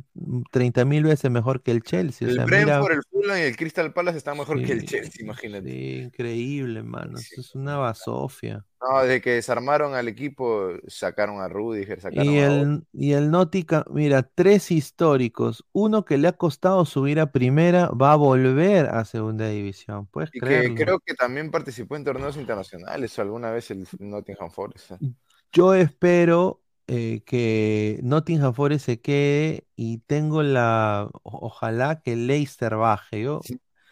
30 mil veces mejor que el Chelsea. O el mira, Brentford, el Fulham y el Crystal Palace están mejor que el Chelsea, imagínate. sí, increíble, mano. Eso es una basofia. No, desde que desarmaron al equipo, sacaron a Rudiger, sacaron Y a el, y el Nottingham, mira, tres históricos. Uno que le ha costado subir a primera, va a volver a segunda división. ¿Puedes Y que creo que también participó en torneos internacionales alguna vez el Nottingham Forest. Yo espero eh, que Nottingham Forest se quede y tengo la, o- ojalá que Leicester baje. Yo,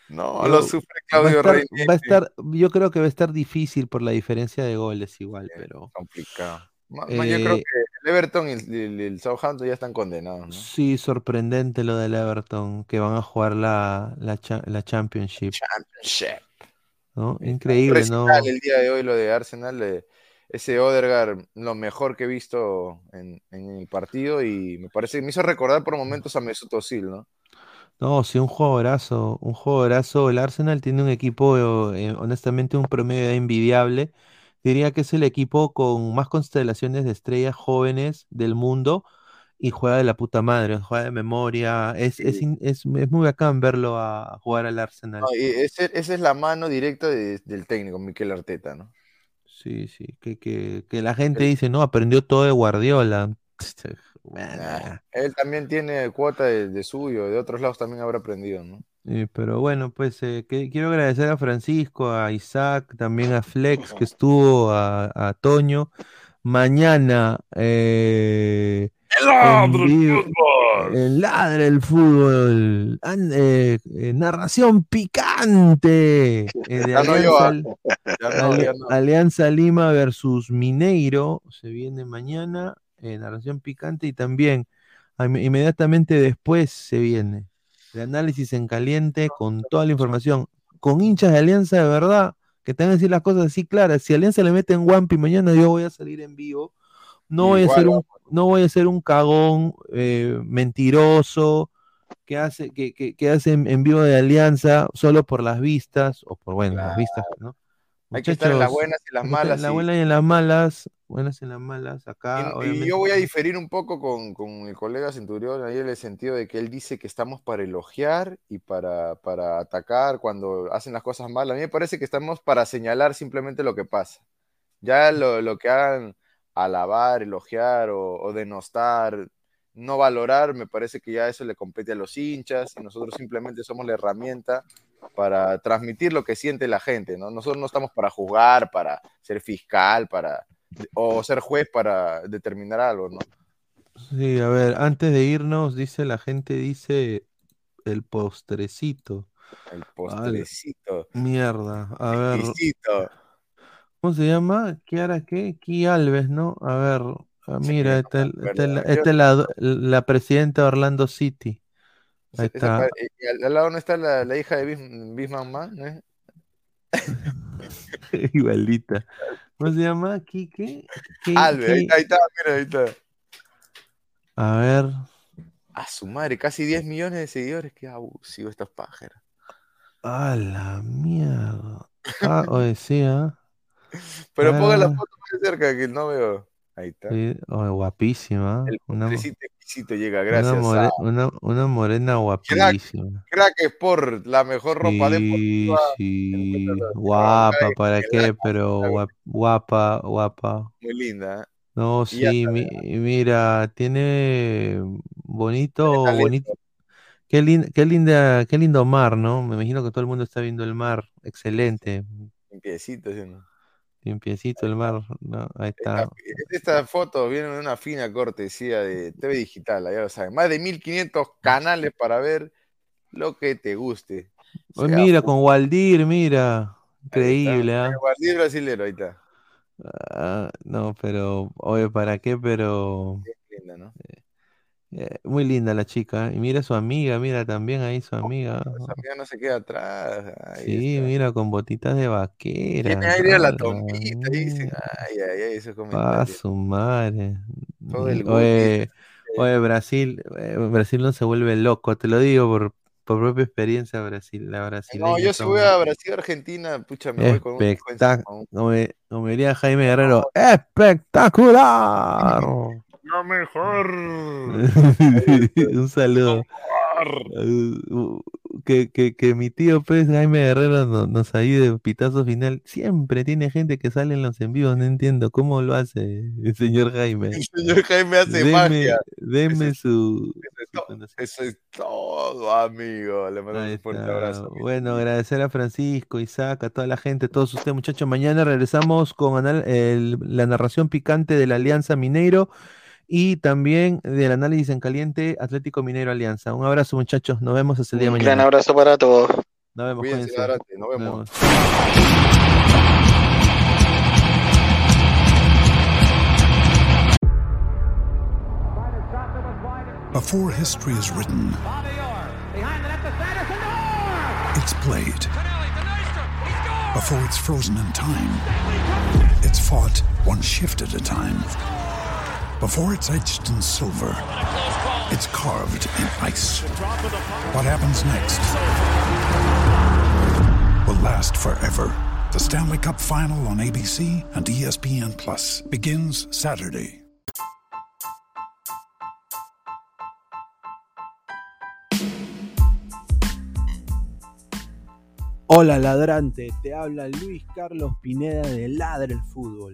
No, yo- lo sufre va Claudio estar, Reyes. va a estar, yo creo que va a estar difícil por la diferencia de goles igual, pero Complicado. Yo creo eh, que el Everton y el, Southampton ya están condenados, ¿no? sí, sorprendente lo del Everton, que van a jugar la, la, cha- la Championship, Championship. ¿no? Increíble, ¿no? el día de hoy lo de Arsenal, ese Odegaard, lo mejor que he visto en, en el partido y me parece, me hizo recordar por momentos a Mesut Özil, ¿no? No, sí, un jugadorazo, un jugadorazo. El Arsenal tiene un equipo, eh, honestamente, un promedio envidiable. Diría que es el equipo con más constelaciones de estrellas jóvenes del mundo y juega de la puta madre, juega de memoria. Es, es, Sí. in- es, es muy bacán verlo a jugar al Arsenal. No, y ese- esa es la mano directa de- del técnico, Mikel Arteta, ¿no? Sí, sí, que, que, que la gente dice, no, aprendió todo de Guardiola. [LAUGHS] nah, él también tiene cuota de, de suyo, de otros lados también habrá aprendido, ¿no? Eh, pero bueno, pues eh, que- quiero agradecer a Francisco, a Isaac, también a Flex que [LAUGHS] estuvo, a, a Toño. Mañana eh, ¡El en vivo, fútbol! el ladre el fútbol, an- eh, eh, narración picante eh, de [LAUGHS] no ah. [LAUGHS] No. Alianza Lima versus Mineiro, se viene mañana, eh, narración picante y también am- inmediatamente después se viene el análisis en caliente con toda la información, con hinchas de Alianza de verdad, que te van a decir las cosas así claras. Si Alianza le mete en Wampi mañana, yo voy a salir en vivo. No voy a ser un, no voy a ser un cagón eh, mentiroso que hace, que, que, que hace en, en vivo de Alianza solo por las vistas, o por bueno, las vistas, ¿no? Hay que estar en las buenas y las malas. En las buenas y en las malas, buenas y en las malas. Acá, Y, y yo voy a diferir un poco con, con el colega Centurión ahí en el sentido de que él dice que estamos para elogiar y para, para atacar cuando hacen las cosas mal. A mí me parece que estamos para señalar simplemente lo que pasa. Ya lo, lo que hagan alabar, elogiar o, o denostar, no valorar, me parece que ya eso le compete a los hinchas y nosotros simplemente somos la herramienta para transmitir lo que siente la gente, ¿no? Nosotros no estamos para juzgar, para ser fiscal, para o ser juez para determinar algo, ¿no? Sí, a ver, antes de irnos, dice la gente, dice el postrecito. El postrecito. mierda, a ver, Exquisito. ¿cómo se llama? Kiara, ¿qué? Ki Alves, ¿no? A ver, ah, Sí, mira, no esta, es la, acuerdo. esta Yo- es la, la presidenta de Orlando City. Ahí esa- esa está. y al, al lado no está la, la hija de Bis- Bisman Man, ¿no es? [LAUGHS] Igualita. [LAUGHS] ¿Cómo se llama? ¿Qui qué? ¿Qué- Alves, ahí, está, mira, ahí está. A ver, A su madre, casi 10 millones de seguidores, qué abusivo estos pájaros. a la mierda. Ah, oye, sí, ¿ah? Pero ponga la Ah, foto más cerca que no veo. Ahí está. sí, guapísima, El una, llega, gracias. Una, more- a una, una morena guapísima. Crack Sport, la mejor ropa Sí, deportiva. sí, guapa, ¿para qué? Pero [LAUGHS] guap- guapa, guapa. Muy linda. ¿eh? No, Y sí, mi- mira, tiene bonito, bonito. Qué, lin- qué linda, qué lindo mar, ¿no? Me imagino que todo el mundo está viendo el mar. Excelente. Limpiecito, ¿sí? Limpiecito el mar, ¿no? Ahí está. Esta foto viene de una fina cortesía de TV Digital, ya lo saben. Más de 1500 canales para ver lo que te guste. Sea mira, con Waldir, mira. Increíble, ¿ah? Guardián brasilero, ahí está. Ah, no, pero, oye, ¿para qué? Pero Linda, ¿no? eh, muy linda la chica. ¿eh? Y mira su amiga, mira también ahí su amiga. Esa amiga no se queda atrás. Ahí Sí, mira, con botitas de vaquera. Tiene aire a la tompita, dicen. Ay, ay, ay, esos Ah, su madre. Todo el Oye, oye, Brasil, eh, Brasil no se vuelve loco, te lo digo por, por propia experiencia Brasil, la brasileña No, yo si voy a Brasil, Argentina, pucha, me voy con un espectac- como, como diría Jaime Guerrero, espectacular. [LAUGHS] Lo mejor. [LAUGHS] Un saludo. Uh, que, que, que mi tío pues Jaime Guerrero no- nos ayude de pitazo final. Siempre tiene gente que sale en los en vivos, no entiendo cómo lo hace el señor Jaime. El señor Jaime hace Deme- magia. Deme su, Eso es todo, amigo. Le mando un fuerte abrazo. Bueno, agradecer a Francisco, Isaac, a toda la gente, a todos ustedes, muchachos. Mañana regresamos con el- la narración picante de la Alianza Mineiro y también del análisis en caliente Atlético Mineiro Alianza. Un abrazo, muchachos. Nos vemos hasta el día de Un mañana. gran abrazo para todos. Nos vemos, Cuídense, cuídense. adelante, nos vemos. Before history is written, it's played. Before it's frozen in time, it's fought one shift at a time. Before it's etched in silver, it's carved in ice. What happens next will last forever. The Stanley Cup Final on ABC and ESPN Plus begins Saturday. Hola ladrante, te habla Luis Carlos Pineda de Ladre el Fútbol.